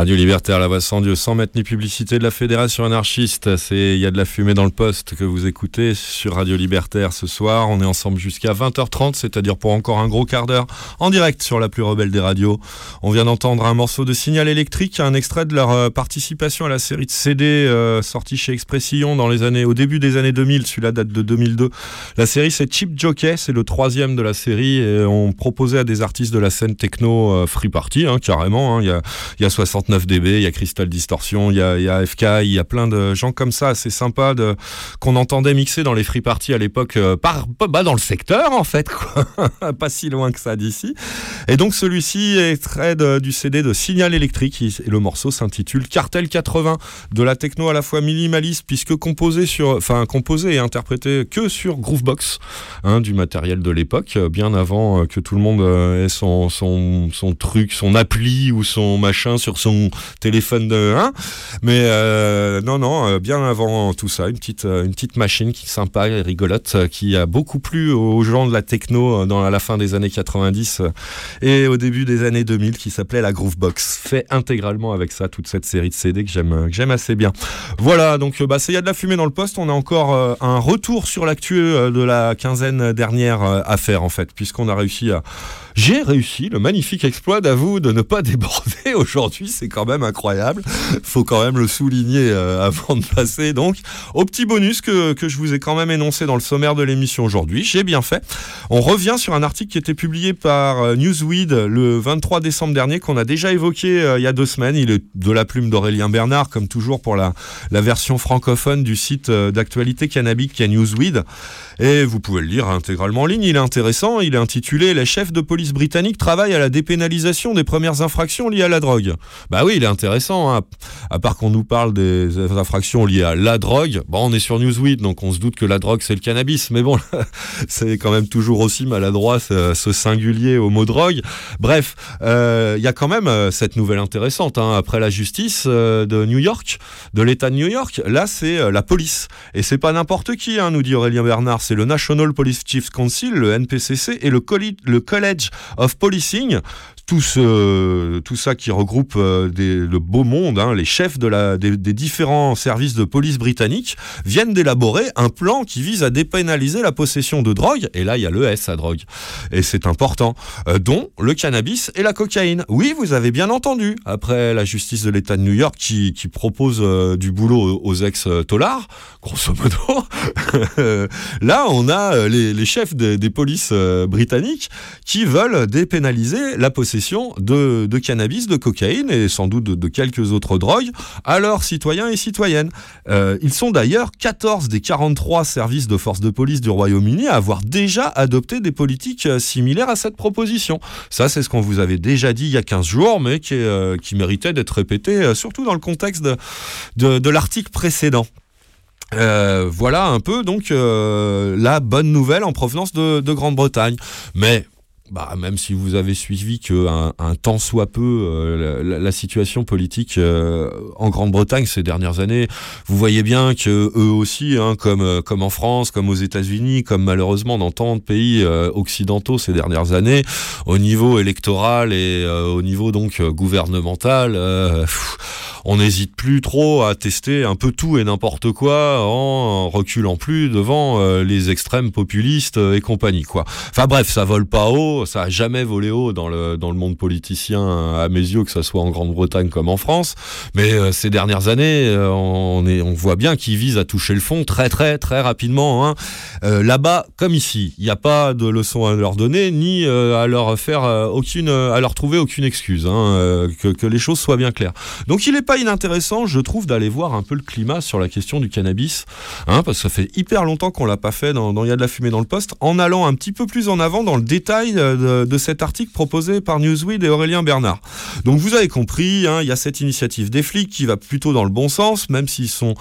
[SPEAKER 4] Radio Libertaire, la voix sans Dieu, sans mettre ni publicité de la Fédération anarchiste. C'est Il y a de la fumée dans le poste que vous écoutez sur Radio Libertaire ce soir. On est ensemble jusqu'à 20h30, c'est-à-dire pour encore un gros quart d'heure en direct sur la plus rebelle des radios. On vient d'entendre un morceau de Signal électrique, un extrait de leur euh, participation à la série de CD euh, sortie chez Expression dans les années, au début des années 2000. Celui-là date de 2002. La série c'est Cheap Jockey, c'est le troisième de la série et on proposait à des artistes de la scène techno euh, free party, hein, carrément. hein. Il y a, y a 69 dB, il y a Crystal Distortion, il y a, FK, il y a plein de gens comme ça, c'est sympa de qu'on entendait mixer dans les free parties à l'époque, euh, bah, dans le secteur en fait, pas si loin que ça d'ici. Et donc celui-ci est extrait de- du CD de Signal électrique et le morceau s'intitule Cartel 80, de la techno à la fois minimaliste puisque composé sur, enfin composé et interprété que sur Groovebox, hein, du matériel de l'époque, euh, bien avant euh, que tout le monde euh, ait son, son, son truc, son appli ou son machin sur son téléphone de hein. Mais euh, non, non, euh, bien avant tout ça, une petite, euh, une petite machine qui est sympa et rigolote, qui a beaucoup plu aux gens de la techno dans la fin des années 90 euh, et au début des années 2000, qui s'appelait la Groovebox, fait intégralement avec ça toute cette série de CD que j'aime, que j'aime assez bien. Voilà, donc bah, il y a de la fumée dans le poste. On a encore un retour sur l'actu de la quinzaine dernière à faire en fait, puisqu'on a réussi à j'ai réussi le magnifique exploit d'avoue de ne pas déborder aujourd'hui, c'est quand même incroyable. Faut quand même le souligner euh, avant de passer donc au petit bonus que, que je vous ai quand même énoncé dans le sommaire de l'émission aujourd'hui. J'ai bien fait. On revient sur un article qui était publié par euh, Newsweed le 23 décembre dernier qu'on a déjà évoqué euh, il y a deux semaines. Il est de la plume d'Aurélien Bernard comme toujours pour la, la version francophone du site d'actualité cannabique qui est Newsweed. Et vous pouvez le lire intégralement en ligne. Il est intéressant. Il est intitulé Les chefs de police britanniques travaillent à la dépénalisation des premières infractions liées à la drogue. Bah oui, il est intéressant. hein. À part qu'on nous parle des infractions liées à la drogue. Bon, on est sur Newsweek, donc on se doute que la drogue c'est le cannabis. Mais bon, c'est quand même toujours aussi maladroit ce, ce singulier au mot drogue. Bref, euh, il y a quand même euh, cette nouvelle intéressante. hein. Après la justice euh, de New York, de l'État de New York, là c'est la police. Et c'est pas n'importe qui, hein, nous dit Aurélien Bernard. C'est le National Police Chiefs Council, le NPCC, et le College of Policing. Tout, ce, tout ça qui regroupe euh, des- le beau monde, hein, les chefs de la, des, des différents services de police britanniques, viennent d'élaborer un plan qui vise à dépénaliser la possession de drogue. Et là, il y a le S à drogue. Et c'est important. Euh, dont le cannabis et la cocaïne. Oui, vous avez bien entendu. Après la justice de l'État de New York qui, qui propose euh, du boulot aux ex-tolards, grosso modo, là, on a les, les chefs des, des polices britanniques qui veulent dépénaliser la possession de, cannabis, de cocaïne et sans doute de, quelques autres drogues à leurs citoyens et citoyennes. Euh, ils sont d'ailleurs 14 des 43 services de force de police du Royaume-Uni à avoir déjà adopté des politiques euh, similaires à cette proposition. Ça, c'est ce qu'on vous avait déjà dit il y a 15 jours, mais euh, qui méritait d'être répété, surtout dans le contexte de, l'article précédent. Voilà un peu donc la bonne nouvelle en provenance de, de Grande-Bretagne. Mais bah, même si vous avez suivi que un, temps soit peu euh, la, situation politique euh, en Grande-Bretagne ces dernières années, vous voyez bien que eux aussi, hein, comme euh, comme en France, comme aux États-Unis, comme malheureusement dans tant de pays occidentaux ces dernières années, au niveau électoral et au niveau donc gouvernemental, on n'hésite plus trop à tester un peu tout et n'importe quoi en reculant plus devant les extrêmes populistes et compagnie quoi. Enfin bref, ça vole pas haut, ça a jamais volé haut dans le dans le monde politicien euh, à mes yeux que ça soit en Grande-Bretagne comme en France, mais euh, ces dernières années, euh, on voit bien qu'ils visent à toucher le fond très très très rapidement hein. Là-bas comme ici, il n'y a pas de leçon à leur donner ni à leur faire aucune à leur trouver aucune excuse hein, que, les choses soient bien claires. Donc il n'est pas inintéressant, je trouve, d'aller voir un peu le climat sur la question du cannabis, hein, parce que ça fait hyper longtemps qu'on l'a pas fait dans, dans Il y a de la fumée dans le poste, en allant un petit peu plus en avant dans le détail de, cet article proposé par Newsweek et Aurélien Bernard. Donc vous avez compris, hein, il y a cette initiative des flics qui va plutôt dans le bon sens, même si son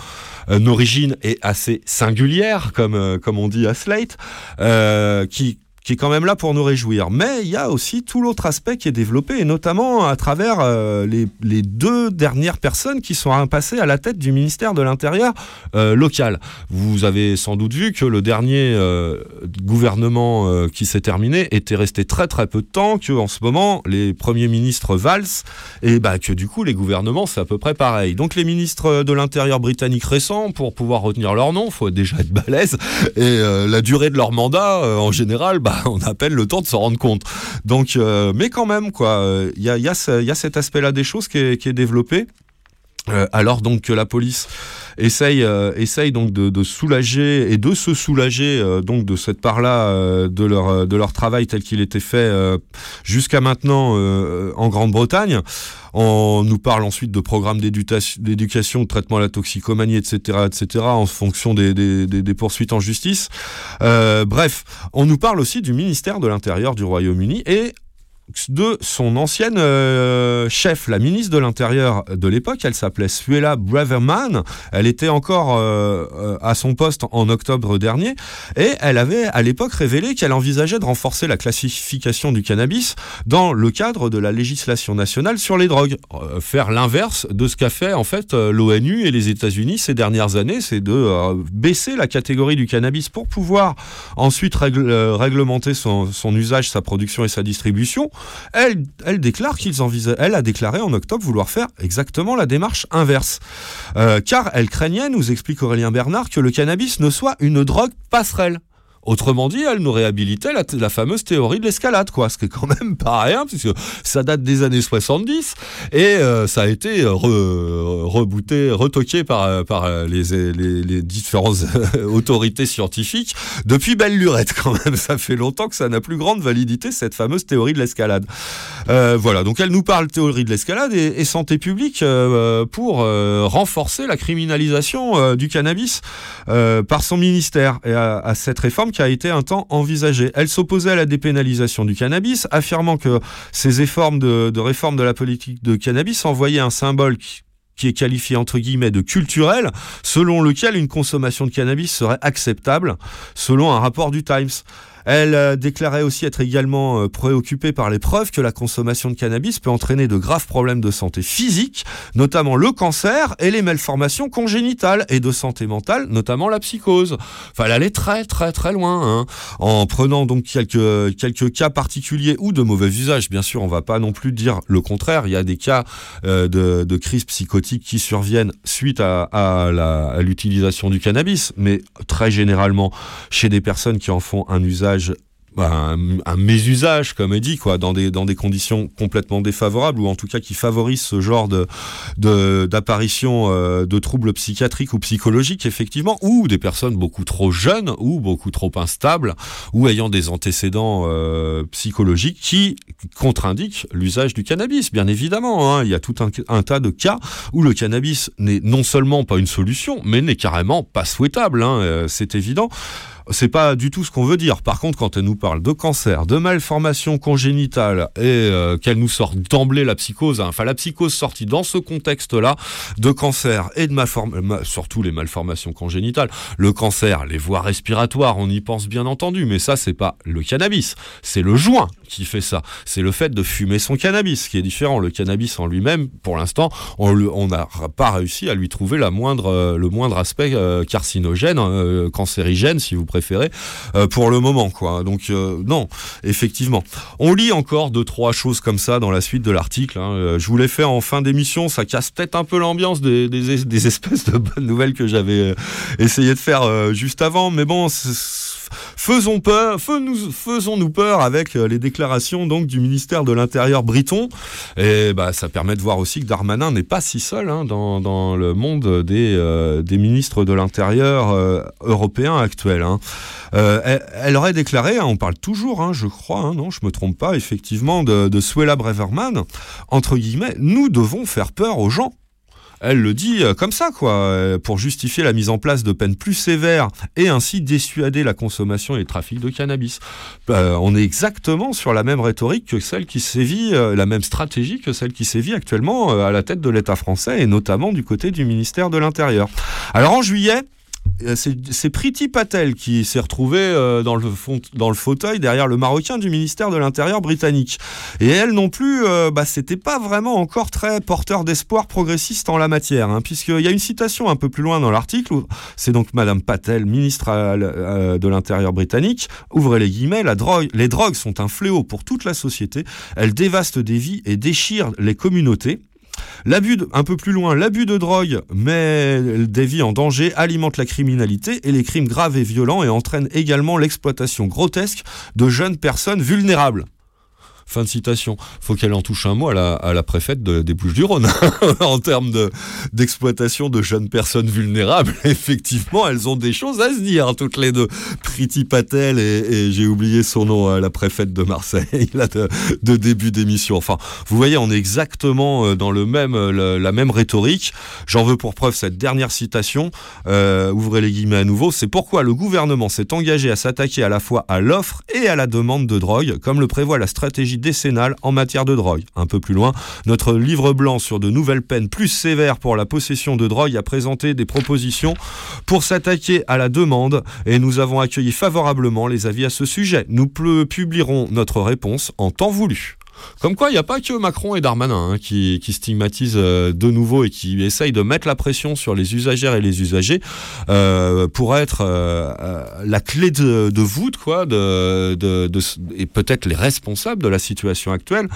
[SPEAKER 4] euh, origine est assez singulière, comme, euh, comme on dit à Slate, euh, qui qui est quand même là pour nous réjouir. Mais il y a aussi tout l'autre aspect qui est développé, et notamment à travers euh, les, les deux dernières personnes qui sont passées à la tête du ministère de l'Intérieur euh, local. Vous avez sans doute vu que le dernier euh, gouvernement euh, qui s'est terminé était resté très très peu de temps, que en ce moment les premiers ministres valsent, et bah, que du coup les gouvernements c'est à peu près pareil. Donc les ministres de l'Intérieur britanniques récents, pour pouvoir retenir leur nom, faut déjà être balèze, et euh, la durée de leur mandat, euh, en général, bah, on a à peine le temps de s'en rendre compte. Donc, euh, mais quand même, quoi, il y a cet aspect-là des choses qui est, qui est développé. Euh, alors donc que la police essaye, euh, essaye donc de, soulager et de se soulager euh, donc de cette part-là euh, de leur de leur travail tel qu'il était fait jusqu'à maintenant en Grande-Bretagne. On nous parle ensuite de programmes d'éducation, de traitement à la toxicomanie, etc., etc., en fonction des, des, des- poursuites en justice. Bref, on nous parle aussi du ministère de l'Intérieur du Royaume-Uni et de son ancienne euh, chef, la ministre de l'Intérieur de l'époque, elle s'appelait Suella Braverman. Elle était encore euh, euh, à son poste en octobre dernier et elle avait à l'époque révélé qu'elle envisageait de renforcer la classification du cannabis dans le cadre de la législation nationale sur les drogues. Euh, faire l'inverse de ce qu'a fait en fait euh, l'ONU et les États-Unis ces dernières années, c'est de baisser la catégorie du cannabis pour pouvoir ensuite réglementer son usage, sa production et sa distribution. Elle, a déclaré en octobre vouloir faire exactement la démarche inverse. Euh, car elle craignait, nous explique Aurélien Bernard, que le cannabis ne soit une drogue passerelle. Autrement dit, elle nous réhabilitait la, fameuse théorie de l'escalade, quoi. Ce qui est quand même pas rien, puisque ça date des années 70 et euh, ça a été re- rebooté, retoqué par, par les, différentes autorités scientifiques depuis belle lurette, quand même. Ça fait longtemps que ça n'a plus grande validité, cette fameuse théorie de l'escalade. Euh, voilà, donc elle nous parle théorie de l'escalade et, santé publique euh, pour euh, renforcer la criminalisation euh, du cannabis euh, par son ministère et à cette réforme a été un temps envisagée. Elle s'opposait à la dépénalisation du cannabis, affirmant que ces efforts de, de réforme de la politique de cannabis envoyaient un symbole qui qui est qualifié entre guillemets de culturel, selon lequel une consommation de cannabis serait acceptable, selon un rapport du Times. Elle euh, déclarait aussi être également euh, préoccupée par les preuves que la consommation de cannabis peut entraîner de graves problèmes de santé physique, notamment le cancer et les malformations congénitales, et de santé mentale, notamment la psychose. Enfin, elle allait très très très loin, hein, en prenant donc quelques, quelques cas particuliers ou de mauvais usage. Bien sûr, on va pas non plus dire le contraire. Il y a des cas euh, de, de crise psychotique qui surviennent suite à l'utilisation du cannabis, mais très généralement chez des personnes qui en font un usage un, mésusage, comme elle dit, quoi, dans des, dans des conditions complètement défavorables, ou en tout cas qui favorisent ce genre de, d'apparition euh, de troubles psychiatriques ou psychologiques, effectivement, ou des personnes beaucoup trop jeunes, ou beaucoup trop instables, ou ayant des antécédents euh, psychologiques qui contre-indiquent l'usage du cannabis, bien évidemment. hein. Il y a tout un, un tas de cas où le cannabis n'est non seulement pas une solution, mais n'est carrément pas souhaitable, hein, euh, c'est évident. C'est pas du tout ce qu'on veut dire. Par contre, quand elle nous parle de cancer, de malformation congénitale et euh, qu'elle nous sort d'emblée la psychose, hein, enfin la psychose sortie dans ce contexte-là de cancer et de malformation, surtout les malformations congénitales, le cancer, les voies respiratoires, on y pense bien entendu, mais ça c'est pas le cannabis, c'est le joint qui fait ça. C'est le fait de fumer son cannabis qui est différent. Le cannabis en lui-même, pour l'instant, on n'a pas réussi à lui trouver la moindre, euh, le moindre aspect euh, carcinogène, euh, cancérigène si vous euh, pour le moment quoi. Donc euh, non, effectivement. On lit encore deux trois choses comme ça dans la suite de l'article. hein. Euh, Je vous l'ai fait en fin d'émission, ça casse peut-être un peu l'ambiance des, espèces de bonnes nouvelles que j'avais essayé de faire juste avant, mais bon. Faisons peur, faisons-nous peur avec euh, les déclarations donc du ministère de l'Intérieur briton. Et bah, ça permet de voir aussi que Darmanin n'est pas si seul hein, dans, dans le monde des, euh, des ministres de l'Intérieur euh, européens actuels. hein. Elle, aurait déclaré, hein, on parle toujours, je crois, non, je me trompe pas, effectivement, de, de Suella Braverman, entre guillemets, nous devons faire peur aux gens. Elle le dit euh, comme ça, quoi, euh, pour justifier la mise en place de peines plus sévères et ainsi dissuader la consommation et le trafic de cannabis. Euh, on est exactement sur la même rhétorique que celle qui sévit, la même stratégie que celle qui sévit actuellement à la tête de l'État français et notamment du côté du ministère de l'Intérieur. Alors en juillet, c'est c'est Priti Patel qui s'est retrouvée euh, dans, le fauteuil derrière le Marocain du ministère de l'Intérieur britannique. Et elle non plus, euh, bah, c'était pas vraiment encore très porteur d'espoir progressiste en la matière, hein, puisqu'il y a une citation un peu plus loin dans l'article, c'est donc Madame Patel, ministre à- euh, de l'Intérieur britannique, ouvrez les guillemets, la drogue, les drogues sont un fléau pour toute la société, elles dévastent des vies et déchirent les communautés. L'abus, un peu plus loin, l'abus de drogue met des vies en danger, alimente la criminalité et les crimes graves et violents et entraîne également l'exploitation grotesque de jeunes personnes vulnérables. Fin de citation. Faut qu'elle en touche un mot à la, à préfète de- des Bouches-du-Rhône. en termes de- d'exploitation de, jeunes personnes vulnérables, effectivement, elles ont des choses à se dire, toutes les deux. Priti Patel et, j'ai oublié son nom, euh, la préfète de Marseille, là, de, début d'émission. Enfin, vous voyez, on est exactement euh, dans le même, euh, la même rhétorique. J'en veux pour preuve cette dernière citation. Ouvrez les guillemets à nouveau. C'est pourquoi le gouvernement s'est engagé à s'attaquer à la fois à l'offre et à la demande de drogue, comme le prévoit la stratégie décennale en matière de drogue. Un peu plus loin, notre livre blanc sur de nouvelles peines plus sévères pour la possession de drogue a présenté des propositions pour s'attaquer à la demande et nous avons accueilli favorablement les avis à ce sujet. Nous pu- publierons notre réponse en temps voulu. Comme quoi, il n'y a pas que Macron et Darmanin hein, qui, qui stigmatisent euh, de nouveau et qui essayent de mettre la pression sur les usagères et les usagers euh, pour être euh, la clé de, voûte, et peut-être les responsables de la situation actuelle.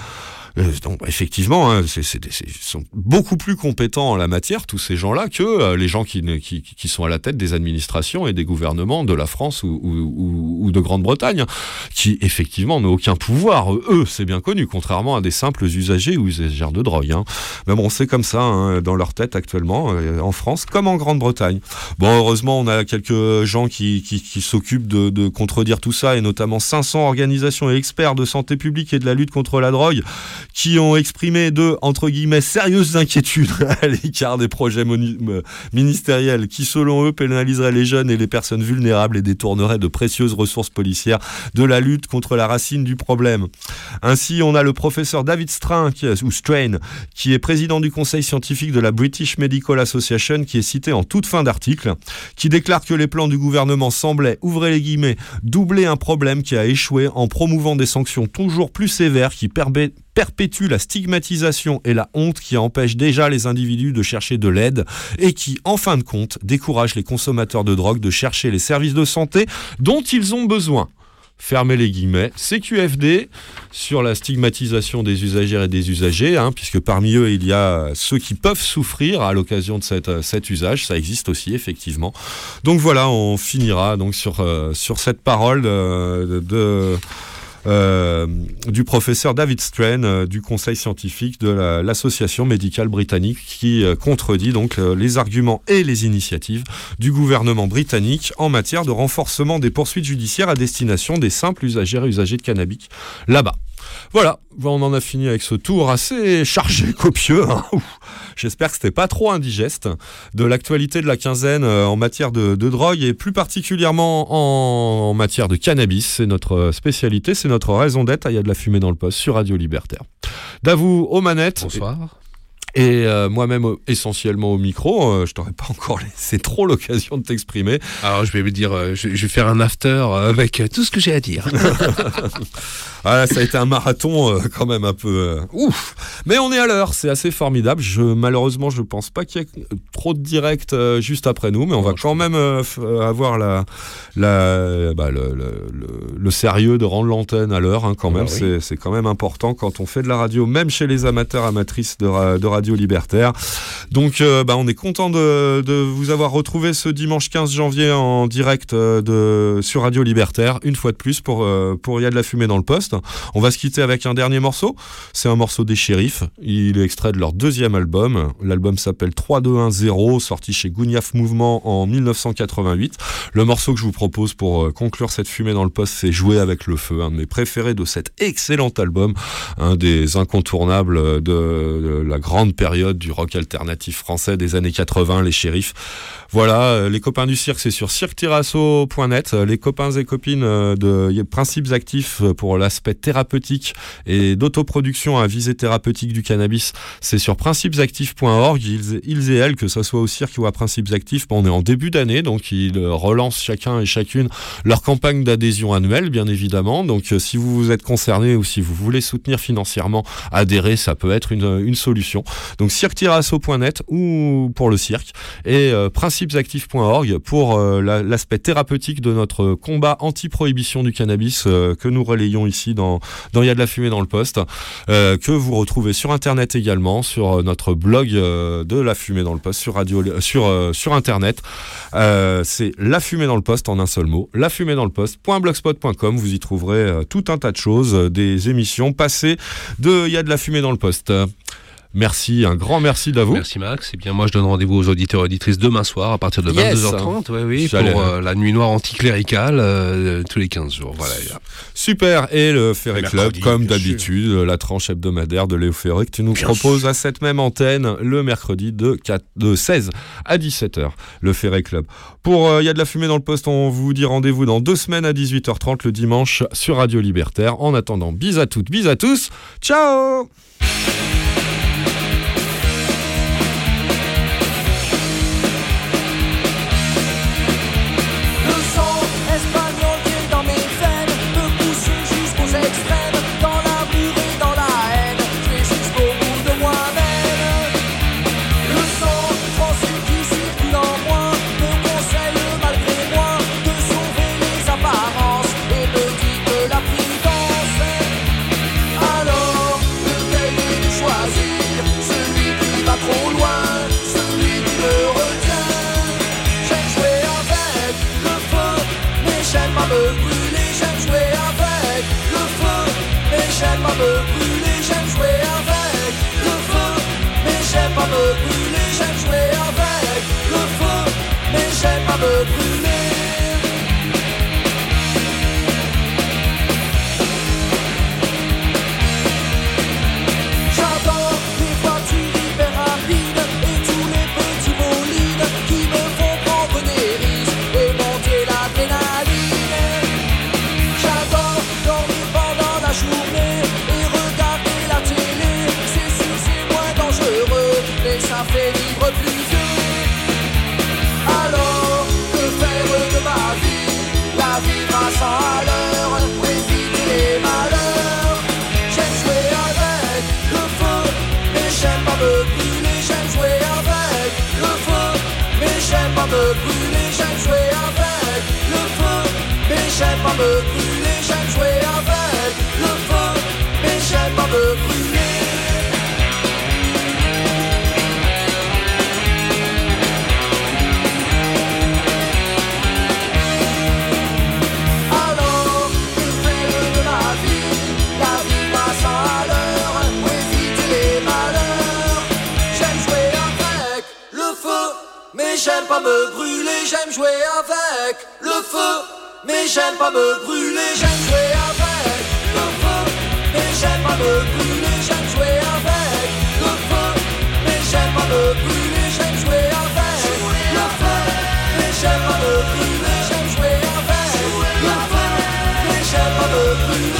[SPEAKER 4] Euh, donc, effectivement, hein, c'est- c'est c'est- ils sont beaucoup plus compétents en la matière, tous ces gens-là, que euh, les gens qui, qui, qui sont à la tête des administrations et des gouvernements de la France ou, ou- ou- ou de Grande-Bretagne, qui effectivement n'ont aucun pouvoir. Eux, c'est bien connu, contrairement à des simples usagers ou usagères de drogue. Hein. Mais bon, c'est comme ça hein, dans leur tête actuellement, euh, en France comme en Grande-Bretagne. Bon, heureusement, on a quelques gens qui, qui, qui s'occupent de, de contredire tout ça, et notamment 500 organisations et experts de santé publique et de la lutte contre la drogue qui ont exprimé de, entre guillemets, sérieuses inquiétudes à l'écart des projets euh, ministériels qui, selon eux, pénaliseraient les jeunes et les personnes vulnérables et détourneraient de précieuses ressources policières de la lutte contre la racine du problème. Ainsi, on a le professeur David Strain, qui ou Strain, qui est président du conseil scientifique de la British Medical Association, qui est cité en toute fin d'article, qui déclare que les plans du gouvernement semblaient, ouvrez les guillemets, doubler un problème qui a échoué en promouvant des sanctions toujours plus sévères qui perbe- perpétuent la stigmatisation et la honte qui empêchent déjà les individus de chercher de l'aide et qui, en fin de compte, découragent les consommateurs de drogue de chercher les services de santé dont ils ont besoin. Fermez les guillemets. CQFD sur la stigmatisation des usagères et des usagers, hein, puisque parmi eux, il y a ceux qui peuvent souffrir à l'occasion de euh, cet usage. Ça existe aussi, effectivement. Donc voilà, on finira donc sur, euh, sur cette parole euh, de... euh, du professeur David Strain euh, du conseil scientifique de la- l'association médicale britannique qui euh, contredit donc les arguments et les initiatives du gouvernement britannique en matière de renforcement des poursuites judiciaires à destination des simples usagers et usagers de cannabis là-bas. Voilà, on en a fini avec ce tour assez chargé, copieux. hein. J'espère que c'était pas trop indigeste de l'actualité de la quinzaine euh, en matière de, de drogue et plus particulièrement en, en matière de cannabis. C'est notre euh, spécialité, c'est notre raison d'être. Ah, Il y a de la fumée dans le poste sur Radio Libertaire. Davou aux manettes.
[SPEAKER 5] Bonsoir.
[SPEAKER 4] Et euh, moi-même essentiellement au micro. Euh, je t'aurais pas encore laissé trop l'occasion de t'exprimer.
[SPEAKER 5] Alors je vais me dire, euh, je, je vais faire un after euh, avec tout ce que j'ai à dire.
[SPEAKER 4] Ah, ça a été un marathon quand même un peu ouf. Mais on est à l'heure, c'est assez formidable. Je, malheureusement, je pense pas qu'il y ait trop de direct juste après nous, mais on va quand même avoir la, la, bah, le, le- le- le sérieux de rendre l'antenne à l'heure hein, quand même.
[SPEAKER 5] Bah oui.
[SPEAKER 4] C'est- quand même important quand on fait de la radio, même chez les amateurs amatrices de radio libertaire. Donc, euh, bah, on est content de, vous avoir retrouvé ce dimanche 15 janvier en direct euh, de, sur Radio Libertaire, une fois de plus pour, euh, pour y a de la fumée dans le poste. On va se quitter avec un dernier morceau. C'est un morceau des Shérifs. Il est extrait de leur deuxième album. L'album s'appelle 3210, sorti chez Gougnaf Mouvement en 1988. Le morceau que je vous propose pour euh, conclure cette fumée dans le poste, c'est Jouer avec le feu, un de mes préférés de cet excellent album, un des incontournables de la grande période du rock alternatif français des années 80, les shérifs. Voilà, euh, les copains du cirque, c'est sur cirque-tirasso.net. Les copains et copines euh, de Principes Actifs euh, pour l'aspect thérapeutique et d'autoproduction à visée thérapeutique du cannabis, c'est sur principesactifs.org. Ils, ils et elles, que ce soit au cirque ou à Principes Actifs, on est en début d'année, donc ils euh, relancent chacun et chacune leur campagne d'adhésion annuelle, bien évidemment. Donc euh, si vous vous êtes concerné ou si vous voulez soutenir financièrement, adhérer, ça peut être une, solution. Donc cirque-tirasso.net ou pour le cirque euh, principesactifs.org pour euh, la- l'aspect thérapeutique de notre combat anti-prohibition du cannabis euh, que nous relayons ici dans dans Il y a de la fumée dans le poste, euh, que vous retrouvez sur internet également, sur notre blog de la fumée dans le poste, sur radio, sur sur internet. C'est la fumée dans le poste en un seul mot, la fumée dans le poste.blogspot.com. Vous y trouverez tout un tas de choses, des émissions passées de Il y a de la fumée dans le poste. Merci, un grand merci d'à vous.
[SPEAKER 5] Merci Max. Et bien moi je donne rendez-vous aux auditeurs et auditrices demain soir à partir de
[SPEAKER 4] Yes.
[SPEAKER 5] 22h30 ouais, oui, pour euh, la nuit noire anticléricale euh, tous les 15 jours. Voilà.
[SPEAKER 4] Super. Et le Ferré Club, comme
[SPEAKER 5] bien
[SPEAKER 4] d'habitude, la tranche hebdomadaire de Léo Ferré que tu nous proposes à cette même antenne le mercredi de, 4 de 16 à 17h. Le Ferré Club. Pour euh, Il y a de la fumée dans le poste, on vous dit rendez-vous dans deux semaines à 18h30 le dimanche sur Radio Libertaire. En attendant, bis à toutes, bis à tous. Ciao
[SPEAKER 8] ça fait vivre plus j'aime pas me brûler. J'aime jouer avec le feu, mais j'aime pas me brûler. Alors, que faire de la vie La vie passe à l'heure pour éviter les malheurs. J'aime jouer avec le feu, mais j'aime pas me brûler. J'aime jouer avec le feu, mais j'aime pas me brûler. J'aime jouer avec le feu, mais j'aime pas me brûler. J'aime jouer avec le feu, mais j'aime pas me brûler. J'aime jouer avec le feu, mais j'aime pas me brûler. J'aime jouer avec le feu, mais j'aime pas me brûler.